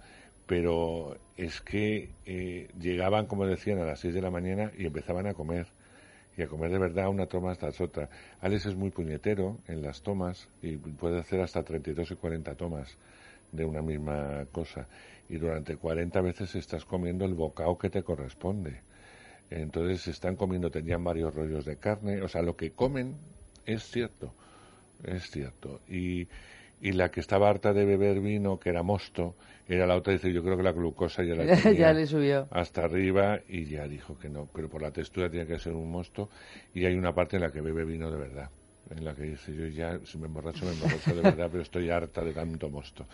Pero es que eh, llegaban, como decían, a las 6 de la mañana y empezaban a comer. Y a comer de verdad una toma tras otra. Alex es muy puñetero en las tomas y puede hacer hasta 32 y 40 tomas de una misma cosa. Y durante 40 veces estás comiendo el bocado que te corresponde. Entonces están comiendo, tenían varios rollos de carne, o sea, lo que comen es cierto, es cierto. Y, y la que estaba harta de beber vino, que era mosto, era la otra, dice, yo creo que la glucosa ya la [laughs] Ya le subió. hasta arriba y ya dijo que no, pero por la textura tiene que ser un mosto y hay una parte en la que bebe vino de verdad. En la que dice, yo ya, si me emborracho, me emborracho de verdad, pero estoy harta de tanto mosto.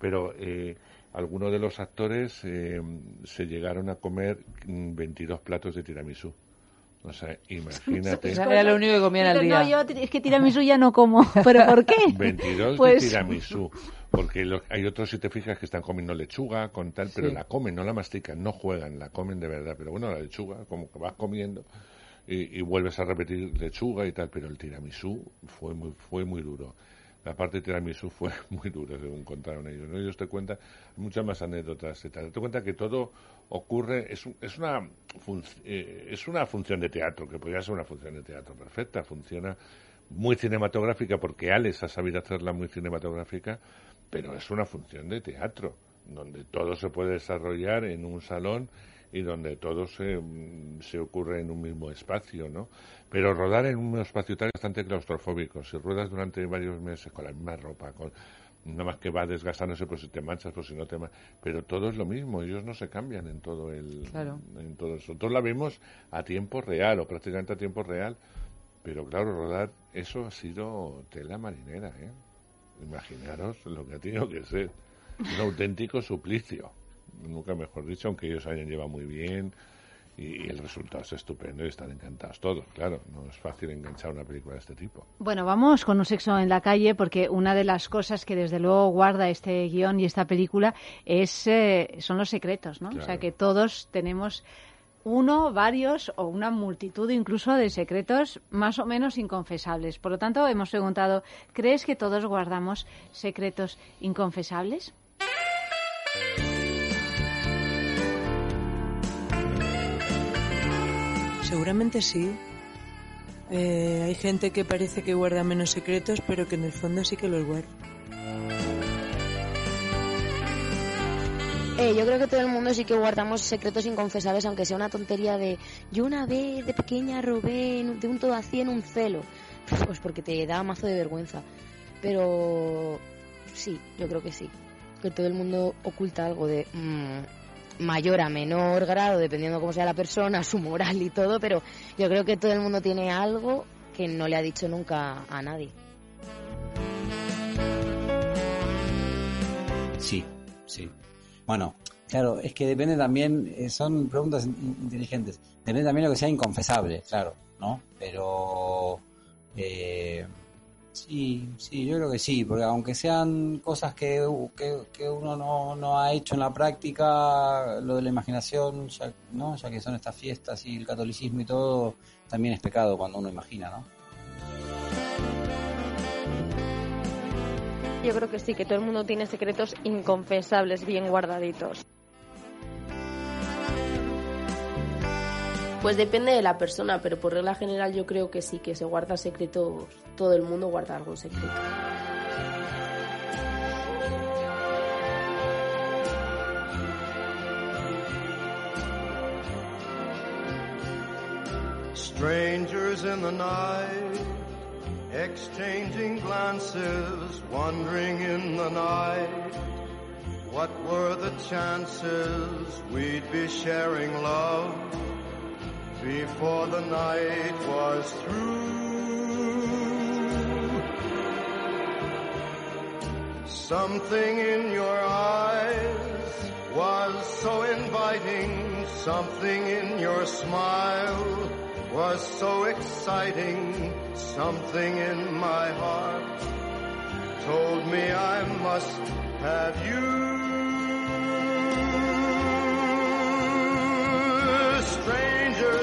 Pero eh, algunos de los actores eh, se llegaron a comer mm, 22 platos de tiramisú. O sea, [laughs] imagínate. Era lo único que comían al día. No, yo es que tiramisú ya no como. [laughs] ¿Pero por qué? 22 Pues- de tiramisú. Porque lo- hay otros, si te fijas, que están comiendo lechuga con tal, pero Sí. la comen, no la mastican, no juegan, la comen de verdad. Pero bueno, la lechuga, como que vas comiendo y, y vuelves a repetir lechuga y tal, pero el tiramisú fue muy, fue muy duro. La parte de tiramisú fue [laughs] muy dura, según contaron ellos. ¿no? Ellos te cuentan muchas más anécdotas y tal. Te cuenta que todo ocurre, es, es, una, eh, es una función de teatro, que podría ser una función de teatro perfecta, funciona muy cinematográfica porque Alex ha sabido hacerla muy cinematográfica, pero es una función de teatro, donde todo se puede desarrollar en un salón y donde todo se, se ocurre en un mismo espacio, ¿no? Pero rodar en un espacio tal es bastante claustrofóbico. Si ruedas durante varios meses con la misma ropa, con nada más que va desgastándose por si te manchas, por si no te ma- pero todo es lo mismo, ellos no se cambian en todo el Claro. en todo eso. Nosotros la vemos a tiempo real o prácticamente a tiempo real, pero claro, rodar eso ha sido tela marinera, ¿eh? Imaginaros lo que ha tenido que ser. Un auténtico suplicio. Nunca mejor dicho, aunque ellos hayan llevado muy bien y, el resultado es estupendo y están encantados todos. Claro, no es fácil enganchar una película de este tipo. Bueno, vamos con un sexo en la calle porque una de las cosas que desde luego guarda este guion y esta película es eh, son los secretos, ¿no? O sea que todos tenemos uno, varios o una multitud incluso de secretos más o menos inconfesables. Por lo tanto, hemos preguntado, ¿crees que todos guardamos secretos inconfesables? Seguramente sí. Eh, hay gente que parece que guarda menos secretos, pero que en el fondo sí que los guarda. Eh, yo creo que todo el mundo sí que guardamos secretos inconfesables, aunque sea una tontería de yo una vez de pequeña robé de un todo a cien un celo. [laughs] Pues porque te da mazo de vergüenza. Pero sí, yo creo que sí. Que todo el mundo oculta algo de mm, mayor a menor grado, dependiendo cómo sea la persona, su moral y todo, pero yo creo que todo el mundo tiene algo que no le ha dicho nunca a nadie. Sí, sí. Bueno, claro, es que depende también, eh, son preguntas in- inteligentes. Depende también de lo que sea inconfesable, claro, ¿no? Pero eh, sí, sí, yo creo que sí, porque aunque sean cosas que, que, que uno no, no ha hecho en la práctica, lo de la imaginación, ya, ¿no? ya que son estas fiestas y el catolicismo y todo, también es pecado cuando uno imagina, ¿no? Yo creo que sí, que todo el mundo tiene secretos inconfesables bien guardaditos. Pues depende de la persona, pero por regla general yo creo que sí, que se guarda secretos, todo el mundo guarda algún secreto. Strangers in the night, exchanging glances, wandering in the night. What were the chances we'd be sharing love before the night was through? Something in your eyes was so inviting, something in your smile was so exciting, something in my heart told me I must have you.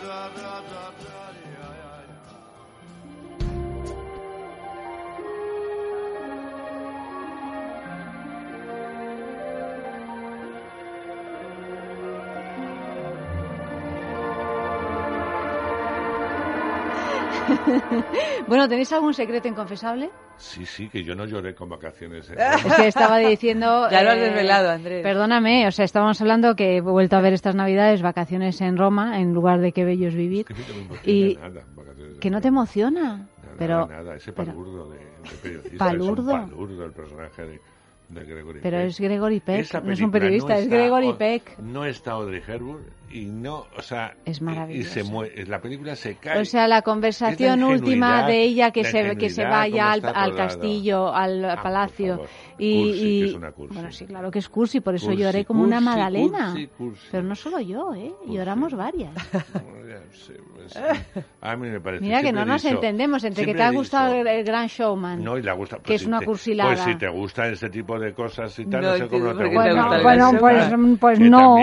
Da da da da [laughs] bueno, ¿tenéis algún secreto inconfesable? Sí, sí, que yo no lloré con vacaciones. en [laughs] Es que estaba diciendo... Ya lo has eh, desvelado, Andrés. Perdóname, o sea, estábamos hablando que he vuelto a ver estas navidades vacaciones en Roma, en lugar de qué bello es vivir. Que a mí no y nada, que no te emociona. Nada, pero, nada, ese pero- palurdo de, de periodista. ¿Palurdo? [laughs] Es un palurdo el personaje de, de Gregory Pero Peck. es Gregory Peck, no es un periodista, es está Gregory Aud- Peck. No está Audrey Hepburn y no, o sea, Es y- y se la película se cae. O sea, la Es conversación la última de ella que la se que se vaya al, al castillo, al palacio favor. y, Cursi, que y- es una cursi. bueno, sí, claro que es cursi, por eso Cursi, lloré como una magdalena. cursi, cursi. Pero no solo yo, ¿eh? Lloramos varias. [laughs] Pues, a mí me parece. Mira que no nos dicho- entendemos entre que te ha gustado dicho- el, Gran Showman. No, y le gusta. que pues es si una te- cursilada. Pues si te gusta ese tipo de cosas y tal, No no, sé cómo no te gusta. te Bueno, pues, pues que no.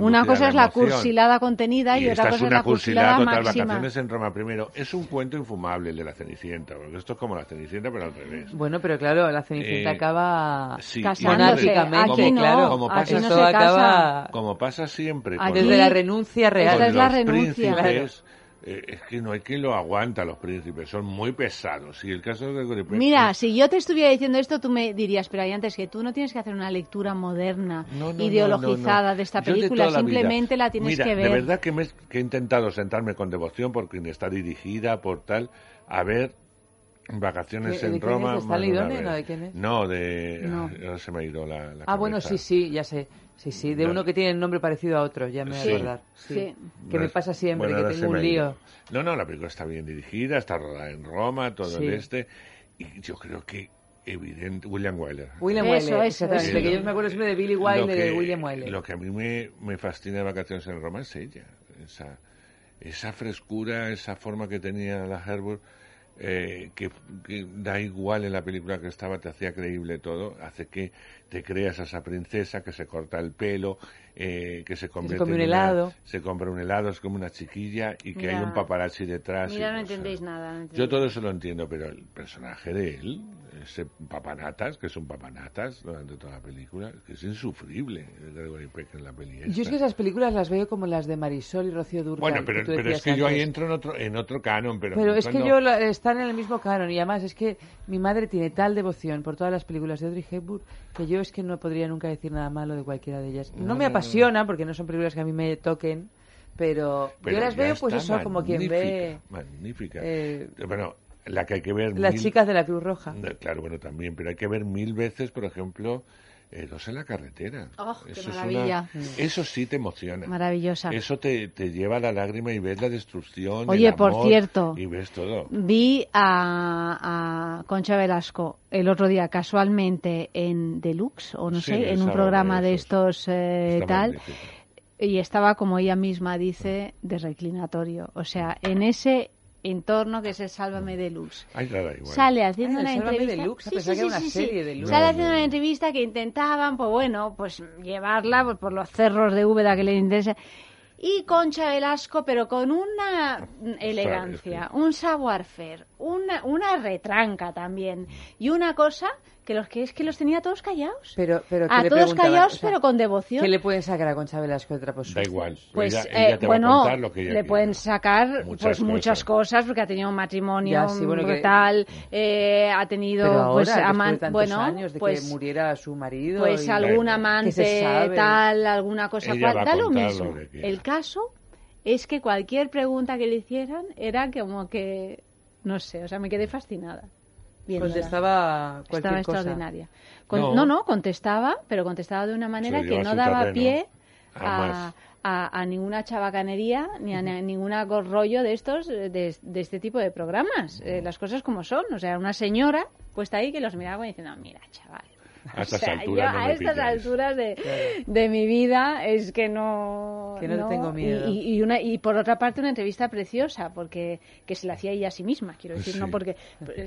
Una cosa la es la. Cursilada contenida y, Y otra esta cosa es una cursilada cursilada total, máxima. vacaciones en Roma primero. Es un cuento infumable el de la Cenicienta, porque esto es como la Cenicienta, pero al revés. Bueno, pero claro, la Cenicienta Eh, acaba sí, monárquicamente, Aquí no, claro. Como aquí pasa- no se acaba casa. Como pasa siempre Aquí- con, desde la renuncia real. Esta es la los renuncia. príncipes, eh, es que no hay quien lo aguanta, los príncipes, son muy pesados. Y el caso de Gregory Peck Mira, es- si yo te estuviera diciendo esto, tú me dirías, pero ahí antes que tú no tienes que hacer una lectura moderna, No, no, ideologizada no, no. de esta película, toda la vida. simplemente la tienes Mira, que ver. De verdad que, me, que he intentado sentarme con devoción por quien está dirigida, por tal, a ver Vacaciones ¿De- en de quién es? Roma. ¿De quién es? No, de... No. ahora se me ha ido la, la Ah, bueno, sí, sí, ya sé. Sí, sí, de No. uno que tiene el nombre parecido a otro, ya me voy a acordar. Sí. sí. Que me Bueno, pasa siempre, bueno, que tengo me un lío. No, no, la película está bien dirigida, está rodada en Roma, todo Sí. el este. Y yo creo que evidente William Wyler. William Eso, Wyler, eso, exactamente, eso. que yo me acuerdo siempre de Billy Wilder y de William Wyler. Lo que a mí me, me fascina de Vacaciones en Roma es ella. Esa, esa frescura, esa forma que tenía la Herbert, eh, que, que da igual en la película que estaba, te hacía creíble todo, hace que te creas a esa princesa que se corta el pelo, eh, que se convierte come un una- helado. se compra un helado, es como una chiquilla y que hay Mira. un paparazzi detrás. y Mira, no cosas. entendéis nada. no Yo entendéis. todo eso lo entiendo, pero el personaje de él, ese papanatas, que es un papanatas durante toda la película, que es insufrible, Gregory Peck en la peli. Yo es esta. que esas películas las veo como las de Marisol y Rocío Durcal. Bueno, que pero, tú pero es que yo ahí antes. entro en otro, en otro canon, pero... Pero es que cuando- yo la- están en el mismo canon y además es que mi madre tiene tal devoción por todas las películas de Audrey Hepburn que yo es que no podría nunca decir nada malo de cualquiera de ellas. No, No, me apasiona porque no son películas que a mí me toquen, pero, pero yo las veo pues eso como quien ve Magnífica. eh, bueno, la que hay que ver... las mil- chicas de la Cruz Roja. Claro, bueno, también, pero hay que ver mil veces, por ejemplo, eh, Dos en la carretera. Oh, qué Eso es maravilla. una- eso sí te emociona. Maravillosa. Eso te, te lleva a la lágrima y ves la destrucción. Oye, el por amor, cierto. Y ves todo. Vi a, a Concha Velasco el otro día casualmente en Deluxe o no Sí, sé, en un programa de de estos eh, tal magnífico. y estaba como ella misma dice de reclinatorio, o sea, en ese entorno que es el Sálvame Deluxe. Ay, igual. Sale haciendo Ah, una Sálvame entrevista. Deluxe, ah, pensaba que era una serie de. Sale No, haciendo no. una entrevista que intentaban, pues bueno, pues llevarla pues, por los cerros de Úbeda que le interesa. Y Concha Velasco, pero con una elegancia, un savoir-faire, una, una retranca también. Y una cosa que los que es que los tenía todos callados. Pero, pero ¿qué a le todos callados, O sea, pero con devoción. ¿Qué le pueden sacar a Concha Velasco de trapos Da igual. Pues ella, eh, ella te va a bueno, lo que ella le quiera. pueden sacar Muchas pues muchas cosas porque ha tenido un matrimonio Ya, sí, bueno, que- brutal, eh, ha tenido Pero ahora, pues bueno, años de pues que muriera su marido pues y- algún ¿Qué se amante tal, alguna cosa Ella va cual, a da lo mismo. lo que. El caso es que cualquier pregunta que le hicieran era como que no sé, o sea, me quedé fascinada. Viéndola. Contestaba cualquier Estaba cosa. extraordinaria. Con- No. no. no, contestaba, pero contestaba de una manera que a no daba terreno. pie A a, a- a ninguna chabacanería ni a, ni- ninguna go- rollo de estos, eh, de, de este tipo de programas. Eh, las cosas como son. O sea, una señora puesta ahí que los miraba como diciendo, mira, chaval. A estas [laughs] O sea, alturas yo no a me estas pilláis. alturas de, de mi vida es que no... Que no le tengo miedo. Y, y- una, y por otra parte una entrevista preciosa, porque que se la hacía ella a sí misma, quiero decir, Sí. no porque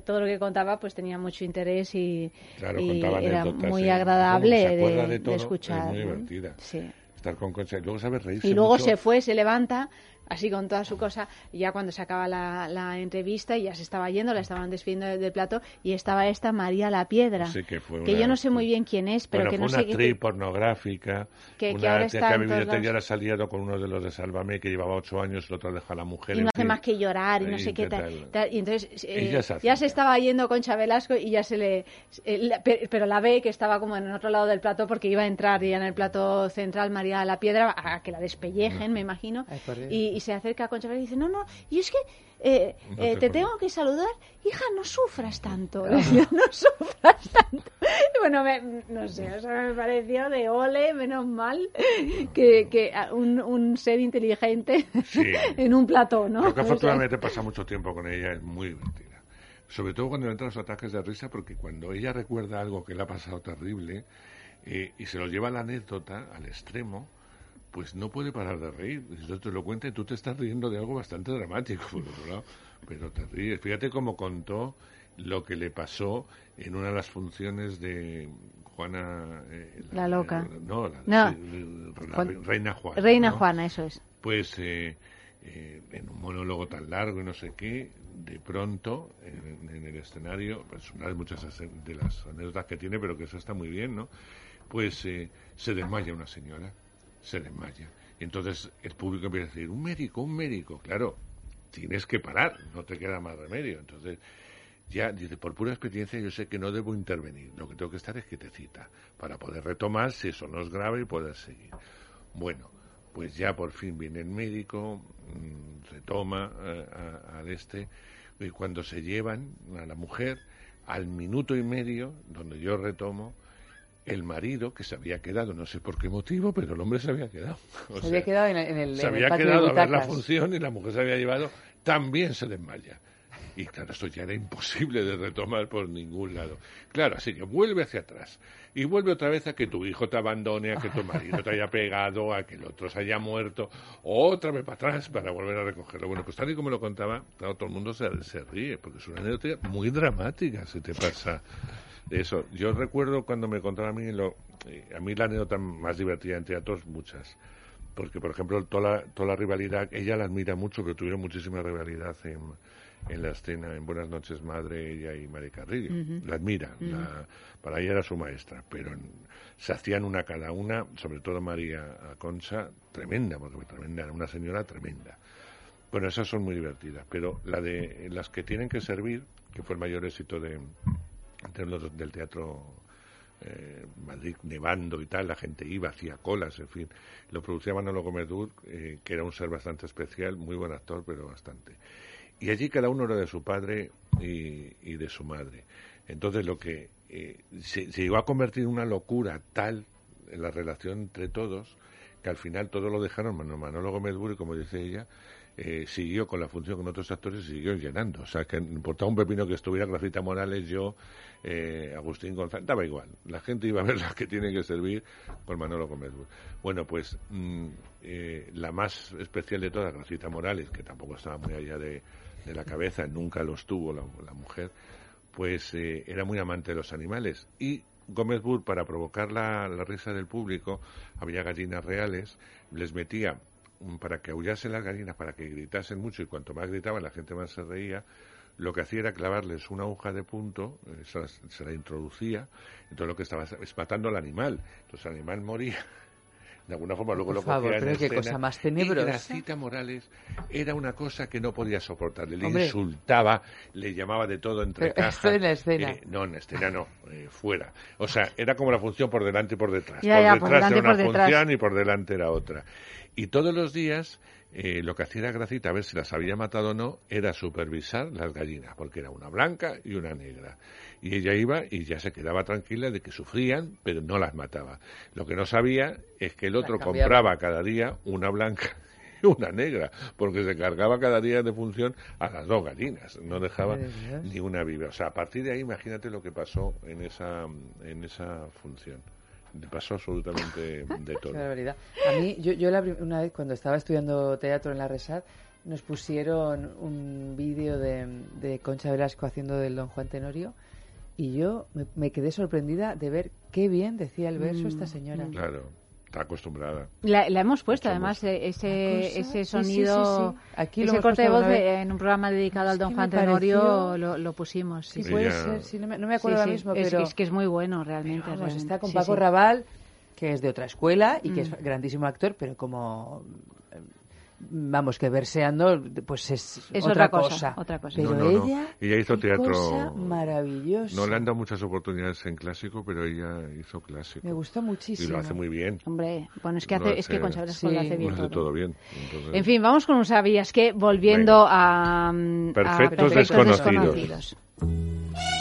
todo lo que contaba pues tenía mucho interés y, Claro, y era anécdotas, muy agradable de, escuchar. Es muy ¿no? divertida. Sí. Estar con Concha. Y luego sabe reírse Y luego mucho. se fue, se levanta, así con toda su cosa, y ya cuando se acaba la, la entrevista y ya se estaba yendo, la estaban despidiendo del, del plato, y estaba esta María La Piedra, Sí, que fue que una- yo no sé muy bien quién es, pero bueno, que fue no una sé qué- actriz pornográfica, que- que una ahora tía está que ha y ahora se ha liado con uno de los de Sálvame, que llevaba ocho años, el otro deja a la mujer. y no hace fin. más que llorar y no Y sé qué tal. tal. Y entonces eh, Ella se ya se estaba yendo Concha Velasco y ya se le... eh, la- pe- pero la ve que estaba como en el otro lado del plato porque iba a entrar ya en el plato central María la Piedra a que la despellejen, me imagino. Ay. Y, y se acerca a Concha Velasco y dice, no, no, y es que eh, No eh, te te tengo que saludar. Hija, no sufras tanto. [laughs] No sufras tanto. [laughs] Bueno, me- no sé, o sea, me pareció de ole, menos mal, que, que un, un ser inteligente Sí. [laughs] en un plató, ¿no? Creo que afortunadamente pasa mucho tiempo con ella, es muy divertida. Sobre todo cuando entran los ataques de risa, porque cuando ella recuerda algo que le ha pasado terrible eh, y se lo lleva la anécdota al extremo, pues no puede parar de reír. Entonces te lo cuenta y tú te estás riendo de algo bastante dramático, [laughs] por otro lado, pero te ríes. Fíjate cómo contó lo que le pasó en una de las funciones de Juana... eh, La loca. no, la, No. la Reina Juana. Reina ¿no? Juana, eso es. pues eh, eh, en un monólogo tan largo y no sé qué, de pronto en, en el escenario, pues una de muchas de las anécdotas que tiene, pero que eso está muy bien, ¿no? Pues eh, se desmaya una señora, se desmaya. Y entonces el público empieza a decir, un médico, un médico, claro, tienes que parar, no te queda más remedio. Entonces ya dice, por pura experiencia yo sé que no debo intervenir, lo que tengo que estar es quietecita, para poder retomar si eso no es grave y poder seguir. Bueno, pues ya por fin viene el médico, mm, retoma eh, a- al este, y cuando se llevan a la mujer, al minuto y medio, donde yo retomo, el marido, que se había quedado, no sé por qué motivo, pero el hombre se había quedado. [laughs] O Se sea, había quedado en el, en el- se en el había patio quedado de a ver la función y la mujer se había llevado, también se desmaya. Y claro, esto ya era imposible de retomar por ningún lado. Claro, así que vuelve hacia atrás. Y vuelve otra vez a que tu hijo te abandone, a que tu marido te haya pegado, a que el otro se haya muerto, otra vez para atrás para volver a recogerlo. Bueno, pues tal y como lo contaba, claro, todo el mundo se, se ríe, porque es una anécdota muy dramática si te pasa eso. Yo recuerdo cuando me contaba a mí, lo, eh, a mí la anécdota más divertida en teatros, muchas porque por ejemplo toda la, toda la rivalidad, ella la admira mucho, pero tuvieron muchísima rivalidad en, en la escena, en Buenas noches Madre, ella y Mari Carrillo. La admira, la- para ella era su maestra, pero en- se hacían una cada una, sobre todo María Concha, tremenda, porque tremenda, era una señora tremenda. Bueno, esas son muy divertidas, pero la de las que tienen que servir, que fue el mayor éxito de los- del teatro eh, Madrid nevando y tal, la gente iba, hacía colas, en fin. Lo producía Manolo Gómez Dur, eh, que era un ser bastante especial, muy buen actor, pero bastante. Y allí cada uno era de su padre y, de su madre. Entonces lo que eh, se, se llegó a convertir en una locura tal en la relación entre todos que al final todo lo dejaron Manolo, Gómez Dur como dice ella eh, siguió con la función con otros actores y siguió llenando. O sea, que importaba un pepino que estuviera Gracita Morales, yo, eh, Agustín González, daba igual. La gente iba a ver [laughs] las que tienen que servir con Manolo Gómez. Bueno, pues mm, eh, la más especial de todas, Gracita Morales, que tampoco estaba muy allá de, la cabeza, nunca los tuvo la, mujer, pues eh, era muy amante de los animales. Y Gómez Burr, para provocar la, la risa del público, había gallinas reales, les metía para que aullasen las gallinas, para que gritasen mucho, y cuanto más gritaban, la gente más se reía. Lo que hacía era clavarles una aguja de punto, eh, se, las- se la introducía, entonces lo que estaba es matando al animal. Entonces el animal moría. [laughs] De alguna forma luego Por lo favor, cogía en pero qué escena, cosa más Y tenebrosa. Gracita Morales era una cosa que no podía soportarle. Le Hombre. insultaba, le llamaba de todo entre Pero [laughs] esto en la escena. Eh, no, en la escena no, eh, fuera. O sea, era como la función por delante y por detrás. Ya, por ya, detrás por y era una por detrás. función y por delante era otra. Y todos los días eh, lo que hacía era Gracita, a ver si las había matado o no, era supervisar las gallinas, porque era una blanca y una negra. Y ella iba y ya se quedaba tranquila de que sufrían, pero no las mataba. Lo que no sabía es que el otro compraba cada día una blanca y una negra, porque se cargaba cada día de función a las dos gallinas, no dejaba ni una viva. O sea, a partir de ahí, imagínate lo que pasó en esa, en esa función. Pasó absolutamente de [laughs] todo. Qué barbaridad. A mí, yo, yo la una vez cuando estaba estudiando teatro en la Resat, nos pusieron un vídeo de, de Concha Velasco haciendo del Don Juan Tenorio y yo me, me quedé sorprendida de ver qué bien decía el verso Mm, esta señora. Claro, está acostumbrada. La, la hemos puesto además eh, ese, ese sí, sí, sonido, sí, sí. Aquí ese corte de voz de- en un programa dedicado al Don que Juan Tenorio lo, lo pusimos. Sí, Sí, puede ser, sí, no me, no me acuerdo Sí, ahora mismo, Es, pero... es que es muy bueno realmente. Vamos, realmente. está con Paco sí. Raval, que es de otra escuela y que Mm. es grandísimo actor, pero como vamos que verseando pues es, Es otra, otra cosa, otra cosa. Pero No, no, no. ella Ella hizo teatro- cosa maravillosa. No le han dado muchas oportunidades en clásico, pero ella hizo clásico. Me gustó Y muchísimo. lo hace muy bien. Hombre, bueno, es que, Lo hace, es que hace- Concha Velasco lo hace bien lo hace todo. todo bien. Entonces- En fin, vamos con un sabías que volviendo a, mm, a Perfectos Perfectos desconocidos. desconocidos.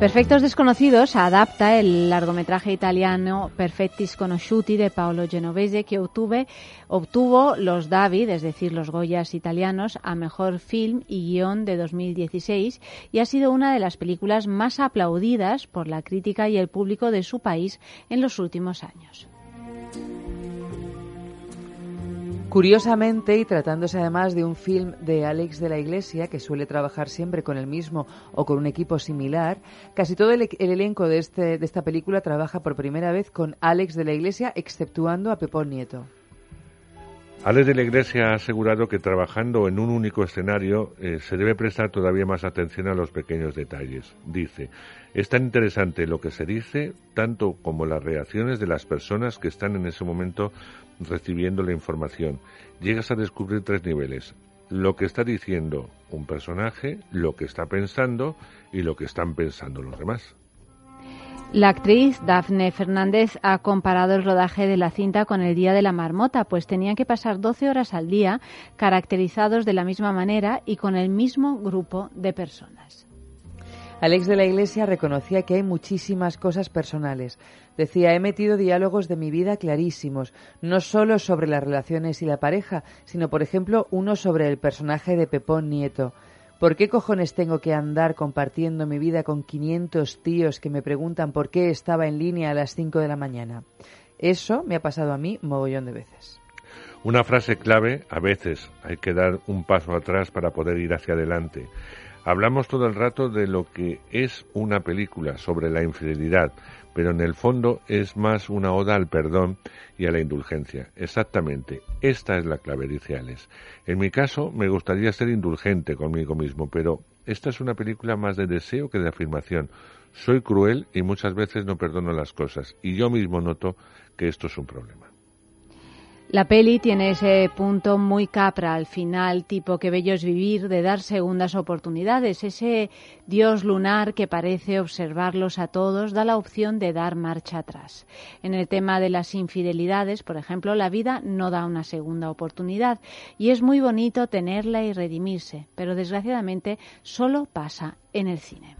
Perfectos Desconocidos adapta el largometraje italiano Perfetti Sconosciuti de Paolo Genovese que obtuvo los David, es decir, los Goyas italianos, a Mejor Film y Guión de 2016 y ha sido una de las películas más aplaudidas por la crítica y el público de su país en los últimos años. Curiosamente, y tratándose además de un film de Alex de la Iglesia, que suele trabajar siempre con el mismo o con un equipo similar, casi todo el, el elenco de, este, de esta película trabaja por primera vez con Alex de la Iglesia, exceptuando a Pepón Nieto. Alex de la Iglesia ha asegurado que trabajando en un único escenario eh, se debe prestar todavía más atención a los pequeños detalles. Dice, es tan interesante lo que se dice, tanto como las reacciones de las personas que están en ese momento recibiendo la información. Llegas a descubrir tres niveles. Lo que está diciendo un personaje, lo que está pensando y lo que están pensando los demás. La actriz Dafne Fernández ha comparado el rodaje de la cinta con el Día de la Marmota, pues tenían que pasar 12 horas al día, caracterizados de la misma manera y con el mismo grupo de personas. Alex de la Iglesia reconocía que hay muchísimas cosas personales. Decía, he metido diálogos de mi vida clarísimos, no solo sobre las relaciones y la pareja, sino, por ejemplo, uno sobre el personaje de Pepón Nieto. ¿Por qué cojones tengo que andar compartiendo mi vida con 500 tíos que me preguntan por qué estaba en línea a las 5 de la mañana? Eso me ha pasado a mí mogollón de veces. Una frase clave, a veces hay que dar un paso atrás para poder ir hacia adelante. Hablamos todo el rato de lo que es una película sobre la infidelidad, pero en el fondo es más una oda al perdón y a la indulgencia. Exactamente, esta es la clave, dice Alex. En mi caso, me gustaría ser indulgente conmigo mismo, pero esta es una película más de deseo que de afirmación. Soy cruel y muchas veces no perdono las cosas, y yo mismo noto que esto es un problema. La peli tiene ese punto muy capra al final, tipo que bello es vivir, de dar segundas oportunidades. Ese dios lunar que parece observarlos a todos da la opción de dar marcha atrás. En el tema de las infidelidades, por ejemplo, la vida no da una segunda oportunidad y es muy bonito tenerla y redimirse, pero desgraciadamente solo pasa en el cine.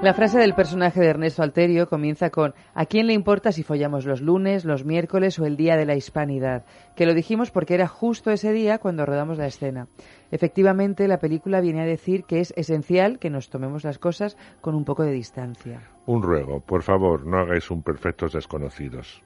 La frase del personaje de Ernesto Alterio comienza con ¿A quién le importa si follamos los lunes, los miércoles o el día de la hispanidad? Que lo dijimos porque era justo ese día cuando rodamos la escena. Efectivamente, la película viene a decir que es esencial que nos tomemos las cosas con un poco de distancia. Un ruego, por favor, no hagáis un perfectos desconocidos.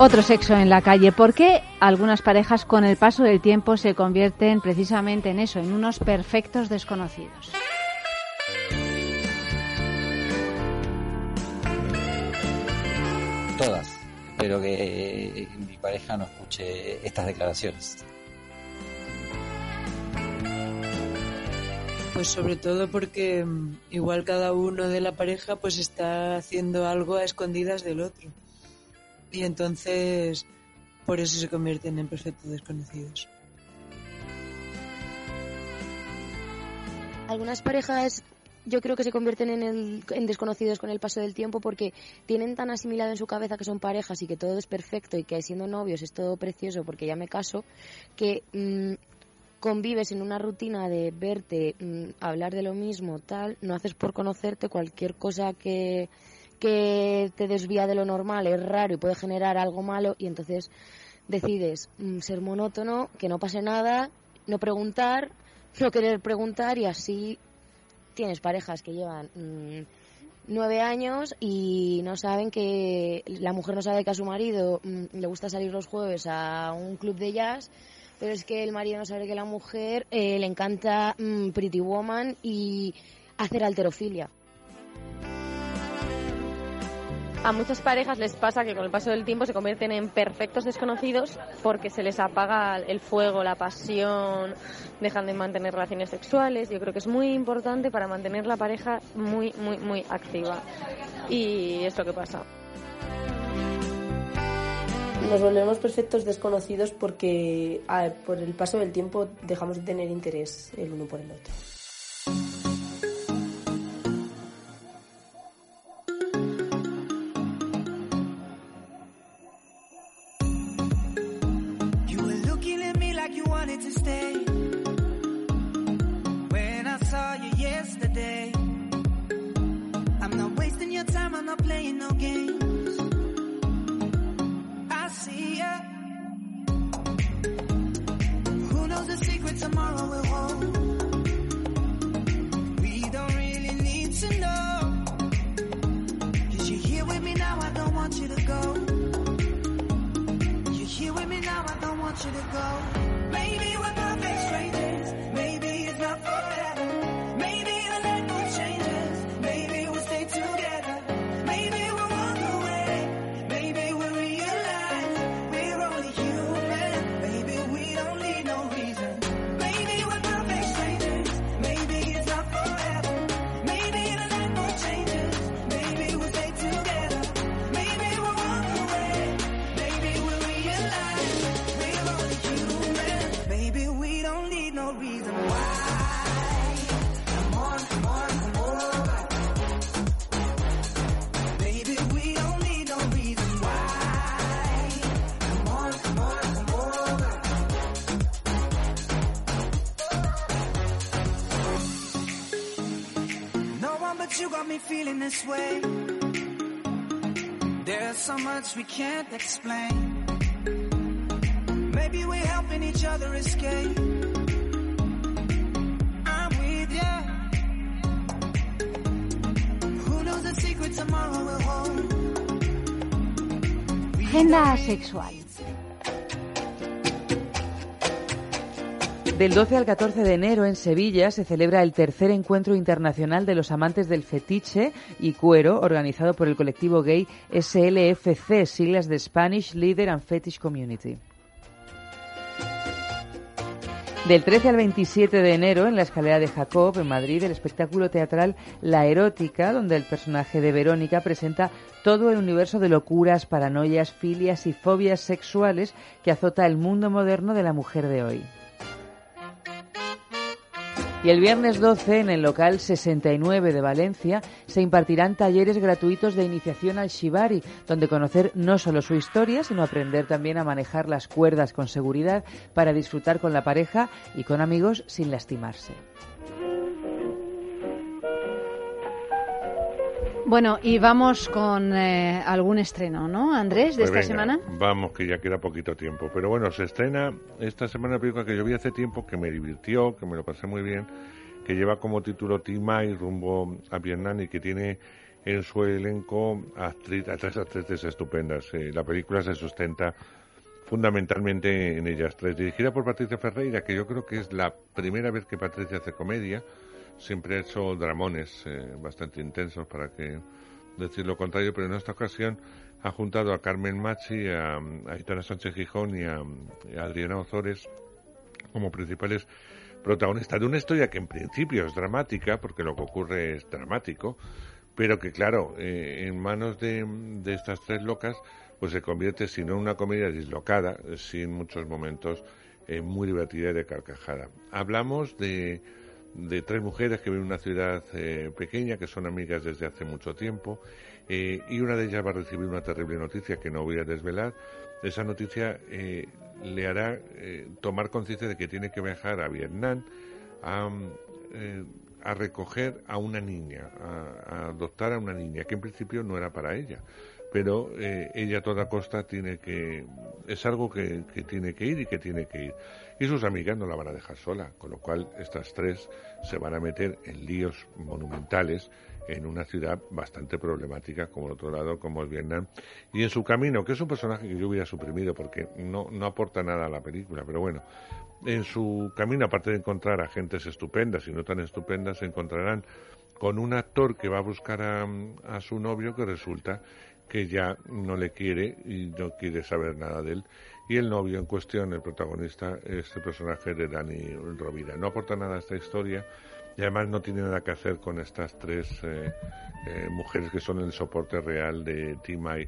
Otro sexo en la calle. ¿Por qué algunas parejas con el paso del tiempo se convierten precisamente en eso, en unos perfectos desconocidos? Todas. Espero que eh, mi pareja no escuche estas declaraciones. Pues sobre todo porque mm, igual cada uno de la pareja pues está haciendo algo a escondidas del otro. Y entonces por eso se convierten en perfectos desconocidos. Algunas parejas yo creo que se convierten en, desconocidos con el paso del tiempo porque tienen tan asimilado en su cabeza que son parejas y que todo es perfecto y que siendo novios es todo precioso porque ya me caso, que mm, convives en una rutina de verte, mm, hablar de lo mismo, tal, no haces por conocerte cualquier cosa que, que te desvía de lo normal, es raro y puede generar algo malo y entonces decides mm, ser monótono, que no pase nada, no preguntar, no querer preguntar y así tienes parejas que llevan mm, nueve años y no saben que la mujer no sabe que a su marido mm, le gusta salir los jueves a un club de jazz pero es que el marido no sabe que la mujer eh, le encanta Pretty Woman y hacer alterofilia. A muchas parejas les pasa que con el paso del tiempo se convierten en perfectos desconocidos porque se les apaga el fuego, la pasión, dejan de mantener relaciones sexuales. Yo creo que es muy importante para mantener la pareja muy, muy, muy activa. Y es lo que pasa. Nos volvemos perfectos desconocidos porque ah, por el paso del tiempo dejamos de tener interés el uno por el otro. Not playing no games. I see ya. Who knows the secret tomorrow will hold? We don't really need to know. Cause you're here with me now, I don't want you to go. You're here with me now, I don't want you to go. Maybe we're perfect strangers. Got me feeling this way. There's so much we can't explain. Maybe we're helping each other escape. I'm with ya. Who knows the secret tomorrow will hold? Agenda sexual. Del 12 al 14 de enero en Sevilla se celebra el tercer encuentro internacional de los amantes del fetiche y cuero organizado por el colectivo gay SLFC, siglas de Spanish Leader and Fetish Community. Del 13 al 27 de enero, en la escalera de Jacob, en Madrid, el espectáculo teatral La Erótica, donde el personaje de Verónica presenta todo el universo de locuras, paranoias, filias y fobias sexuales que azota el mundo moderno de la mujer de hoy. Y el viernes 12, en el local 69 de Valencia, se impartirán talleres gratuitos de iniciación al shibari, donde conocer no solo su historia, sino aprender también a manejar las cuerdas con seguridad para disfrutar con la pareja y con amigos sin lastimarse. Bueno, y vamos con eh, algún estreno, ¿no, Andrés, de Pues esta venga, semana? Vamos, que ya queda poquito tiempo. Pero bueno, se estrena esta semana una película que yo vi hace tiempo, que me divirtió, que me lo pasé muy bien, que lleva como título Timai rumbo a Vietnam y que tiene en su elenco actriz, a tres actrices estupendas. Eh, la película se sustenta fundamentalmente en ellas tres, dirigida por Patricia Ferreira, que yo creo que es la primera vez que Patricia hace comedia. Siempre ha hecho dramones eh, bastante intensos, para que decir lo contrario, pero en esta ocasión ha juntado a Carmen Machi, a, a Aitana Sánchez Gijón y a, Adriana Ozores como principales protagonistas de una historia que en principio es dramática, porque lo que ocurre es dramático, pero que claro, eh, en manos de, de estas tres locas, pues se convierte, si no en una comedia dislocada, sí en muchos momentos eh, muy divertida y de carcajada. Hablamos de, de tres mujeres que viven en una ciudad eh, pequeña, que son amigas desde hace mucho tiempo, eh, y una de ellas va a recibir una terrible noticia que no voy a desvelar. Esa noticia eh, le hará eh, tomar conciencia de que tiene que viajar a Vietnam a, a recoger a una niña, a, a adoptar a una niña, que en principio no era para ella pero ella a toda costa tiene que es algo que, que tiene que ir y que tiene que ir y sus amigas no la van a dejar sola con lo cual estas tres se van a meter en líos monumentales en una ciudad bastante problemática como el otro lado como es Vietnam y en su camino que es un personaje que yo hubiera suprimido porque no no aporta nada a la película pero bueno en su camino aparte de encontrar a gentes estupendas y no tan estupendas se encontrarán con un actor que va a buscar a, a su novio que resulta que ya no le quiere y no quiere saber nada de él. Y el novio en cuestión, el protagonista, es el personaje de Dani Rovira. No aporta nada a esta historia y además no tiene nada que hacer con estas tres eh, eh, mujeres que son el soporte real de Timay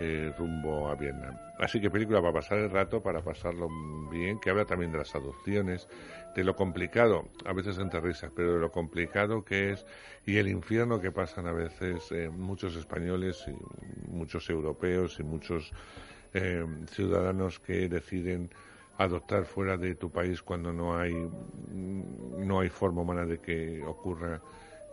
eh, rumbo a Vietnam. Así que película para pasar el rato, para pasarlo bien, que habla también de las adopciones, de lo complicado, a veces entre risas, pero de lo complicado que es y el infierno que pasan a veces muchos españoles y muchos europeos y muchos eh, ciudadanos que deciden adoptar fuera de tu país cuando no hay no hay forma humana de que ocurra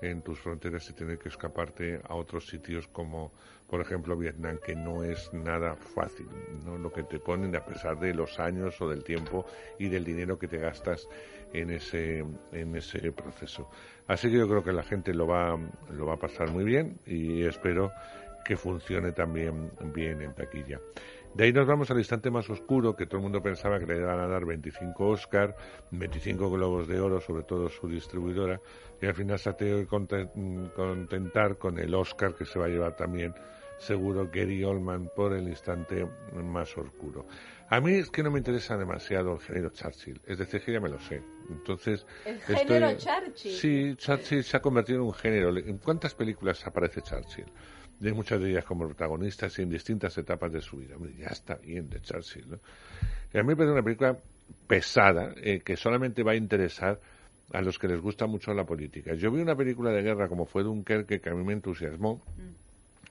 en tus fronteras y tener que escaparte a otros sitios como por ejemplo Vietnam que no es nada fácil no lo que te ponen a pesar de los años o del tiempo y del dinero que te gastas en ese en ese proceso. Así que yo creo que la gente lo va lo va a pasar muy bien y espero que funcione también bien en taquilla de ahí nos vamos al instante más oscuro, que todo el mundo pensaba que le iban a dar 25 Oscar, 25 Globos de Oro, sobre todo su distribuidora, y al final se ha tenido que conten- contentar con el Oscar que se va a llevar también, seguro, Gary Oldman por el instante más oscuro. A mí es que no me interesa demasiado el género Churchill, es decir, que ya me lo sé. Entonces, El estoy- género Churchill. Sí, Churchill se ha convertido en un género. ¿En cuántas películas aparece Churchill? De muchas de ellas como protagonistas y en distintas etapas de su vida. Hombre, ya está bien de Churchill, ¿no? Y a mí me parece una película pesada eh, que solamente va a interesar a los que les gusta mucho la política. Yo vi una película de guerra como fue Dunkerque que a mí me entusiasmó.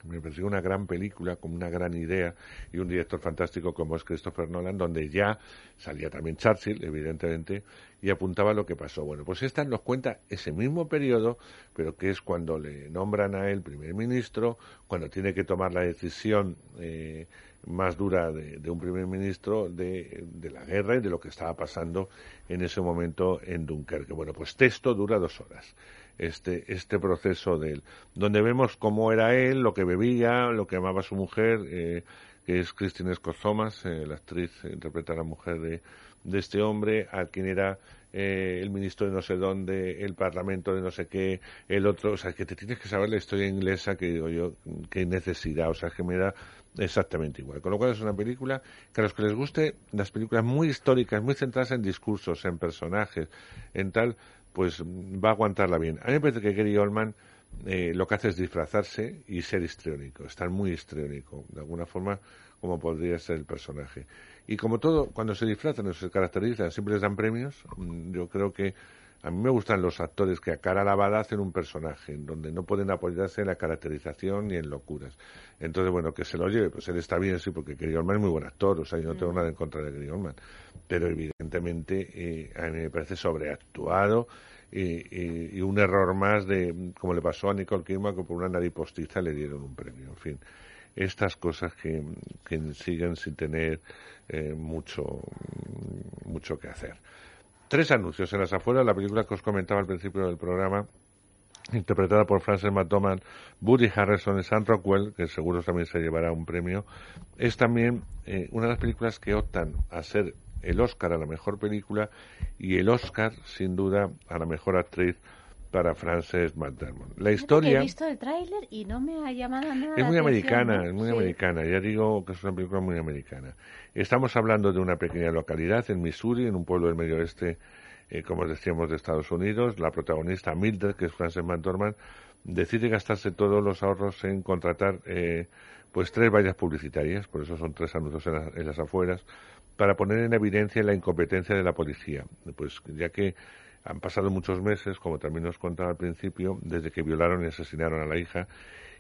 Me pareció una gran película, con una gran idea y un director fantástico como es Christopher Nolan, donde ya salía también Churchill, evidentemente, y apuntaba lo que pasó. Bueno, pues esta nos cuenta ese mismo periodo, pero que es cuando le nombran a él primer ministro, cuando tiene que tomar la decisión eh, más dura de, de un primer ministro de, de la guerra y de lo que estaba pasando en ese momento en Dunkerque. Bueno, pues texto dura dos horas este, este proceso de él, donde vemos cómo era él, lo que bebía, lo que amaba su mujer, eh, que es Christine Scott Thomas, eh, la actriz eh, interpreta a la mujer de, de este hombre, a quien era eh, el ministro de no sé dónde, el parlamento de no sé qué, el otro, o sea, que te tienes que saber la historia inglesa, que digo yo, qué necesidad, o sea, que me da exactamente igual. Con lo cual es una película que a los que les guste las películas muy históricas, muy centradas en discursos, en personajes, en tal, pues va a aguantarla bien. A mí me parece que Gary Oldman eh, lo que hace es disfrazarse y ser histriónico, estar muy histriónico, de alguna forma como podría ser el personaje. Y como todo, cuando se disfrazan o se caracterizan, siempre les dan premios. Mm, Yo creo que a mí me gustan los actores que a cara lavada hacen un personaje, en donde no pueden apoyarse en la caracterización ni en locuras. Entonces, bueno, que se lo lleve, pues él está bien, sí, porque Gary Oldman es muy buen actor, o sea, yo no tengo nada en contra de Gary Oldman. Pero evidentemente eh, a mí me parece sobreactuado y, y- y un error más de, como le pasó a Nicole Kidman, que por una nariz postiza le dieron un premio, en fin estas cosas que, que siguen sin tener eh, mucho, mucho que hacer. Tres anuncios en las afueras, la película que os comentaba al principio del programa, interpretada por Frances McDormand, Woody Harrelson y Sam Rockwell, que seguro también se llevará un premio, es también eh, una de las películas que optan a ser el Oscar a la mejor película y el Oscar, sin duda, a la mejor actriz para Frances McDormand. La historia He visto el tráiler y no me ha llamado nada es muy americana, es muy Sí. americana. Ya digo que es una película muy americana. Estamos hablando de una pequeña localidad en Missouri, en un pueblo del medio oeste, eh, como decíamos, de Estados Unidos. La protagonista Mildred, que es Frances McDormand, decide gastarse todos los ahorros en contratar eh, pues tres vallas publicitarias, por eso son tres anuncios en, la- en las afueras, para poner en evidencia la incompetencia de la policía. Pues ya que han pasado muchos meses, como también nos contaba al principio, desde que violaron y asesinaron a la hija,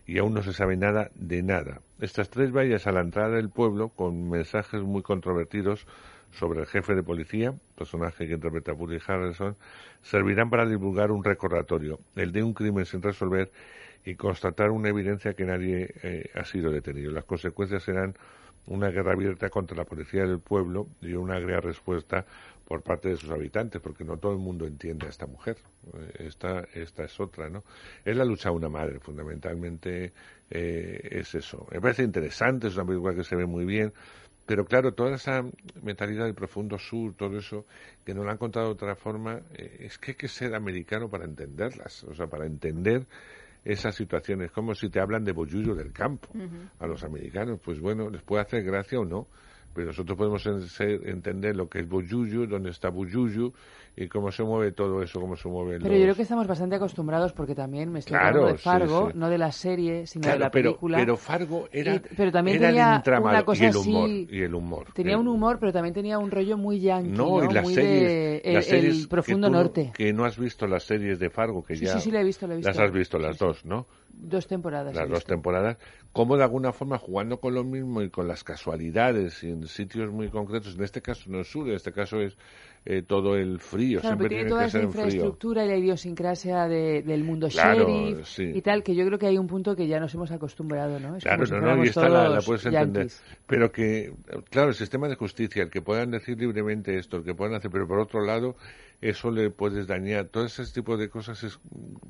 y aún no se sabe nada de nada. Estas tres vallas a la entrada del pueblo, con mensajes muy controvertidos sobre el jefe de policía, personaje que interpreta Woody Harrelson, servirán para divulgar un recordatorio, el de un crimen sin resolver y constatar una evidencia que nadie eh, ha sido detenido. Las consecuencias serán una guerra abierta contra la policía del pueblo y una agria respuesta por parte de sus habitantes, porque no todo el mundo entiende a esta mujer. Eh, Esta, esta es otra, ¿no? Es la lucha de una madre, fundamentalmente eh, es eso. Me parece interesante, es una película que se ve muy bien, pero claro, toda esa mentalidad del profundo sur, todo eso, que nos lo han contado de otra forma, eh, es que hay que ser americano para entenderlas, o sea, para entender esas situaciones, como si te hablan de bollullo del campo a los americanos, pues bueno, les puede hacer gracia o no, pero nosotros podemos entender lo que es bollullo, dónde está bollullo y cómo se mueve todo eso, cómo se mueve Pero yo creo que estamos bastante acostumbrados porque también me estoy Claro, hablando de sí, Fargo, sí. no de la serie, sino Claro, de la pero- película. pero Fargo era- Y- pero también era el tenía entramado una cosa y el humor, así- y el humor. Tenía El- un humor, pero también tenía un rollo muy yankee, No, ¿no? y las muy series, de el, las series el profundo que tú no- norte. que no has visto las series de Fargo, que Sí, ya sí, sí, la he visto, la he las visto. has visto las Sí, sí. dos, ¿no? Dos temporadas. las dos visto. temporadas, como de alguna forma jugando con lo mismo y con las casualidades y en sitios muy concretos, en este caso no es sur, en este caso es eh, todo el frío, Claro, siempre tiene toda esa frío. infraestructura y la idiosincrasia de- del mundo Claro, sheriff sí. y tal, que yo creo que hay un punto que ya nos hemos acostumbrado, ¿no? Es Claro, si no, no, y esta la, puedes entender. Pero que, claro, el sistema de justicia, el que puedan decir libremente esto, el que puedan hacer, pero por otro lado, eso le puedes dañar. Todo ese tipo de cosas es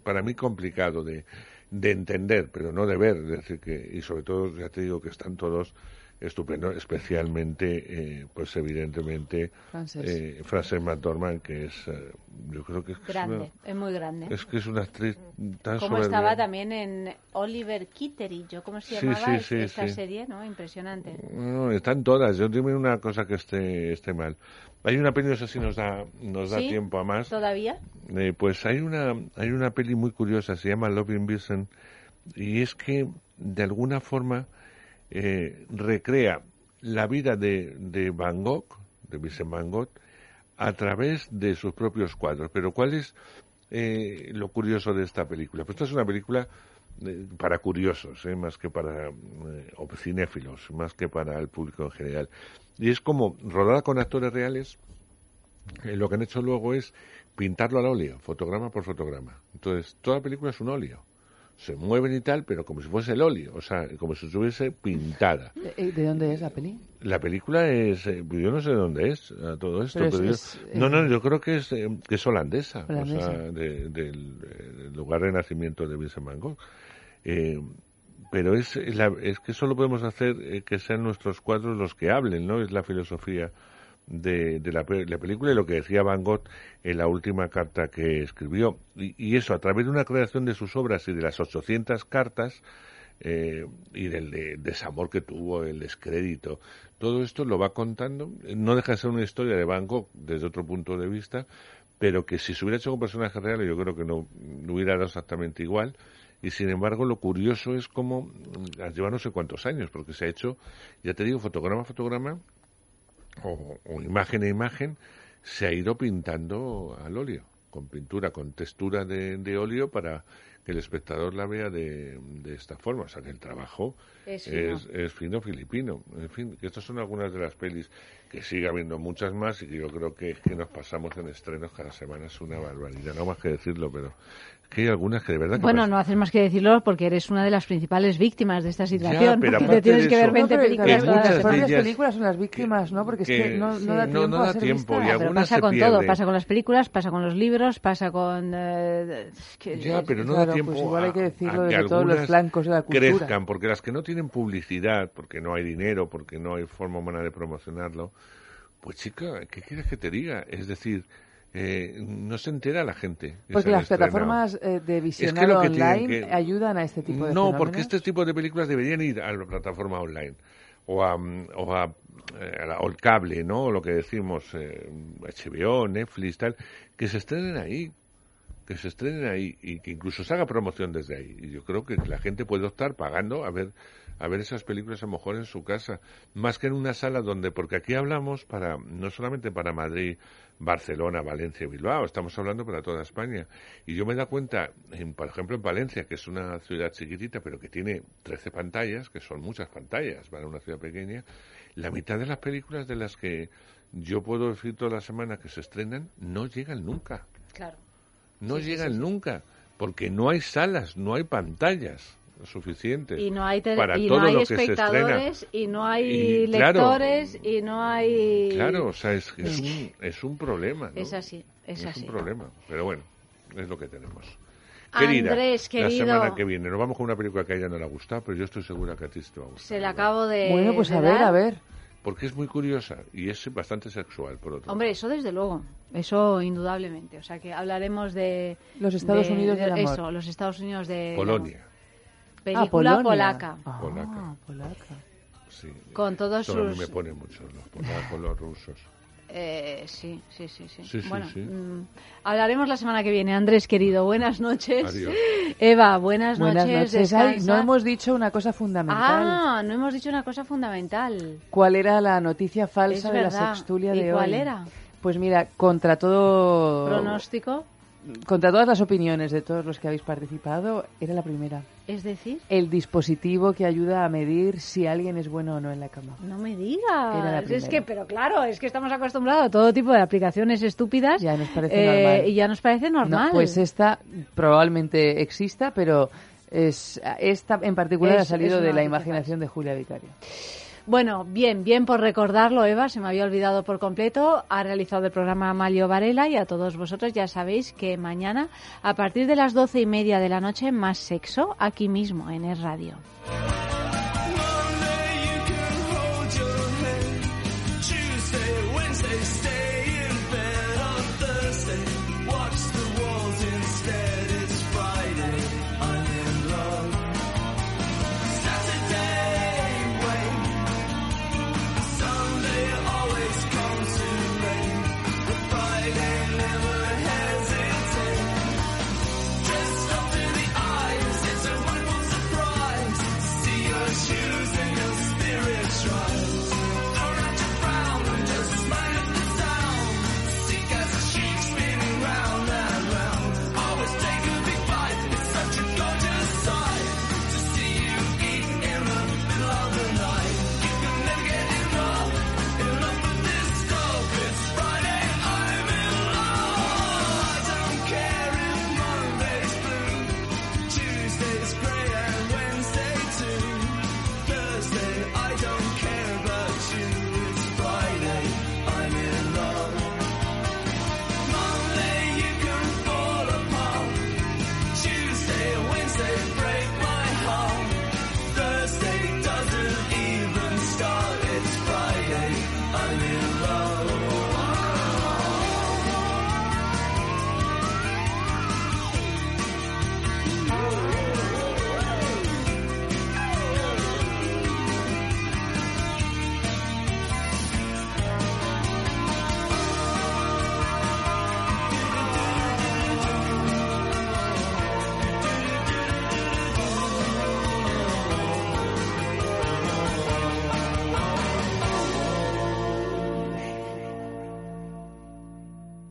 para mí complicado de, de entender, pero no de ver. Es decir, que, y sobre todo, ya te digo que están todos estupendos, especialmente, eh, pues evidentemente, Frances. eh, Frances McDormand, que es, eh, yo creo que es, que es una- Grande, es muy grande. es que es una actriz tan Como soberbia. estaba también en Oliver Kitteridge, ¿cómo se llamaba sí, sí, esta sí. serie? ¿no? Impresionante. No, están todas. Yo dime una cosa que esté, esté mal. Hay una peli, no sé si nos da, nos da tiempo a más. ¿Todavía? Eh, pues hay una, hay una peli muy curiosa, se llama Loving Vincent, y es que de alguna forma eh, recrea la vida de, de Van Gogh, de Vincent Van Gogh, a través de sus propios cuadros. Pero ¿cuál es eh, lo curioso de esta película? Pues esta es una película eh, para curiosos, eh, más que para eh, cinéfilos, más que para el público en general. Y es como rodada con actores reales, eh, lo que han hecho luego es pintarlo al óleo, fotograma por fotograma. Entonces, toda la película es un óleo. Se mueven y tal, pero como si fuese el óleo, o sea, como si estuviese pintada. Eh, ¿De dónde es la peli? La película es, eh, yo no sé de dónde es todo esto, Pero pero, es- yo- es, no, eh, no, yo creo que es, eh, que es holandesa, Holandesa. o sea, de- del eh, lugar de nacimiento de Vincent Van Gogh. Eh, pero es, la- es que solo podemos hacer eh, que sean nuestros cuadros los que hablen, ¿no? Es la filosofía de, de la, la película y lo que decía Van Gogh en la última carta que escribió. Y, eso, a través de una creación de sus obras y de las 800 cartas, eh, y del de- desamor que tuvo, el descrédito, todo esto lo va contando. No deja de ser una historia de Van Gogh desde otro punto de vista, pero que si se hubiera hecho con personajes reales yo creo que no, no hubiera dado exactamente igual. Y sin embargo, lo curioso es cómo mm, lleva no sé cuántos años, porque se ha hecho, ya te digo, fotograma fotograma, o, o imagen a imagen, se ha ido pintando al óleo, con pintura, con textura de, de óleo para que el espectador la vea de, de esta forma. O sea, que el trabajo Es fino. es fino filipino. En fin, que estas son algunas de las pelis que sigue habiendo muchas más y que yo creo que, que nos pasamos en estrenos cada semana. Es una barbaridad, no más que decirlo, pero que hay algunas que de verdad que Bueno, no haces más que decirlo porque eres una de las principales víctimas de esta situación. pero [laughs] porque aparte te tienes de que ver eso- 20 No, pero películas. que todas las propias películas son las víctimas, ¿no? Porque es que que- no, no da no- tiempo no a da ser tiempo, y Pero pasa se con todo, pierden. pasa con las películas, pasa con los libros, pasa con... eh, que- Ya, pero no Claro, da tiempo pues igual hay que a- decirlo a de que todos los flancos de la cultura. crezcan, porque las que no tienen publicidad, porque no hay dinero, porque no hay forma humana de promocionarlo, pues chica, ¿qué quieres que te diga? Es decir, eh, no se entera la gente. que Porque las plataformas eh, de Es visionado que que online ayudan a este tipo de No, fenómenos. porque este tipo de películas deberían ir a la plataforma online o a, o a, eh, o el cable, ¿no? O lo que decimos, eh, HBO, Netflix, tal, que se estrenen ahí, que se estrenen ahí y que incluso se haga promoción desde ahí. Y yo creo que la gente puede optar pagando a ver a ver esas películas a lo mejor en su casa, más que en una sala donde, porque aquí hablamos para no solamente para Madrid, Barcelona, Valencia y Bilbao, estamos hablando para toda España. Y yo me da cuenta, en, por ejemplo, en Valencia, que es una ciudad chiquitita, pero que tiene 13 pantallas, que son muchas pantallas para una ciudad pequeña, la mitad de las películas de las que yo puedo decir toda la semana que se estrenan no llegan nunca. Claro. No sí, llegan sí, sí. nunca, porque no hay salas, no hay pantallas suficientes Y no hay, para y todo no hay lo que se estrena. espectadores, y no hay Y, claro, lectores, y no hay... Claro, o sea, es, es, un, es un problema. ¿no? Es así, es así. un problema, pero bueno, es lo que tenemos. Querida, Andrés, la querido. semana que viene nos vamos con una película que a ella no le ha gustado, pero yo estoy segura que a ti te va a gustar. Se le acabo de... Bueno, pues de a ver, dar. a ver. Porque es muy curiosa y es bastante sexual, por otro Hombre, eso desde luego, eso indudablemente. O sea que hablaremos de... Los Estados Unidos del amor. Eso, los Estados Unidos de... Polonia. Película Ah, polaca. Ah, Polaca. polaca. Sí. Con todos Esto a mí sus- me pone mucho, los polacos, los rusos. Eh, sí, sí, sí, sí. Sí, sí, bueno, sí. mm, hablaremos la semana que viene. Andrés, querido, buenas noches. Adiós. [laughs] Eva, buenas, Buenas noches. noches. Ay, no hemos dicho una cosa fundamental. Ah, no hemos dicho una cosa fundamental. ¿Cuál era la noticia falsa de la sextulia ¿Y de hoy? cuál era? Pues mira, contra todo... Pronóstico, Contra todas las opiniones de todos los que habéis participado, era la primera. es decir, El dispositivo que ayuda a medir si alguien es bueno o no en la cama. no me digas. Es que, pero claro, es que estamos acostumbrados a todo tipo de aplicaciones estúpidas. Ya nos parece eh, normal. Y ya nos parece normal. No, pues esta probablemente exista, pero es, esta en particular Es- ha salido de la imaginación de Julia Vicario. Bueno, bien, bien por recordarlo, Eva, se me había olvidado por completo. Ha realizado el programa Amalio Varela y a todos vosotros ya sabéis que mañana, a partir de las doce y media de la noche, más sexo aquí mismo en Es Radio.